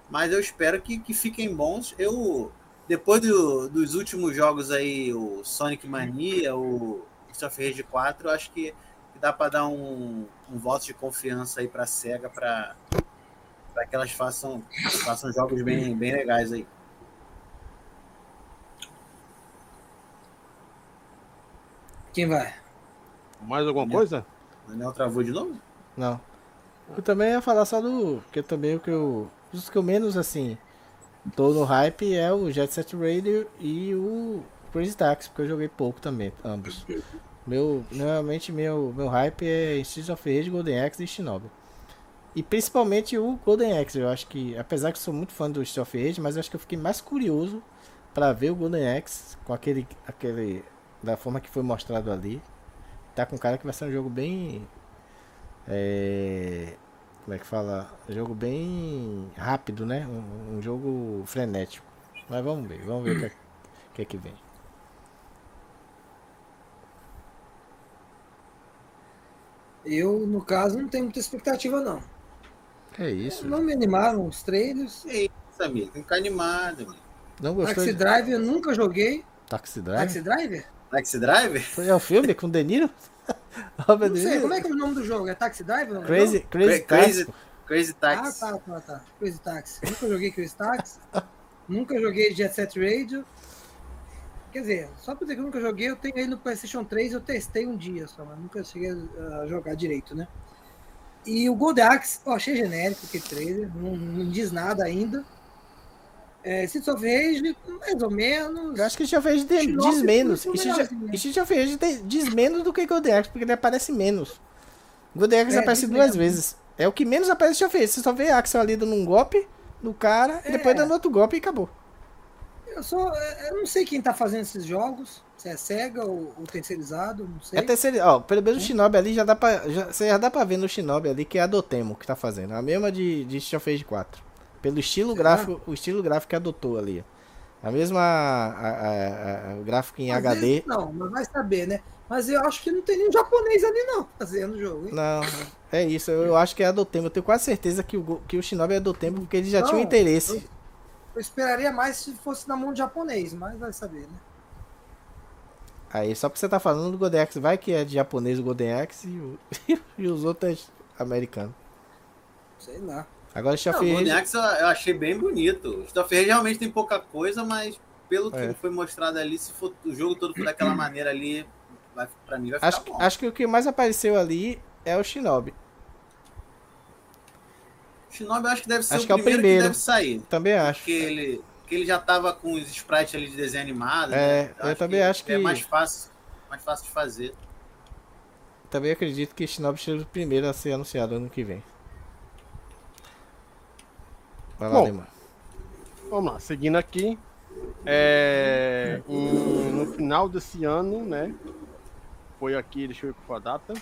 Mas eu espero que, que fiquem bons. Eu, depois do, dos últimos jogos aí, o Sonic Mania, o Street Rage 4, acho que, que dá para dar um, um voto de confiança aí para a SEGA para que elas façam, façam jogos bem, bem legais aí. Quem vai? Mais alguma Daniel, coisa? Daniel travou de novo? Não. Eu também ia falar só do. Porque também o que eu. Os que eu menos assim. Tô no hype é o Jet Set Radio e o Crazy Taxi, porque eu joguei pouco também, ambos. Meu, normalmente meu, meu hype é Streets of Rage, Golden Axe e Shinobi. E principalmente o Golden Axe, eu acho que, apesar que sou muito fã do Streets of Rage, mas eu acho que eu fiquei mais curioso para ver o Golden Axe com aquele, aquele da forma que foi mostrado ali. Tá com cara que vai ser um jogo bem. É, como é que fala? Um jogo bem rápido, né? Um, um jogo frenético. Mas vamos ver, vamos ver o que, é, que é que vem. Eu, no caso, não tenho muita expectativa, não. É isso. Não me animaram os trailers. É isso, amigo. Tem que ficar animado, amigo. Não gostou Taxi de... Drive eu nunca joguei. Taxi Drive? Taxi Driver? Taxi Driver? Foi o filme com o De Niro? Robert não sei, como é que é o nome do jogo? É Taxi Driver? Crazy, Crazy, Crazy, Taxi. Crazy Taxi. Ah, tá, tá, tá. Crazy Taxi. Nunca joguei Crazy Taxi. nunca joguei Jet Set Radio. Quer dizer, só pra dizer que eu nunca joguei, eu tenho aí no PlayStation 3, eu testei um dia só, mas nunca cheguei a jogar direito, né? E o Gold Axe, eu achei genérico aquele trailer, não, não diz nada ainda. É, Streets of Rage, mais ou menos. Eu acho que Streets of Rage diz menos. Streets of Rage diz menos do que Golden Axe, porque ele aparece menos. Golden Axe é, aparece duas mesmo. vezes. É o que menos aparece Streets of Rage. Você só vê Axel ali dando um golpe no cara, é. e depois dando outro golpe e acabou. Eu só. Eu não sei quem tá fazendo esses jogos. Se é SEGA ou, ou terceirizado, não sei. É terceirizado. Ó, pelo menos o Shinobi ali já dá pra. Já, você já dá pra ver no Shinobi ali que é a Dotemo que tá fazendo. A mesma de, de Street of Rage 4. Pelo estilo Será? gráfico, o estilo gráfico que adotou ali. A mesma a, a, a, o gráfico em Às HD. Não, mas vai saber, né? Mas eu acho que não tem nenhum japonês ali não fazendo o jogo. Hein? Não, é isso. Eu, acho que é a Dotemo. Eu tenho quase certeza que o, que o Shinobi é a Dotemo porque ele já não, tinha um interesse. Eu, eu, esperaria mais se fosse na mão de japonês, mas vai saber, né? Aí, só porque você tá falando do Golden Axe, vai que é de japonês o Golden Axe e, o, e os outros é americanos. Sei lá. Agora o of Rage... eu achei bem bonito. O Rage realmente tem pouca coisa, mas pelo que é. foi mostrado ali, se for o jogo todo for daquela maneira ali, vai, pra mim vai ficar acho, bom. Acho que o que mais apareceu ali é o Shinobi. O Shinobi eu acho que deve ser acho o, primeiro é o primeiro que deve sair. Também acho. Porque ele, porque ele já tava com os sprites ali de desenho animado. É, né? eu, eu também acho que... É mais fácil, mais fácil de fazer. Também acredito que Shinobi seja o primeiro a ser anunciado ano que vem. Vai lá, Bom, Vamos lá, seguindo aqui. É, em, no final desse ano, né? Foi aqui, deixa eu ver qual a data.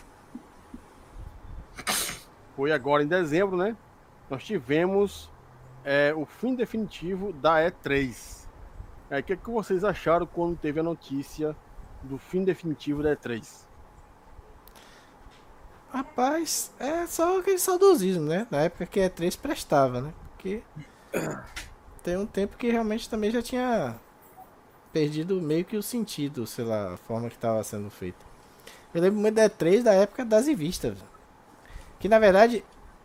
Foi agora em dezembro, né? Nós tivemos é, o fim definitivo da E3. É, o que, é que vocês acharam quando teve a notícia do fim definitivo da E3? Rapaz, é só aquele saudosismo, né? Na época que a E3 prestava, né? porque tem um tempo que realmente também já tinha perdido meio que o sentido, sei lá, a forma que estava sendo feito. Eu lembro muito da E3 da época das revistas. Que na verdade,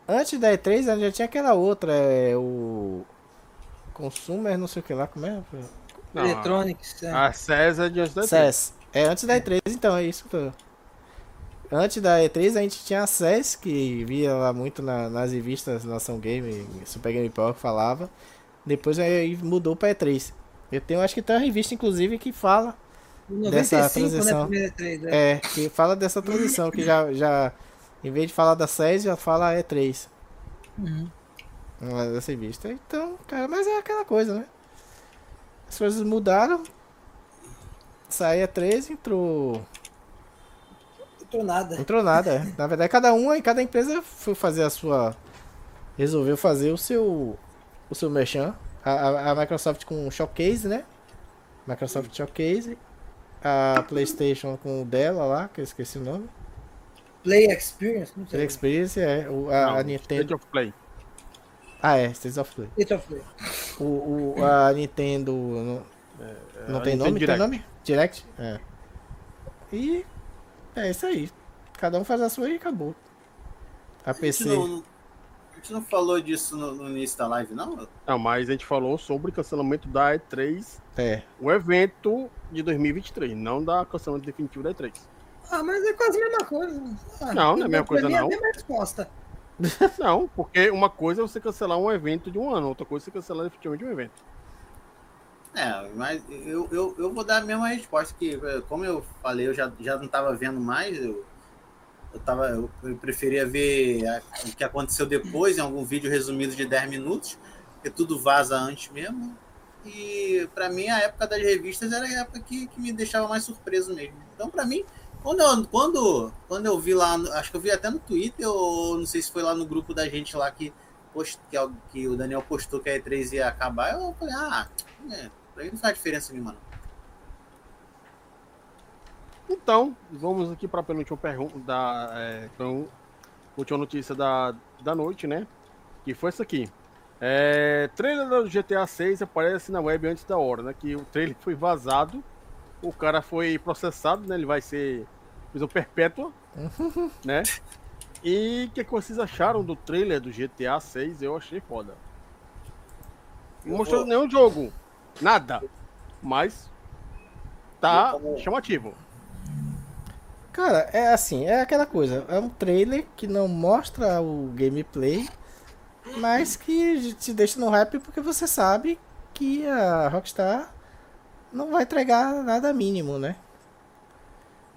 antes da E3 já tinha aquela outra, é o. Consumer, não sei o que lá, como é? Não, Electronics. É. A César de antes da E3. É antes da E3, então, é isso. Antes da E3 a gente tinha acesso, que via lá muito na, nas revistas Nação Game, Super Game Power que falava. Depois aí mudou pra E3. Eu tenho, acho que tem uma revista, inclusive, que fala 95, dessa né, transição. Né, E3, é. é, que fala dessa transição, que já, já em vez de falar da SES, já fala E3. Uhum. Dessa revista. Então, cara, mas é aquela coisa, né? As coisas mudaram. Saía 13, entrou. Entrou nada. Entrou nada, é. Na verdade, cada uma e cada empresa foi fazer a sua. Resolveu fazer o seu. O seu merchan. A, a, a Microsoft com o Showcase, né? Microsoft Showcase. A PlayStation com o dela lá, que eu esqueci o nome. Play Experience? Não sei. Play Experience, é. O, a, Não, a Nintendo. State of Play. Ah, é, State of Play. State of Play. O, o, a Nintendo. Não, é, não tem nome? Direct. Tem nome? Direct? É. E. É isso aí. Cada um faz a sua e acabou. A PC. Não, a gente não falou disso no, no, início da live, não? Não, mas a gente falou sobre o cancelamento da E3. É. O evento de 2023, não da cancelamento definitivo da E3. Ah, mas é quase a mesma coisa. Ah, não, não é a mesma coisa, não. É a mesma resposta. Não, porque uma coisa é você cancelar um evento de um ano, outra coisa é você cancelar definitivamente um evento. É, mas eu, eu, eu vou dar a mesma resposta que, como eu falei, eu já, já não estava vendo mais, eu, eu, tava, eu, eu preferia ver a, o que aconteceu depois, em algum vídeo resumido de 10 minutos, porque tudo vaza antes mesmo. E para mim a época das revistas era a época que, que me deixava mais surpreso mesmo. Então, para mim, quando eu, quando, quando eu vi lá, acho que eu vi até no Twitter, ou não sei se foi lá no grupo da gente lá que, post, que, é que o Daniel postou que a E3 ia acabar, eu falei, ah, é, pra mim não faz diferença nenhuma, não. Então, vamos aqui para a penúltima pergunta da é, então, última notícia da, da noite, né? Que foi isso aqui. É, trailer do GTA 6 aparece na web antes da hora, né? Que o trailer foi vazado o cara foi processado, né? Ele vai ser prisão perpétua, né? E o que, que, vocês acharam do trailer do GTA 6? Eu achei foda. Não mostrou nenhum jogo. Nada. Mas tá chamativo. Cara, é assim, é aquela coisa. É um trailer que não mostra o gameplay, mas que te deixa no hype porque você sabe que a Rockstar não vai entregar nada mínimo, né?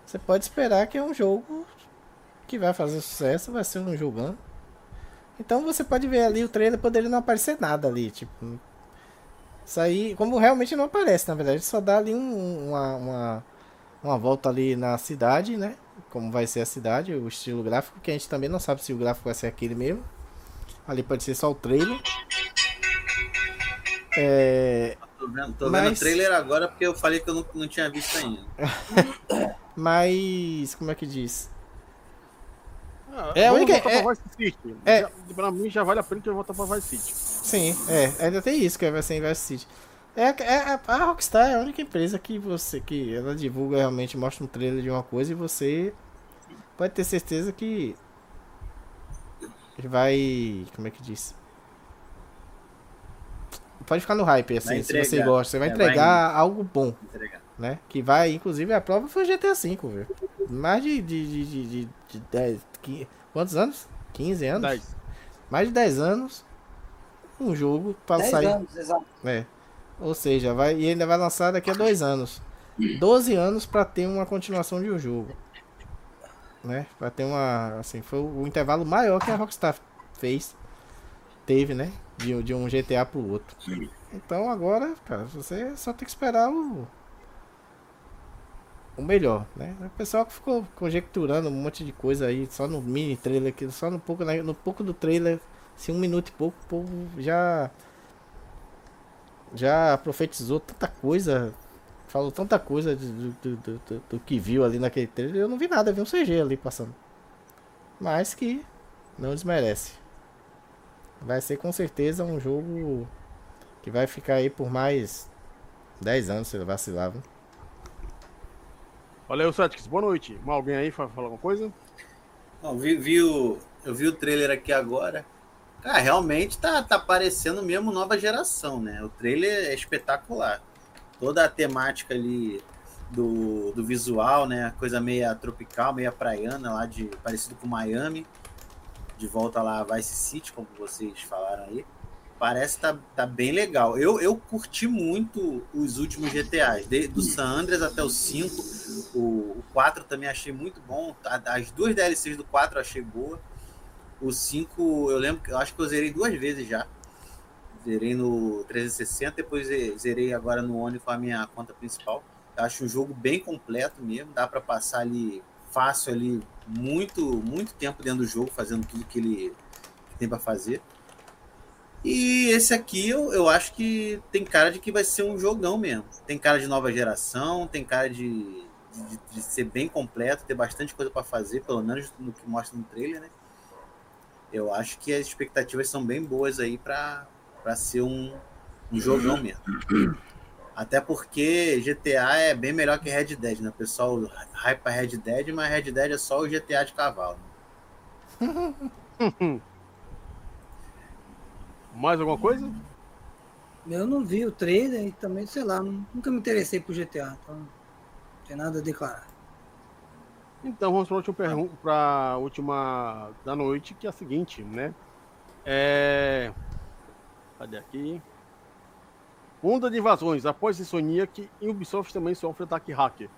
Você pode esperar que é um jogo que vai fazer sucesso, vai ser um jogão. Então você pode ver ali o trailer poderia não aparecer nada ali, tipo. Isso aí, como realmente não aparece, na verdade, só dá ali um, uma, uma, uma volta ali na cidade, né? Como vai ser a cidade, o estilo gráfico, que a gente também não sabe se o gráfico vai ser aquele mesmo. Ali pode ser só o trailer. É, Tô vendo, tô Mas... vendo o trailer agora porque eu falei que eu não, não tinha visto ainda. Mas. Como é que diz? Ah, é a única. É, pra, City. é... pra mim já vale a pena que eu voltar pra Vice City. Sim, é. Ainda tem isso que vai ser em Vice City. É, é, a Rockstar é a única empresa que você. que ela divulga realmente, mostra um trailer de uma coisa e você pode ter certeza que. vai. Como é que diz? Pode ficar no hype, assim, entregar, se você gosta. Você vai é, entregar vai algo bom. Entregar. Né? Que vai, inclusive, a prova foi o GTA V, viu? Mais de, de, de, de, de 10, 15, quantos anos? 15 anos? 10. Mais de 10 anos. Um jogo para sair. Anos, exato. É. Ou seja, vai, e ainda vai lançar daqui a dois anos. 12 anos para ter uma continuação de um jogo. Né? Pra ter uma. Assim, foi o intervalo maior que a Rockstar fez. Teve, né? De, de um GTA pro outro. Sim. Então agora, cara, você só tem que esperar o. O melhor, né? O pessoal que ficou conjecturando um monte de coisa aí, só no mini trailer só no pouco, no pouco do trailer, assim, um minuto e pouco, o povo já. Já profetizou tanta coisa, falou tanta coisa do, do, do, do, do que viu ali naquele trailer. Eu não vi nada, vi um CG ali passando. Mas que não desmerece. Vai ser com certeza um jogo que vai ficar aí por mais 10 anos se vacilar. Viu? Valeu, Satix. Boa noite. Alguém aí para falar alguma coisa? Não, vi, vi o, eu vi o trailer aqui agora. Cara, realmente tá, tá parecendo mesmo nova geração, né? O trailer é espetacular. Toda a temática ali do, do visual, né? Coisa meia tropical, meia praiana lá de parecido com Miami. De volta lá a Vice City, como vocês falaram aí. Parece tá, tá bem legal. Eu, eu curti muito os últimos GTAs, de, do San Andreas até o 5. O, o 4 também achei muito bom. As duas DLCs do 4 eu achei boa. O 5, eu lembro que eu acho que eu zerei duas vezes já. Zerei no 360, depois zerei agora no One com a minha conta principal. Eu acho um jogo bem completo mesmo, dá para passar ali fácil ali muito muito tempo dentro do jogo fazendo tudo que ele tem para fazer. E esse aqui eu, eu acho que tem cara de que vai ser um jogão mesmo. Tem cara de nova geração, tem cara de, de, de ser bem completo, ter bastante coisa para fazer, pelo menos no que mostra no trailer, né? Eu acho que as expectativas são bem boas aí para ser um, um jogão mesmo. Até porque GTA é bem melhor que Red Dead, né? O pessoal hype pra Red Dead, mas Red Dead é só o GTA de cavalo. Mais alguma coisa? Eu não vi o trailer e também, sei lá, nunca me interessei por GTA, então não tem nada a declarar. Então vamos para a última pergunta, para a última da noite, que é a seguinte, né? É... Cadê aqui? Onda de invasões. Após Insomniac, Ubisoft também sofre ataque hacker.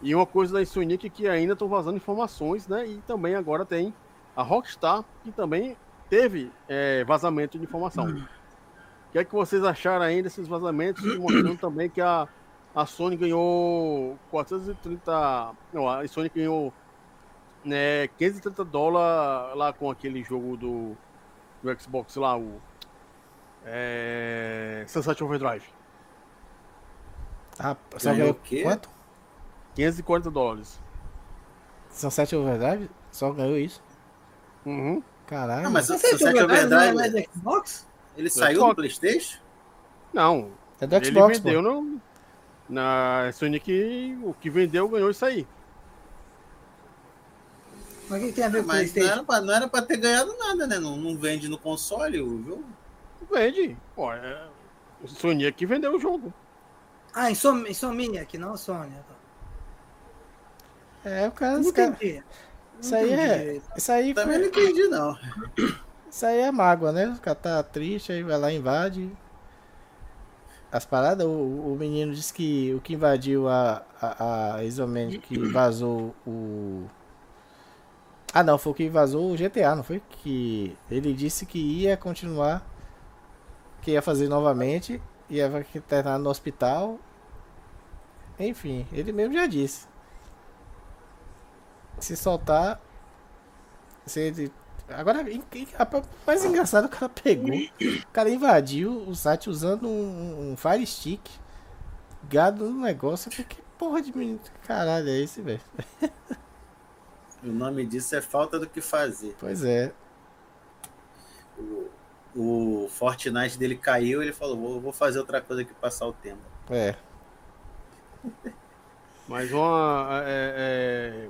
E uma coisa da Insomniac que ainda estão vazando informações, né? E também agora tem a Rockstar, que também teve é, vazamento de informação. O que é que vocês acharam ainda desses vazamentos? Mostrando também que a, a Sony ganhou 430. Não, a Sony ganhou né, 530 dólares lá com aquele jogo do, do Xbox lá, o é... Sunset Overdrive. Ah, só ganhou o quê? Quanto? 540 dólares. Sunset Overdrive? Só ganhou isso? Uhum. Caralho. Não, mas o Sunset Overdrive. Não é do Xbox? Ele do saiu Xbox. do PlayStation? Não. É do Xbox. Ele vendeu no, na Sonic. O que vendeu ganhou isso aí. Mas o que tem a ver com o PlayStation? Não era, pra, não era pra ter ganhado nada, né? Não, não vende no console o jogo. Vende. Pô, é... O Sony aqui vendeu o jogo. Ah, Insomniac, não a Sony. É, o cara. Não entendi. Isso aí é. Isso aí Também foi... não entendi, não. Isso aí é mágoa, né? O cara tá triste, aí vai lá e invade. As paradas, o, o menino disse que o que invadiu a, a, a Isomanic, que vazou o. Ah não, foi o que vazou o GTA, não foi? Que ele disse que ia continuar que ia fazer novamente, ia internar no hospital. Enfim, ele mesmo já disse. Se soltar. Se ele. Agora, mais engraçado, o cara pegou. O cara invadiu o site usando um, um Fire Stick. Gado no negócio. Que porra de menino. Caralho, é esse, velho? O nome disso é falta do que fazer. Pois é. O, o Fortnite dele caiu, ele falou, vou, vou fazer outra coisa que passar o tempo. É. Mas uma. É, é,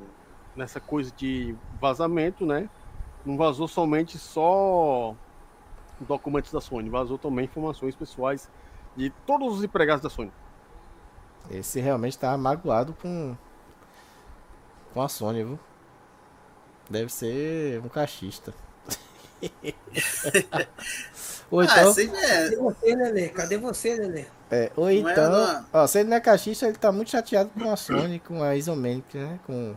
nessa coisa de vazamento, né? Não vazou somente só documentos da Sony, vazou também informações pessoais de todos os empregados da Sony. Esse realmente tá magoado com, com a Sony, viu? Deve ser um cachista. Ou ah, então. Ah, é... Cadê você, Lelê? Cadê você, Lelê? É, ou é então. É ó, se ele não é cachista, ele tá muito chateado com a Sony, com a Isomanic, né? Com.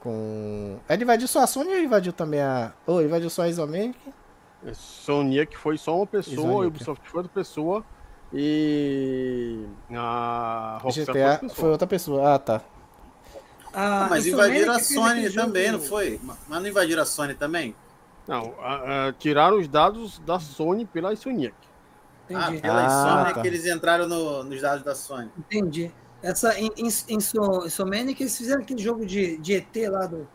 Com. Ele invadiu só a Sony ou invadiu também a. Ou invadiu só a Isomanic? Sony que foi só uma pessoa, a Ubisoft foi outra pessoa. E. A Rockstar GTA foi, foi outra pessoa. Ah, tá. Ah, mas invadiram a Sony também, não foi? Mas não invadiram a Sony também? Não, a, a, tiraram os dados da Sony pela Insomniac. Entendi. Ah, pela Insomniac ah, tá. que eles entraram no, nos dados da Sony. Entendi. Essa Insomniac, eles fizeram aquele jogo de, de ET lá do...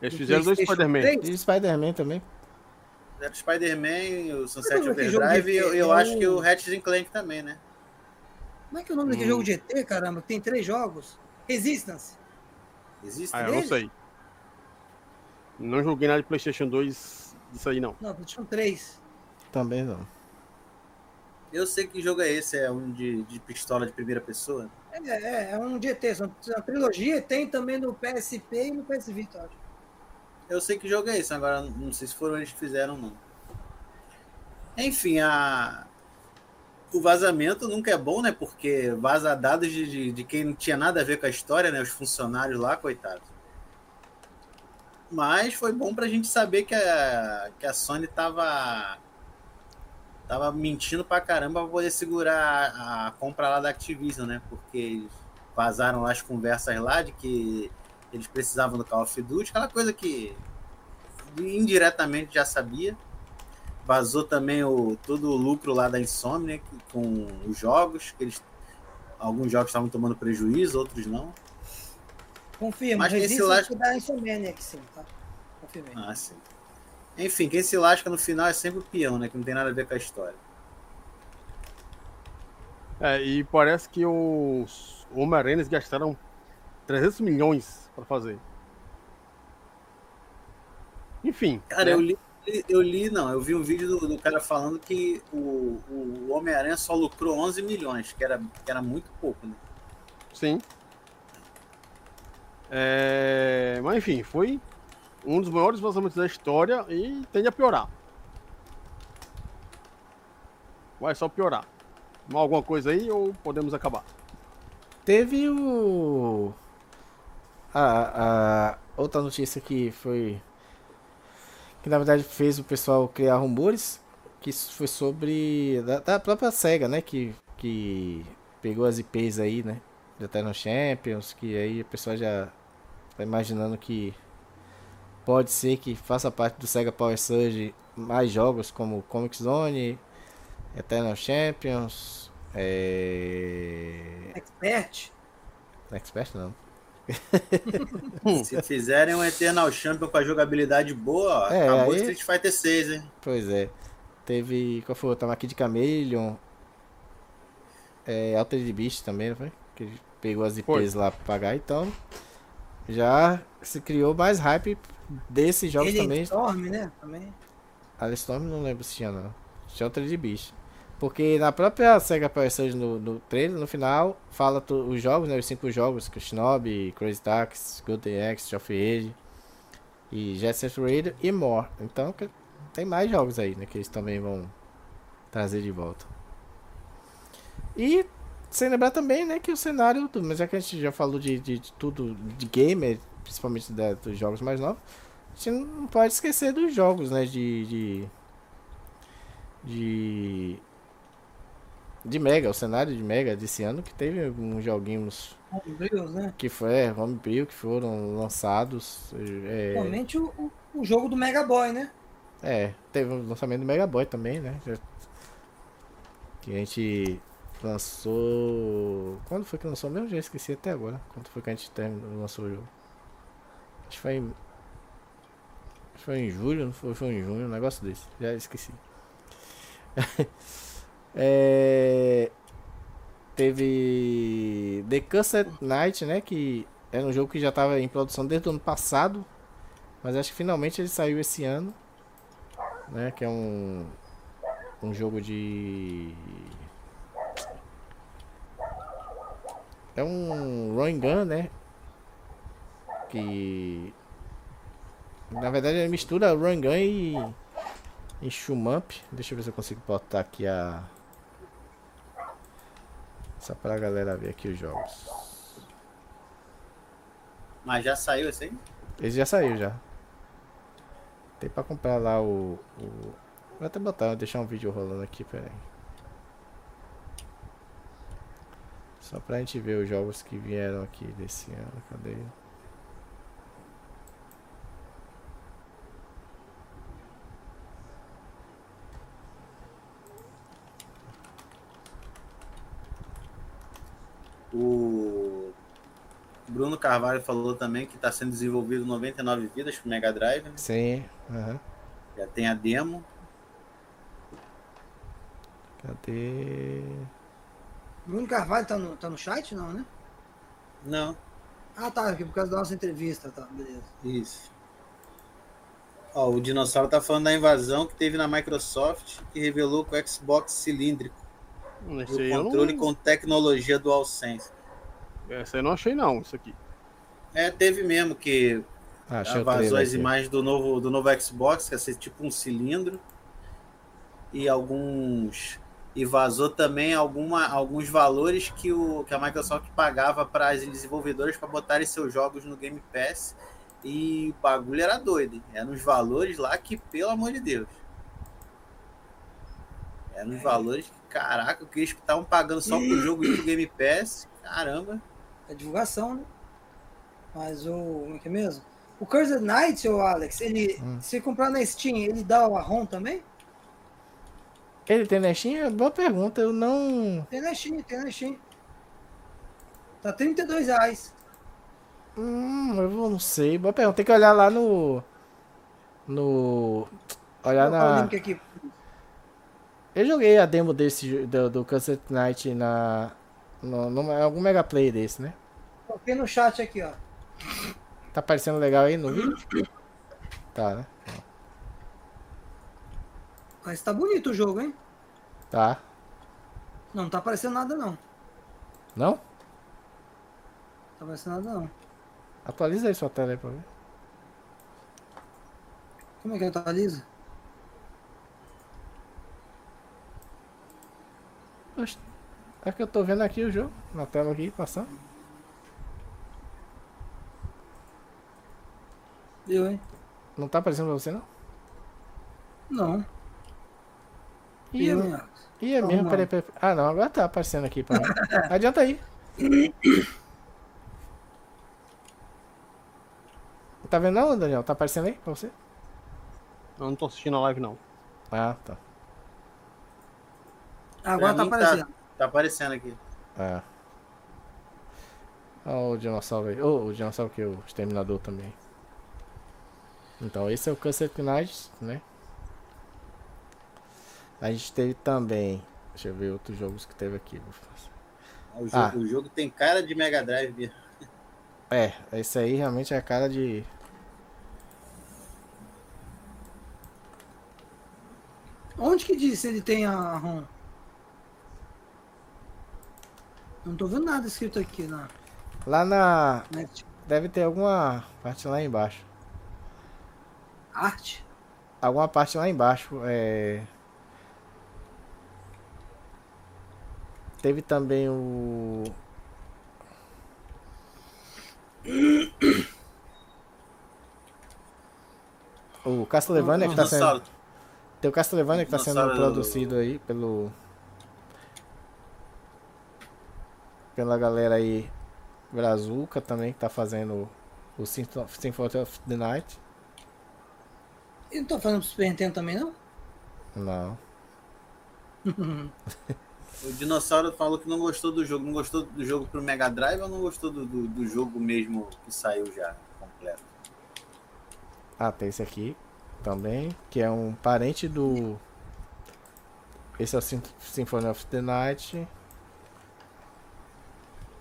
Eles do fizeram dois Spider-Man. E Spider-Man também. Fizeram Spider-Man, o Sunset Overdrive e eu, eu acho que o Ratchet Clank também, né? Como é que é o nome hum. daquele jogo de ET, caramba? Tem três jogos. Resistance. Existe ah, eu não sei. Não joguei nada de PlayStation 2 disso aí, não. Não, PlayStation 3. Também não. Eu sei que jogo é esse, é um de, de pistola de primeira pessoa. É, é, é um GT, são uma trilogia, tem também no PSP e no PS Vita, acho. Eu sei que jogo é esse, agora não sei se foram eles que fizeram, não. Enfim, a... o vazamento nunca é bom, né? Porque vaza dados de, de, de quem não tinha nada a ver com a história, né? Os funcionários lá, coitados. Mas foi bom pra gente saber que a, que a Sony tava, tava mentindo pra caramba pra poder segurar a, a compra lá da Activision, né? Porque vazaram lá as conversas lá de que eles precisavam do Call of Duty, aquela coisa que indiretamente já sabia. Vazou também o, todo o lucro lá da Insomniac com os jogos, que eles, alguns jogos estavam tomando prejuízo, outros não. Confirma, mas quem se lasca... da Insomniac, sim, tá? Confirmei. Ah, sim. Enfim, quem se lasca no final é sempre o peão, né? Que não tem nada a ver com a história. É, e parece que os Homem-Aranha gastaram 300 milhões para fazer. Enfim. Cara, né? eu, li, eu li, não, eu vi um vídeo do, do cara falando que o, o Homem-Aranha só lucrou 11 milhões, que era, que era muito pouco, né? Sim. É, mas enfim, foi um dos maiores vazamentos da história e tende a piorar. Vai só piorar. Alguma coisa aí ou podemos acabar? Teve o. A, a outra notícia que foi. Que na verdade fez o pessoal criar rumores. Que foi sobre. Da, da própria SEGA, né? Que, que pegou as IPs aí, né? Da Eternal Champions. Que aí o pessoal já Tá imaginando que pode ser que faça parte do Sega Power Surge mais jogos como Comic Zone, Eternal Champions, é... Expert? Expert não. Se fizerem um Eternal Champion com a jogabilidade boa, é, acabou aí... Street Fighter 6, hein? Pois é. Teve. Qual foi o Tamaki de Chameleon? É, Altered Beast também, não foi? Que pegou as IPs foi. lá pra pagar, então já se criou mais hype desses jogos Ele também. Storm, né? Também. Storm não lembro se tinha não. Tinha outra de bicho. Porque na própria SEGA Power Surge no, no trailer, no final, fala os jogos, né? Os cinco jogos, que Shinobi, Crazy Taxi, Golden Axe, of Age e Jet Set Radio e more. Então tem mais jogos aí, né? Que eles também vão trazer de volta. E sem lembrar também, né, que o cenário, do, mas é que a gente já falou de, de, de tudo, de gamer, principalmente da, dos jogos mais novos, a gente não pode esquecer dos jogos, né, de... de, de de Mega, o cenário de Mega desse ano, que teve alguns joguinhos né? que foi é, Homebrew, que foram lançados. É... Realmente o, o jogo do Mega Boy, né? É, teve o lançamento do Mega Boy também, né? Que a gente Lançou. Quando foi que lançou mesmo? Já esqueci até agora. Quando foi que a gente terminou, lançou o jogo? Acho que foi em. Acho que foi em julho, não foi, foi em junho, um negócio desse. Já esqueci. é... Teve The Cursed Night, né? Que era um jogo que já estava em produção desde o ano passado. Mas acho que finalmente ele saiu esse ano. Né? Que é um. Um jogo de É um run gun, né? Que na verdade ele mistura run gun e, e shumamp. Deixa eu ver se eu consigo botar aqui a só pra galera ver aqui os jogos. Mas já saiu esse aí? Esse já saiu já. Tem pra comprar lá o, o... Vou até botar, vou deixar um vídeo rolando aqui, peraí. Só pra gente ver os jogos que vieram aqui desse ano. Cadê? O Bruno Carvalho falou também que está sendo desenvolvido 99 vidas para Mega Drive. Né? Sim. Uhum. Já tem a demo. Cadê? Bruno Carvalho tá no, tá no chat, não, né? Não. Ah, tá, aqui por causa da nossa entrevista, tá, beleza. Isso. Ó, o Dinossauro tá falando da invasão que teve na Microsoft, que revelou que o Xbox cilíndrico. o controle não... com tecnologia DualSense. Essa eu não achei não, isso aqui. É, teve mesmo que Ah, vazou as aqui. imagens do novo, do novo Xbox, que ia ser tipo um cilindro. E alguns. E vazou também alguma, alguns valores que, o, que a Microsoft pagava para as desenvolvedoras para botarem seus jogos no Game Pass. E o bagulho era doido. hein? Eram uns valores lá que, pelo amor de Deus. Eram uns valores que, caraca, que eles estavam pagando só pro jogo e pro Game Pass. Caramba. É divulgação, né? Mas o. Como é que é mesmo? O Cursed Knight, ô Alex, ele. Hum. Se comprar na Steam, ele dá o ROM também? Ele tem na Steam? Boa pergunta, eu não. Tem na Steam, tem na Steam. Tá 32 reais. Hum, eu não sei. Boa pergunta. Tem que olhar lá no. No. Olhar na. Eu joguei a demo desse do, do Cancel Knight na. No, numa- algum Mega Play desse, né? Coloquei no chat aqui, ó. Tá parecendo legal aí no vídeo? Tá, né? Mas tá bonito o jogo, hein? Tá. Não, não tá aparecendo nada, não. Não Não? tá aparecendo nada, não. Atualiza aí sua tela aí pra ver. Como é que atualiza? Oxe, É que eu tô vendo aqui o jogo, na tela aqui, passando. Deu, hein? Não tá aparecendo pra você, não? Não. Ih, é, é mesmo, peraí, peraí. Ah, não, agora tá aparecendo aqui pra mim. Adianta aí. Tá vendo não, Daniel? Tá aparecendo aí pra você? Eu não tô assistindo a live, não. Ah, tá. Agora tá Pra mim aparecendo. Tá aparecendo aqui. É. Olha o dinossauro aí. Oh, o dinossauro que é o exterminador também. Então, esse é o Câncer Knights, né? A gente teve também. Deixa eu ver outros jogos que teve aqui. vou fazer. O jogo, Ah. o jogo tem cara de Mega Drive mesmo. É, esse aí realmente é a cara de. Onde que diz se ele tem a ROM? Não tô vendo nada escrito aqui na Lá na. net. Deve ter alguma parte lá embaixo. Arte? Alguma parte lá embaixo. É. Teve também o. O Castlevania que tá sendo. Tem o Castlevania que tá sendo produzido aí pelo. Pela galera aí. Brazuca também que tá fazendo o Symphony Symphony of the Night. E não tô falando pro Super Nintendo também, não? Não. O dinossauro falou que não gostou do jogo. Não gostou do jogo pro Mega Drive ou não gostou do, do, do jogo mesmo que saiu já completo? Ah, tem esse aqui também, que é um parente do. Esse é o Sym- Symphony of the Night.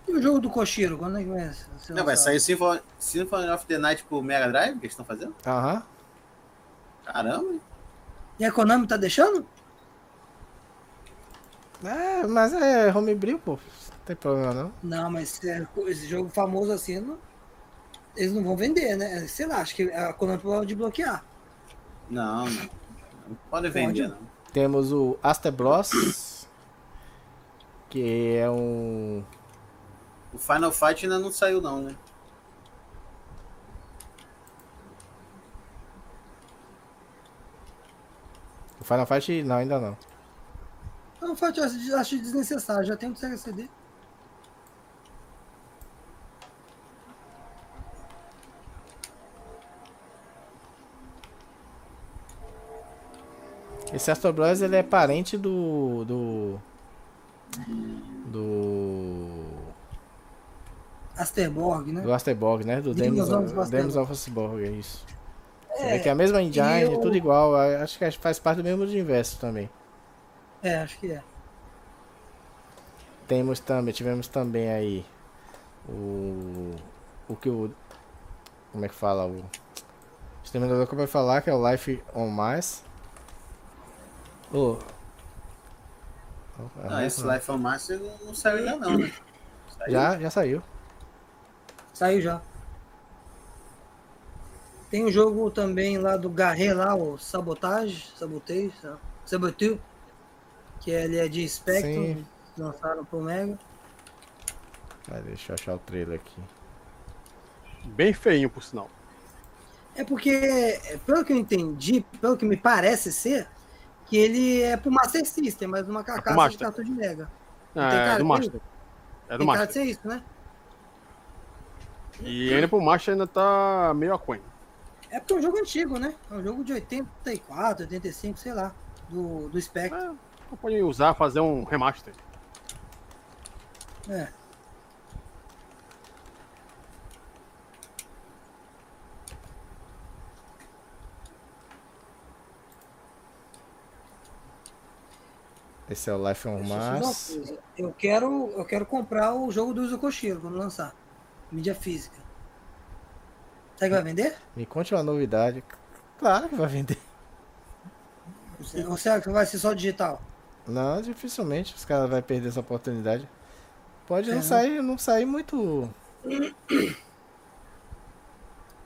E o jogo do Koshiro, quando é que vai ser Não, vai sair Symphony, Symphony of the Night pro Mega Drive que eles estão fazendo? Aham. Caramba! E a Konami tá deixando? É, mas é homebrew, pô. Não tem problema não. Não, mas é, esse jogo famoso assim, não- eles não vão vender, né? Sei lá, acho que a Konami pode bloquear. Não, não. Não pode vender, não. Temos o Aster Bros. Que é um. O Final Fight ainda não saiu, não, né? O Final Fight não, ainda não. Não, Fight eu acho, acho desnecessário, já tem um Sega CD. Esse Astro Bros ele é parente do. do. do. Asterborg, né? do Asterborg, né? Do Demons Demons of Asterborg. É isso. É, vê que é a mesma engine, eu- tudo igual. Acho que faz parte do mesmo universo também. É, acho que é. Temos também, tivemos também aí o. O que o. Como é que fala? O. Exterminador que vai falar, que é o Life on Mars. Ô. Ah, esse Life on Mars não, saiu ainda, não, né? Saiu? Já, já saiu. Saiu já. Tem um jogo também lá do Garret lá, o Sabotage, Sabotage, Sabotage, que ele é de Spectrum, Sim. lançaram pro Mega. Vai, deixa eu achar o trailer aqui. Bem feinho, por sinal. É porque, pelo que eu entendi, pelo que me parece ser, que ele é pro Master System, mas uma carcaça de Master. cartão de Mega. Tem É, cara do de- Master. É do Tem cara de Master. ser isso, né? E ainda pro Master ainda tá meio aquém. É porque é um jogo antigo, né? É um jogo de 84, 85, sei lá, do, do Spectrum. É, então pode usar, fazer um remaster. É. Esse é o Life on Mars. Eu quero, eu quero comprar o jogo do Uso Koshiro quando lançar. Mídia física. Será que vai vender? Me conte uma novidade. Claro que vai vender. Ou será que vai ser só digital? Não, dificilmente os caras vão perder essa oportunidade. Pode É, não sair, não sair muito.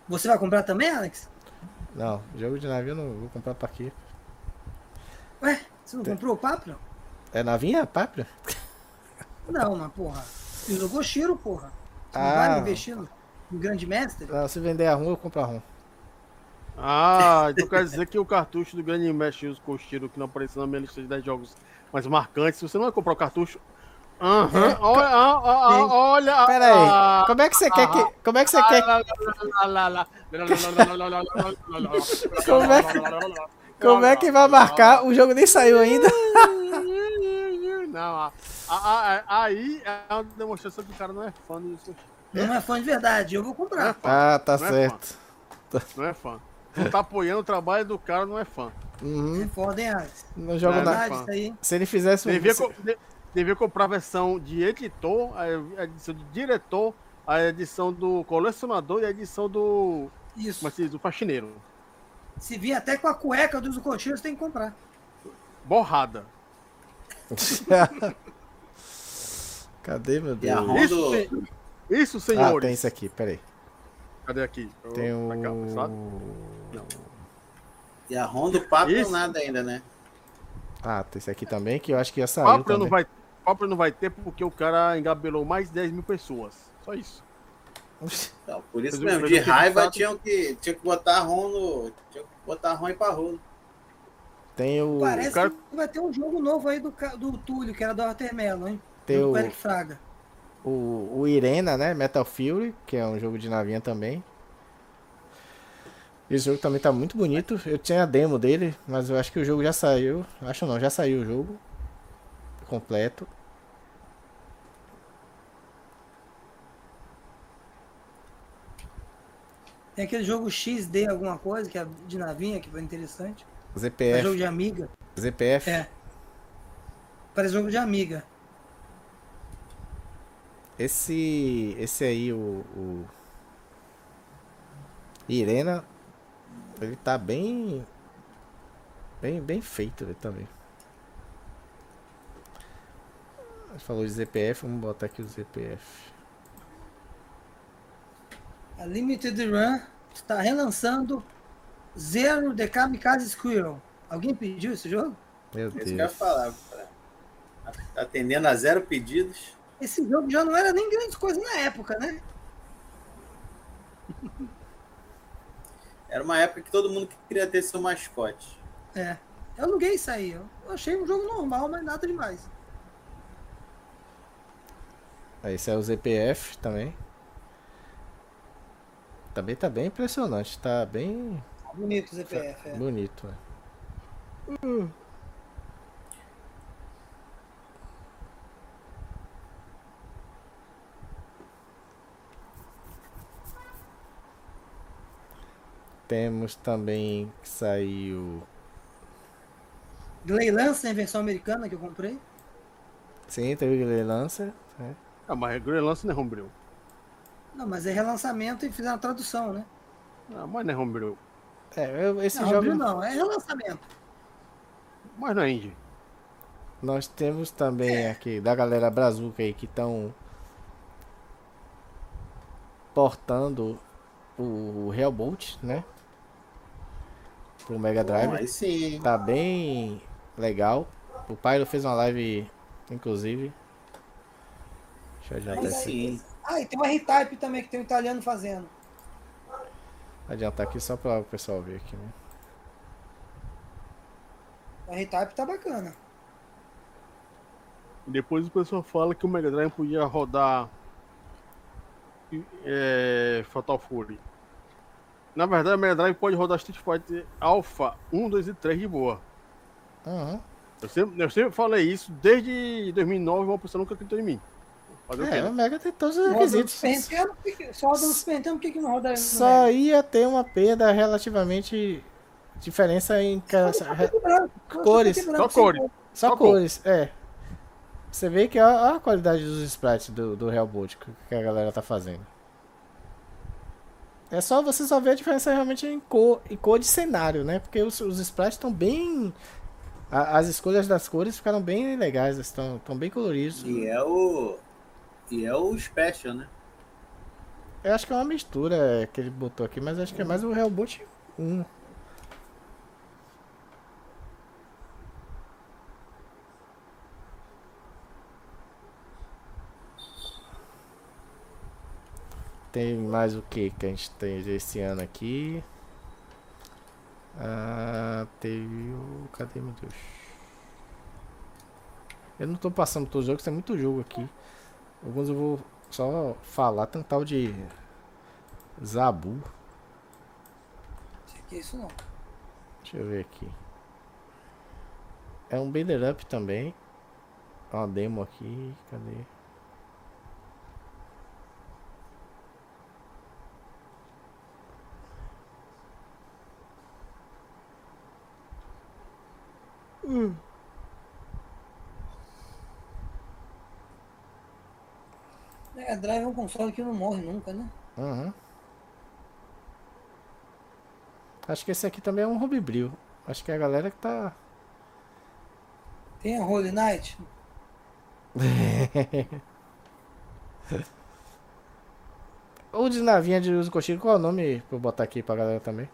Você vai comprar também, Alex? Não, jogo de navio eu não vou comprar pra quê? Ué, você não comprou o Papra? É navinha? Pápria? Não, mas porra. Uso Koshiro, porra. Você não Ah. vai investir no, no grande mestre? Não, se vender a ROM, eu compro a ROM. Ah, então quer dizer que o cartucho do Grande Mestre Uso Costeiro, que não apareceu na minha lista de 10 jogos mais marcantes, você não vai comprar o cartucho? Aham, olha, ah, ah, ah, olha. Pera aí, ah, como é que você quer que. Como é que você quer que. Como é que- Como é que vai marcar? O jogo nem saiu ainda. Não, a- aí é uma demonstração que o cara não é fã Costeiro. Não é fã de verdade, eu vou é comprar. Ah, tá Não é certo. não é fã. Não tá apoiando o trabalho do cara, não é fã. Uhum. É foda, hein, Alex? Não jogo É, nada. Aí. Se ele fizesse um. Devia, co- de- devia comprar a versão de editor, a edição de diretor, a edição do colecionador e a edição do, Isso. como é do faxineiro. Se vir até com a cueca do Uso Koshiro, você tem que comprar. Borrada. Cadê, meu Deus? Isso, do. se- isso Ah, senhores. tem isso aqui, peraí. Cadê aqui? Tem um. E a ROM do papo Isso. nada ainda, né? Ah, tem esse aqui também, que eu acho que saiu. Papo não vai, papo não vai ter porque o cara engabelou mais de 10 mil pessoas. Só isso. Então, por isso Mas o mesmo, de raiva tinham que, tinham que botar a ROM no. Tinha que botar a ROM e pra rolo. Tem o. Parece cara- que vai ter um jogo novo aí do, do Túlio, que era do Watermelon, hein? Tem Do o, Eric Fraga. o, o Irena, né? Metal Fury, que é um jogo de navinha também. Esse jogo também tá muito bonito. Eu tinha a demo dele, mas eu acho que o jogo já saiu. Acho não, já saiu o jogo. Completo. Tem aquele jogo XD alguma coisa, que é de navinha, que foi interessante. É jogo ZPF. de amiga. ZPF. É. Parece jogo de amiga. Esse. Esse aí, o. o Irena. Ele tá bem. Bem, bem feito ele também. Falou de ZPF, vamos botar aqui o ZPF. A Limited Run está relançando Zero The Kamikaze Squirrel. Alguém pediu esse jogo? Meu isso que eu ia Deus. falar. Tá atendendo a zero pedidos. Esse jogo já não era nem grande coisa na época, né? Era uma época que todo mundo queria ter seu mascote. É. Eu aluguei isso aí. Eu achei um jogo normal, mas nada demais. Aí, Esse é o ZPF também. Também tá bem impressionante. Tá bem Bonito o ZPF. É. bonito. né? Temos também que saiu. Gley Lancer, em versão americana que eu comprei. Sim, teve o Lancer. né? Ah, mas Grey Lance não é Homebrew. Não, mas é relançamento e fizeram a tradução, né? Ah, mas não é Homebrew. É, eu- esse não, jogo. Homebrew não, é relançamento. Mas não é Indie. Nós temos também aqui da galera Brazuca aí que estão portando o Hellbolt, né? Pro Mega Drive. Bom, aí sim. Tá bem legal. O Pyro fez uma live, inclusive. Deixa eu adiantar Aí aqui. sim. Ah, e tem uma R-Type também, que tem um italiano fazendo. Adiantar aqui só para o pessoal ver aqui, né? A R-Type tá bacana. Depois o pessoal fala que o Mega Drive podia rodar é, Fatal Fury. Na verdade, o Mega Drive pode rodar Street Fighter Alpha 1, 2 e 3 de boa. Uhum. Eu sempre, eu sempre falei isso desde 2009, uma pessoa nunca acreditou em mim. Fazer o quê, É, né? o Mega tem todos os requisitos. Só roda no Super Nintendo, por que, que não roda Só Mega? ia ter uma perda relativamente diferença em ca- só cores. Só cores. cor. só Só cor. cores, é. Você vê que olha a qualidade dos sprites do, do Hellbolt que a galera tá fazendo. É só você só ver a diferença realmente em cor, em cor de cenário, né? Porque os, os sprites estão bem. a- as escolhas das cores ficaram bem legais, estão, estão bem coloridos. E é o. E é o Special, né? Eu acho que é uma mistura que ele botou aqui, mas acho que é mais o Hellbolt 1. Tem mais o que que a gente tem esse ano aqui? Ah, teve o. Cadê meu Deus? Eu não tô passando todos os jogos, tem muito jogo aqui. Alguns eu vou só falar, tem um tal de Zabu. Sei que é isso não. Deixa eu ver aqui. É um Bader Up também. Uma demo aqui. Cadê? Mega Drive é um console que não morre nunca, né? Uhum. Acho que esse aqui também é um Homebrew. Acho que é a galera que tá. Tem a Holy Knight. Ou de navinha de uso coxinha, qual é o nome pra eu botar aqui pra galera também?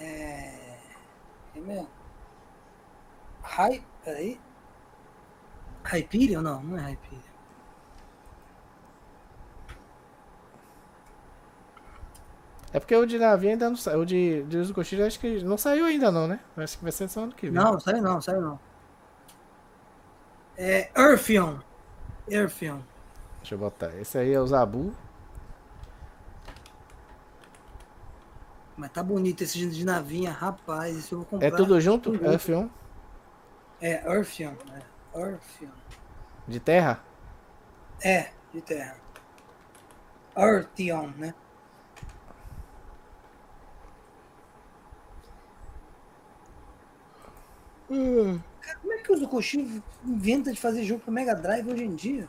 É. É mesmo? Hy... Peraí. Hyperion? Não, não é Hyperion. É porque o de navinha ainda não saiu. O de, de uso coxinha acho que não saiu ainda não, né? Acho que vai ser só ano que vem. Não, sai não, sai não. É Earthion. Earthion. Deixa eu botar. Esse aí é o Zabu. Mas tá bonito esse de navinha, rapaz. Isso eu vou comprar. É tudo junto? Tudo. F1? É, Earthion. É. Earthion. De terra? É, de terra. Earthion, né? Cara, como é que o Zukoshi inventa de fazer jogo pro Mega Drive hoje em dia?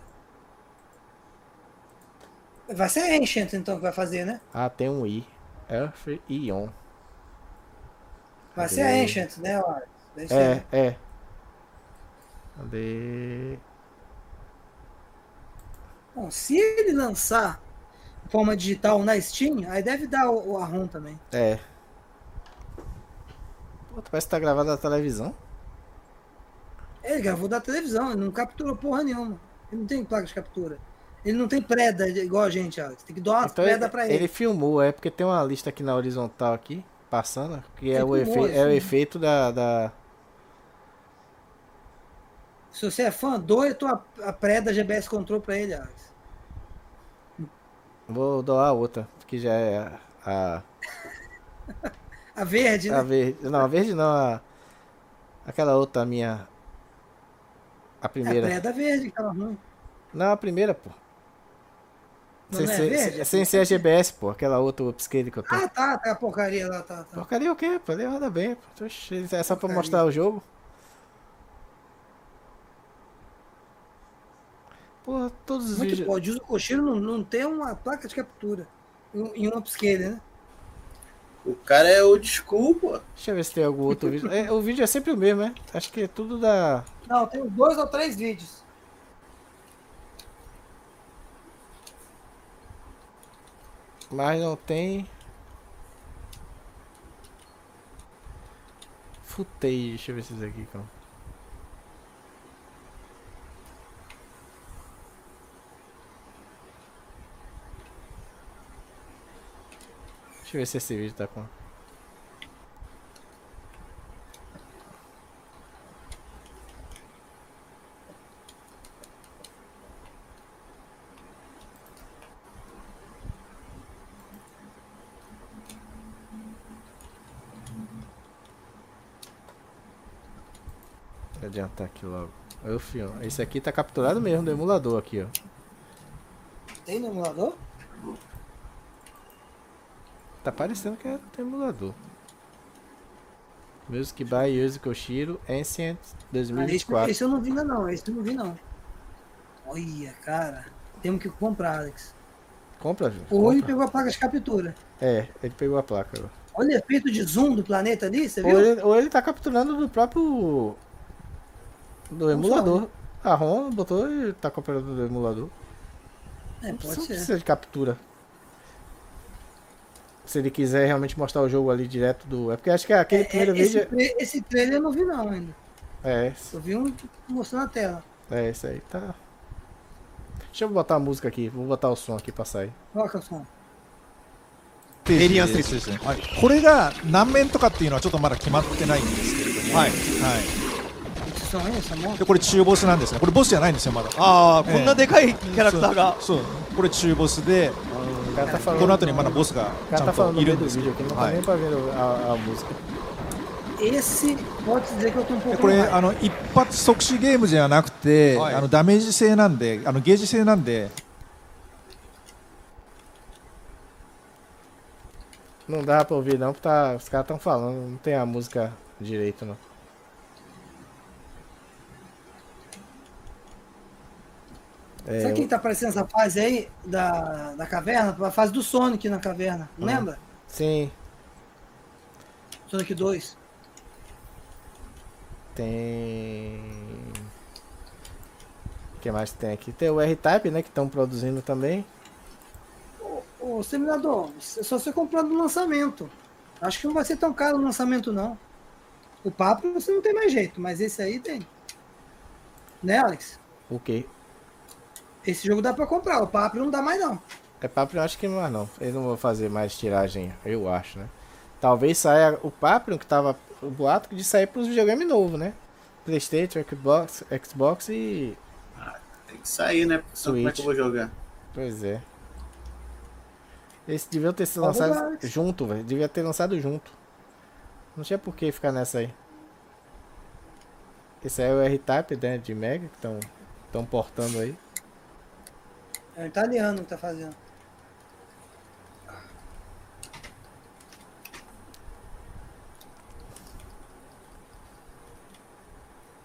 Vai ser a Ancient então que vai fazer, né? Ah, tem um I. Earth Ion. Vai ser a? Ancient, né, ser, É, é. Cadê? Bom, se ele lançar de forma digital na Steam, aí deve dar o, o ROM também. É. Pô, parece que tá gravado na televisão. Ele gravou da televisão, ele não capturou porra nenhuma. Ele não tem placa de captura. Ele não tem preda igual a gente, Alex. Tem que dar umas Então preda ele, pra ele. ele filmou, é porque tem uma lista aqui na horizontal aqui, passando, que é, o, efe, é o sim. efeito da, da. Se você é fã, doe tua, a preda GBS Control pra ele, Alex. Vou doar outra, que já é a. A verde, A, né? a verde. Não, a verde não, a. Aquela outra minha. A A primeira. preda verde, que tava ruim. Não, a primeira, pô. Sem, é ser, verde? sem- ser a GBS, pô. Aquela outra upscale que eu tenho. Ah, tá, tá a porcaria lá, tá, tá. Porcaria o quê? Pô, ele roda bem. Pô. É só pra Porcaria. mostrar o jogo. Porra, todos os Como é que vídeos. pode? O Koshiro não, não tem uma placa de captura em, em um upscale, né? O cara é o desculpa. Deixa eu ver se tem algum outro vídeo. É, o vídeo é sempre o mesmo, né? Acho que é tudo da. Não, tem dois ou três vídeos. Mas não tem. Footage, deixa eu ver esses aqui, calma. Deixa eu ver se esse vídeo tá com. Adiantar aqui logo. Ô, filho, esse aqui tá capturado mesmo do emulador aqui, ó. Tem no emulador? Tá parecendo que é do emulador. Music by Yuzi Koshiro, Ancient Ah, esse, 2024. esse eu não vi ainda não, esse eu não vi não. Olha, cara. Temos que comprar, Alex. Compra. Ou ele compra. pegou a placa de captura. É, ele pegou a placa. ó. Olha o efeito de zoom do planeta ali, você Ou viu? ele, ou ele tá capturando do próprio. Do emulador. A ROM botou e tá capturando do emulador. É, Não pode precisa, ser. precisa de captura se ele quiser realmente mostrar o jogo ali direto do. É porque acho que aquele é, é primeiro esse vídeo. É- tra... Esse trailer eu não vi não ainda. É. Eu vi um mostrando a tela. É, isso aí, tá. Deixa eu botar a música aqui, vou botar o som aqui pra sair. Coloca o som. エリアンスリスですね、はい、これが何面とかっていうのはちょっとまだ決まってないんですけれども、はいはい、でこれ中ボスなんですねこれボスじゃないんですよまだああ、えー、こんなでかいキャラクターがそうこれ中ボスで tá falando. この後にまだボスが O ち cara ゃ tá んと falando い no る meio ん do ですけ vídeo ど、aqui, não tá はい nem pra ver a, a música. Esse, pode dizer que eu tô um で pouco これ.あの一発即死ゲームじゃなくて、はいあのダメージ制なんであのゲージ制なんで Não dá pra ouvir não, porque tá, os caras tão falando, não tem a música direito não. É, Sabe quem tá aparecendo essa fase aí da, da caverna? A fase do Sonic na caverna. Não Uhum. lembra? Sim, Sonic 2. tem. O que mais tem aqui? Tem o R-Type, né? Que estão produzindo também. Ô, Seminador, é só você comprar no lançamento. Acho que não vai ser tão caro o lançamento, não. O papo você não tem mais jeito, mas esse aí tem. Né, Alex? O quê? Esse jogo dá pra comprar, o papo não dá mais, não. É papo, eu acho que não é não. Eles não vão fazer mais tiragem, eu acho, né? Talvez saia o Papillon, que tava o boato de sair pros videogames novos, né? Playstation, Xbox, Xbox e. Tem que sair, né? Porque senão como é que eu vou jogar? Pois é. Esse devia ter sido lançado junto, velho. Devia ter lançado junto. Não tinha por que ficar nessa aí. Esse aí é o R-Type, né? De Mega, que estão estão portando aí. É o italiano que tá fazendo.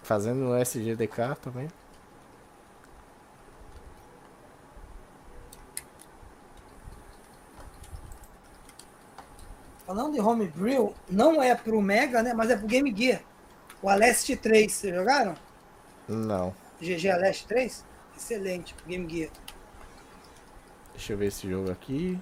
Fazendo no SGDK também. Falando de Homebrew, não é pro Mega, né? Mas é pro Game Gear. O Aleste 3, vocês jogaram? Não. GG Aleste 3? Excelente, pro Game Gear. Deixa eu ver esse jogo aqui.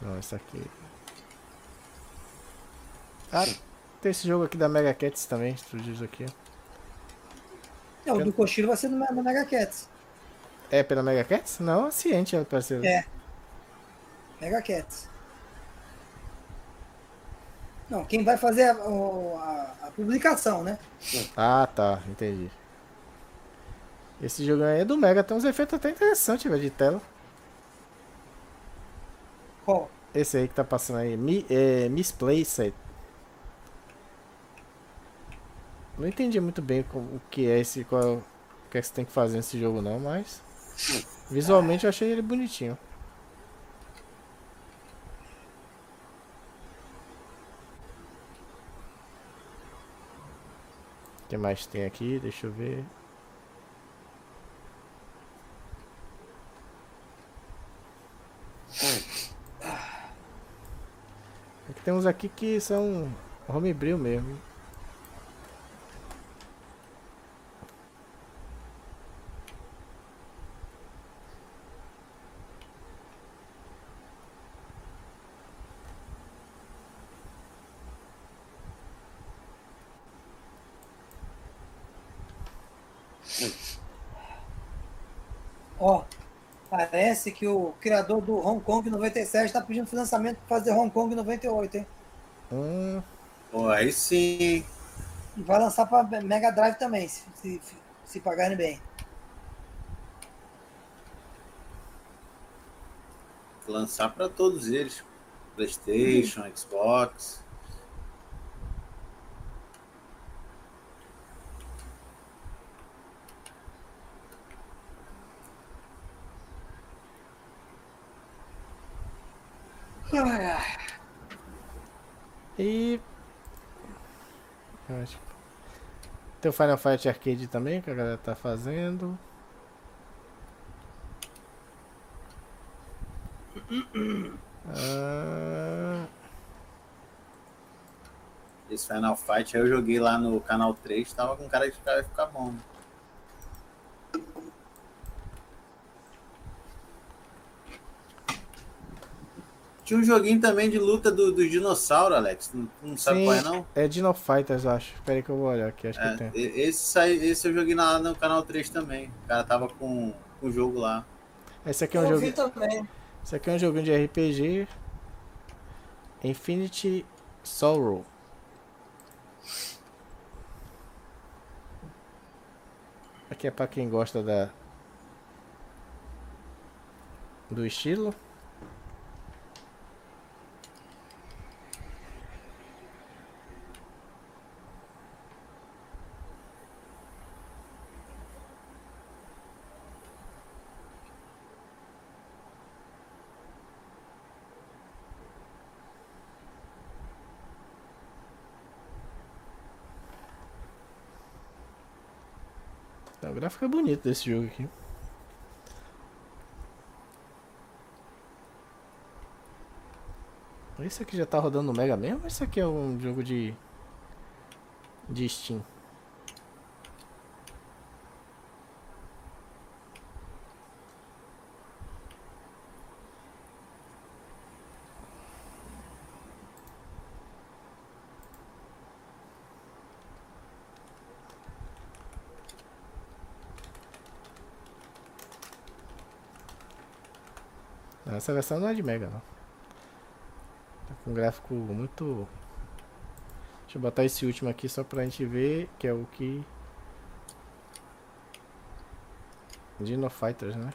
Não, esse aqui. Ah, tem esse jogo aqui da Mega Cats também, estúdios aqui. É, o do Koshiro vai ser no, no Mega Cats. É pela Mega Cats? Não, é ciente, parceiro. É. Mega Cats. Não, quem vai fazer a, a- a publicação, né? Ah, tá, entendi. Esse jogo aí é do Mega, tem uns efeitos até interessantes, velho, de tela. Qual? Esse aí que tá passando aí, Mi, é, Misplaced. Não entendi muito bem o que é esse, qual, o que é que você tem que fazer nesse jogo não, mas visualmente eu achei ele bonitinho. O que mais tem aqui? Deixa eu ver. É que tem uns aqui que são homebrew mesmo. Ó, parece que o criador do Hong Kong 97 está pedindo financiamento para fazer Hong Kong 98, hein? Hum, Pô, aí sim. E vai lançar para Mega Drive também, se, se, se pagarem bem. Lançar pra todos eles. Playstation, Xbox. E. Tem o Final Fight Arcade também, que a galera tá fazendo. Ah, Esse Final Fight eu joguei lá no canal 3, tava com cara de vai ficar bom. Tinha um joguinho também de luta do, do dinossauro, Alex. Não, não sabe sim, qual é, não? é Dino Fighters, eu acho. Espera aí que eu vou olhar aqui, acho que É, tem. e- esse, sai- esse eu joguei lá no canal 3 também. O cara tava com, com o jogo lá. Esse aqui é um Eu jogo. também. Esse aqui é um joguinho de RPG. Infinity Sorrow. Aqui é pra quem gosta da do estilo. É bonito desse jogo aqui. Esse aqui já tá rodando no Mega mesmo ou esse aqui é um jogo de. de Steam? Essa versão não é de Mega não. Tá com um gráfico muito. Deixa eu botar esse último aqui só pra gente ver que é o que. Dino Fighters, né?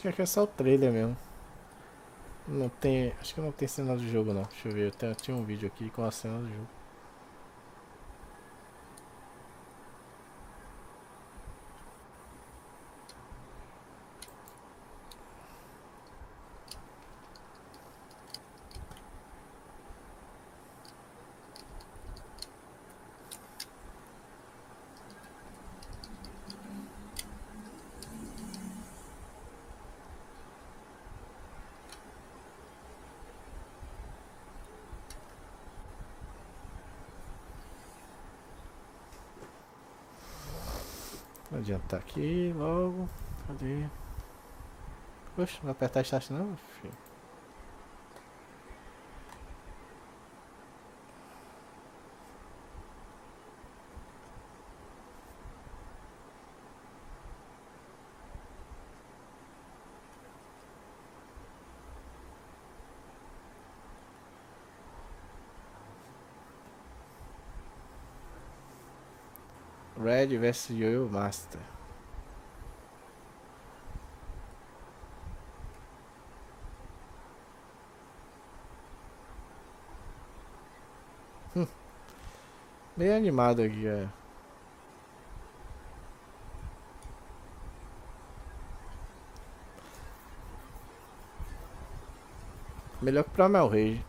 Acho que aqui é só o trailer mesmo. Não tem. Acho que não tem cena do jogo não. Deixa eu ver. Eu tenho- tinha um vídeo aqui com a cena do jogo. Adiantar aqui logo. Cadê? Poxa, não vai apertar taxas não, filho. Ed vs Yo-Yo Master. Hum. Bem animado aqui. É. Melhor que pra Mel Rage.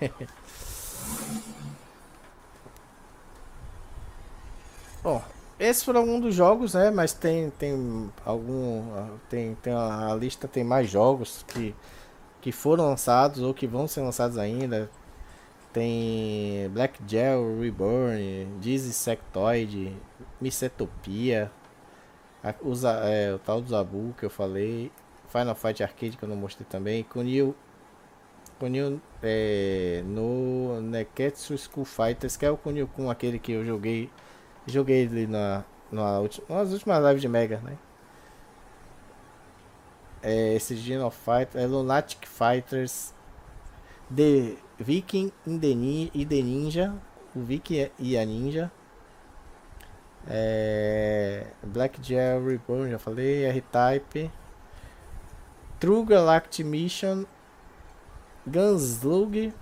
Bom, esses foram alguns dos jogos, né? Mas tem, tem algum. Tem, tem a, lista tem mais jogos que, que foram lançados ou que vão ser lançados ainda. Tem Black Gel Reborn, Dizzy Sectoid, Missetopia, a- é, o tal do Zabu que eu falei, Final Fight Arcade que eu não mostrei também, Kunio, Kunio é, no Neketsu School Fighters, que é o Kunio Kun, aquele que eu joguei, joguei ele na, na última, nas últimas lives de Mega, né? É, esse Geno Fighter, é Lunatic Fighters, The Viking e The Ninja, o Viking e a Ninja. É, Black Gel Reborn, já falei, R-Type. True Galactic Mission. Gunslug.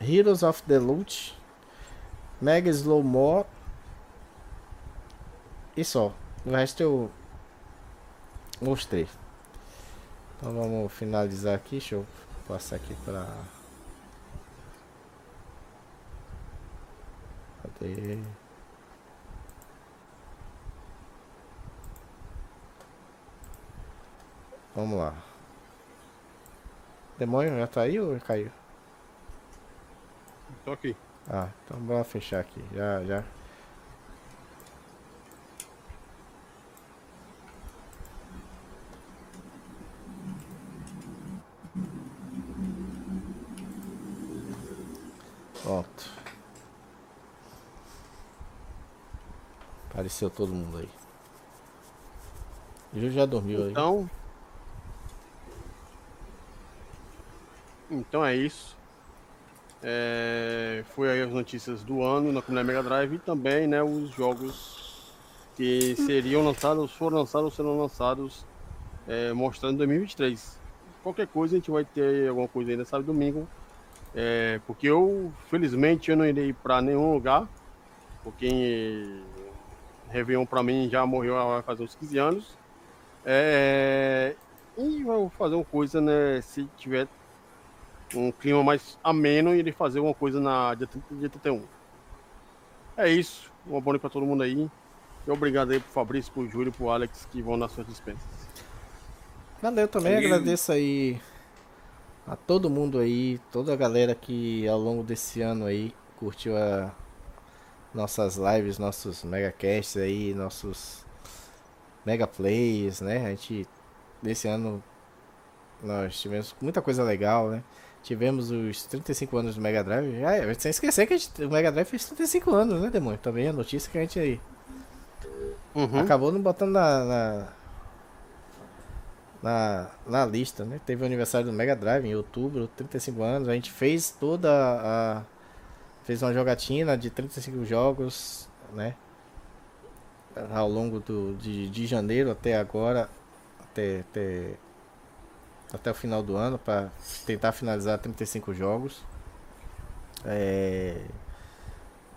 Heroes of the Loot. Mega Slow Mo. E só. O resto eu mostrei. Então vamos finalizar aqui. Deixa eu passar aqui para. Cadê? Vamos lá. Demônio já tá aí ou caiu? Tô aqui. Ah, então bora fechar aqui. Já, já. Pronto. Apareceu todo mundo aí. Ju já dormiu aí. Então. Então é isso. É, foi aí as notícias do ano na comunidade Mega Drive e também né, os jogos que seriam lançados, foram lançados ou serão lançados é, mostrando 2023. Qualquer coisa a gente vai ter alguma coisa ainda sábado e domingo. É, porque eu, felizmente, eu não irei para nenhum lugar. Porque Réveillon para mim já morreu há fazer uns 15 anos. É, e vou fazer uma coisa, né? Se tiver um clima mais ameno, irei fazer uma coisa na dia 30 dia 31. É isso. Uma boa noite para todo mundo aí. E obrigado aí pro Fabrício, pro Júlio e pro Alex que vão nas suas dispensas. Valeu também, Valeu. agradeço aí a todo mundo aí, toda a galera que ao longo desse ano aí curtiu a nossas lives, nossos megacasts aí, nossos mega plays, né? A gente desse ano nós tivemos muita coisa legal, né? Tivemos os 35 anos do Mega Drive. Ah, é, sem esquecer que gente- o Mega Drive fez 35 anos, né, Demônio? Também a notícia que a gente aí Uhum. acabou não botando na, na, na, na lista, né? Teve o aniversário do Mega Drive em outubro, 35 anos. A gente fez toda a. Fez uma jogatina de 35 jogos, né? Ao longo do, de, de janeiro até agora, até, até, até o final do ano, para tentar finalizar 35 jogos. É,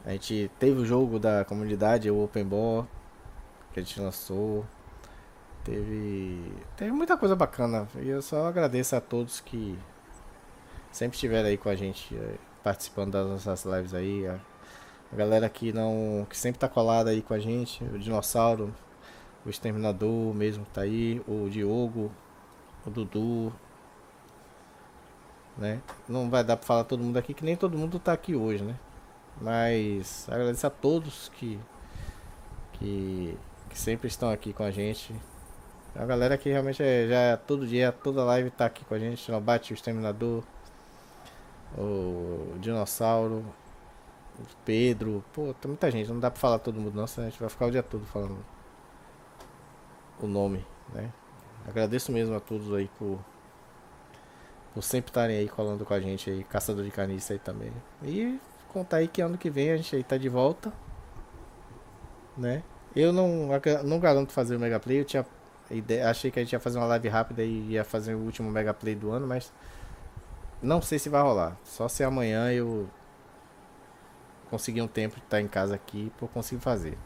a gente teve o jogo da comunidade, o Open Ball, que a gente lançou. Teve. Teve muita coisa bacana. E eu só agradeço a todos que sempre estiveram aí com a gente, eh, participando das nossas lives aí. A, a galera que não. que sempre tá colada aí com a gente, o Dinossauro, o Exterminador mesmo tá aí, o Diogo, o Dudu. Né? Não vai dar pra falar todo mundo aqui, que nem todo mundo tá aqui hoje, né? Mas agradeço a todos que, que, que sempre estão aqui com a gente. A galera que realmente é, já todo dia, toda live tá aqui com a gente. Não bate o Exterminador, o Dinossauro, o Pedro. Pô, tem muita gente, não dá pra falar todo mundo não, senão a gente vai ficar o dia todo falando o nome, né? Agradeço mesmo a todos aí por, por sempre estarem aí colando com a gente aí, caçador de carniça aí também. E contar aí que ano que vem a gente aí tá de volta. Né? Eu não, não garanto fazer o Mega Play, eu tinha ideia, achei que a gente ia fazer uma live rápida e ia fazer o último Mega Play do ano, mas não sei se vai rolar. Só se amanhã eu conseguir um tempo de estar em casa aqui eu conseguir fazer.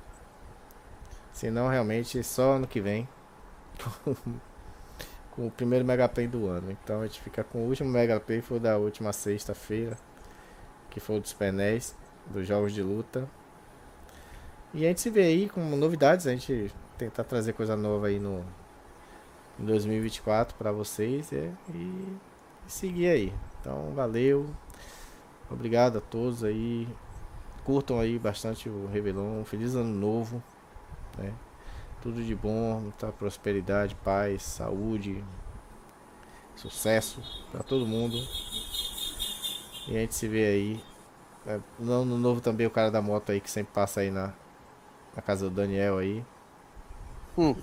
Senão realmente só ano que vem. com o primeiro Mega Play do ano. Então a gente fica com o último Mega Play, foi da última sexta-feira, que foi o dos painéis, dos jogos de luta. E a gente se vê aí com novidades, a gente tentar trazer coisa nova aí no em 2024 para vocês e, e, e seguir aí. Então, valeu. Obrigado a todos aí. Curtam aí bastante o Revelon. Feliz ano novo. Né? Tudo de bom, muita prosperidade, paz, saúde, sucesso para todo mundo. E a gente se vê aí. É, no ano novo também o cara da moto aí que sempre passa aí na, na casa do Daniel aí. Hum.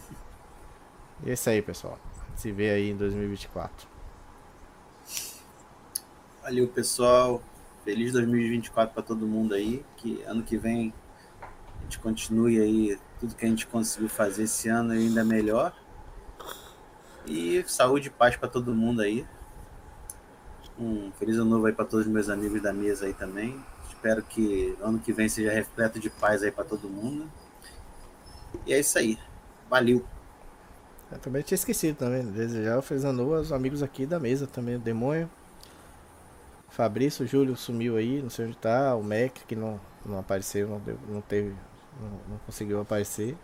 E é isso aí, pessoal. Se vê aí em 2024. Valeu, pessoal. Feliz 2024 para todo mundo aí. Que ano que vem a gente continue aí tudo que a gente conseguiu fazer esse ano ainda melhor. E saúde e paz para todo mundo aí. Um feliz ano novo aí para todos os meus amigos da mesa aí também. Espero que ano que vem seja repleto de paz aí para todo mundo. E é isso aí. Valeu. Eu também tinha esquecido também. Desejar o feliz ano novo aos amigos aqui da mesa também. O Demônio. Fabrício, Júlio sumiu aí, não sei onde tá. O Mac que não, não apareceu, não, deu, não teve. Não, não conseguiu aparecer.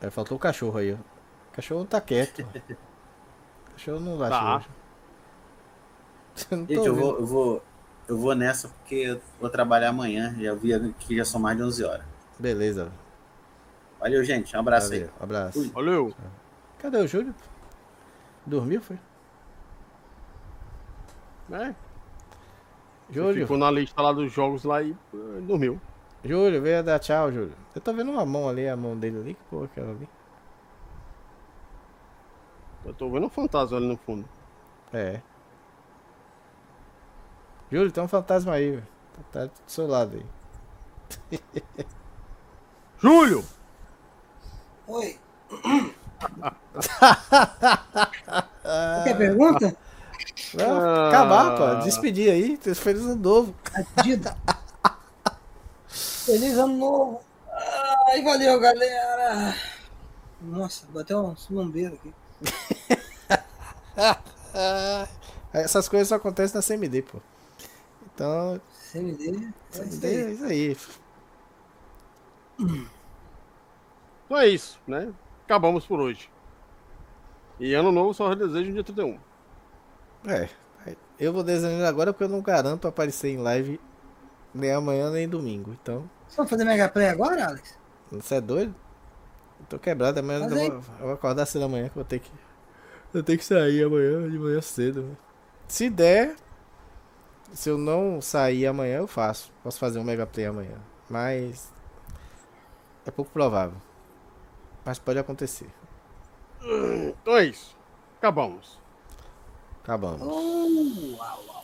É, faltou o cachorro aí, ó. O cachorro não tá quieto. O cachorro não late Tá. Não Gente, eu vou, eu vou, eu vou nessa porque eu vou trabalhar amanhã. Já vi que já são mais de 11 horas. Beleza. Valeu, gente. Um abraço aí. Valeu, abraço. Fui. Valeu. Cadê o Júlio? Dormiu, foi? É, Júlio, ficou na lista lá dos jogos lá e eh, dormiu. Júlio, veio dar tchau, Júlio. Eu tô vendo uma mão ali, a mão dele ali. Que porra é aquela ali? Eu tô vendo um fantasma ali no fundo. É. Júlio, tem um fantasma aí, velho. Tá do seu lado aí. Júlio! Oi. Quer pergunta? Não, Ah. acabar, pô. Despedir aí. Feliz ano novo. Dida. Feliz ano novo. Ai, valeu, galera. Nossa, bateu um bombeiro aqui. Essas coisas só acontecem na CMD, pô. Então, CMD. É isso CMD aí. é isso aí. Então é isso, né? Acabamos por hoje. E ano novo só desejo no dia 31. É. Eu vou desenhar agora porque eu não garanto aparecer em live nem amanhã nem domingo. Então, Vocês vão fazer Mega Play agora, Alex? você é doido? Eu tô quebrado, amanhã eu, vou, eu vou acordar cedo amanhã que eu vou ter que. Eu tenho que sair amanhã, de manhã cedo. Se der, se eu não sair amanhã, eu faço. Posso fazer um Mega Play amanhã. Mas. É pouco provável. Mas pode acontecer. Então é isso. Acabamos. Acabamos. Oh, uau, uau.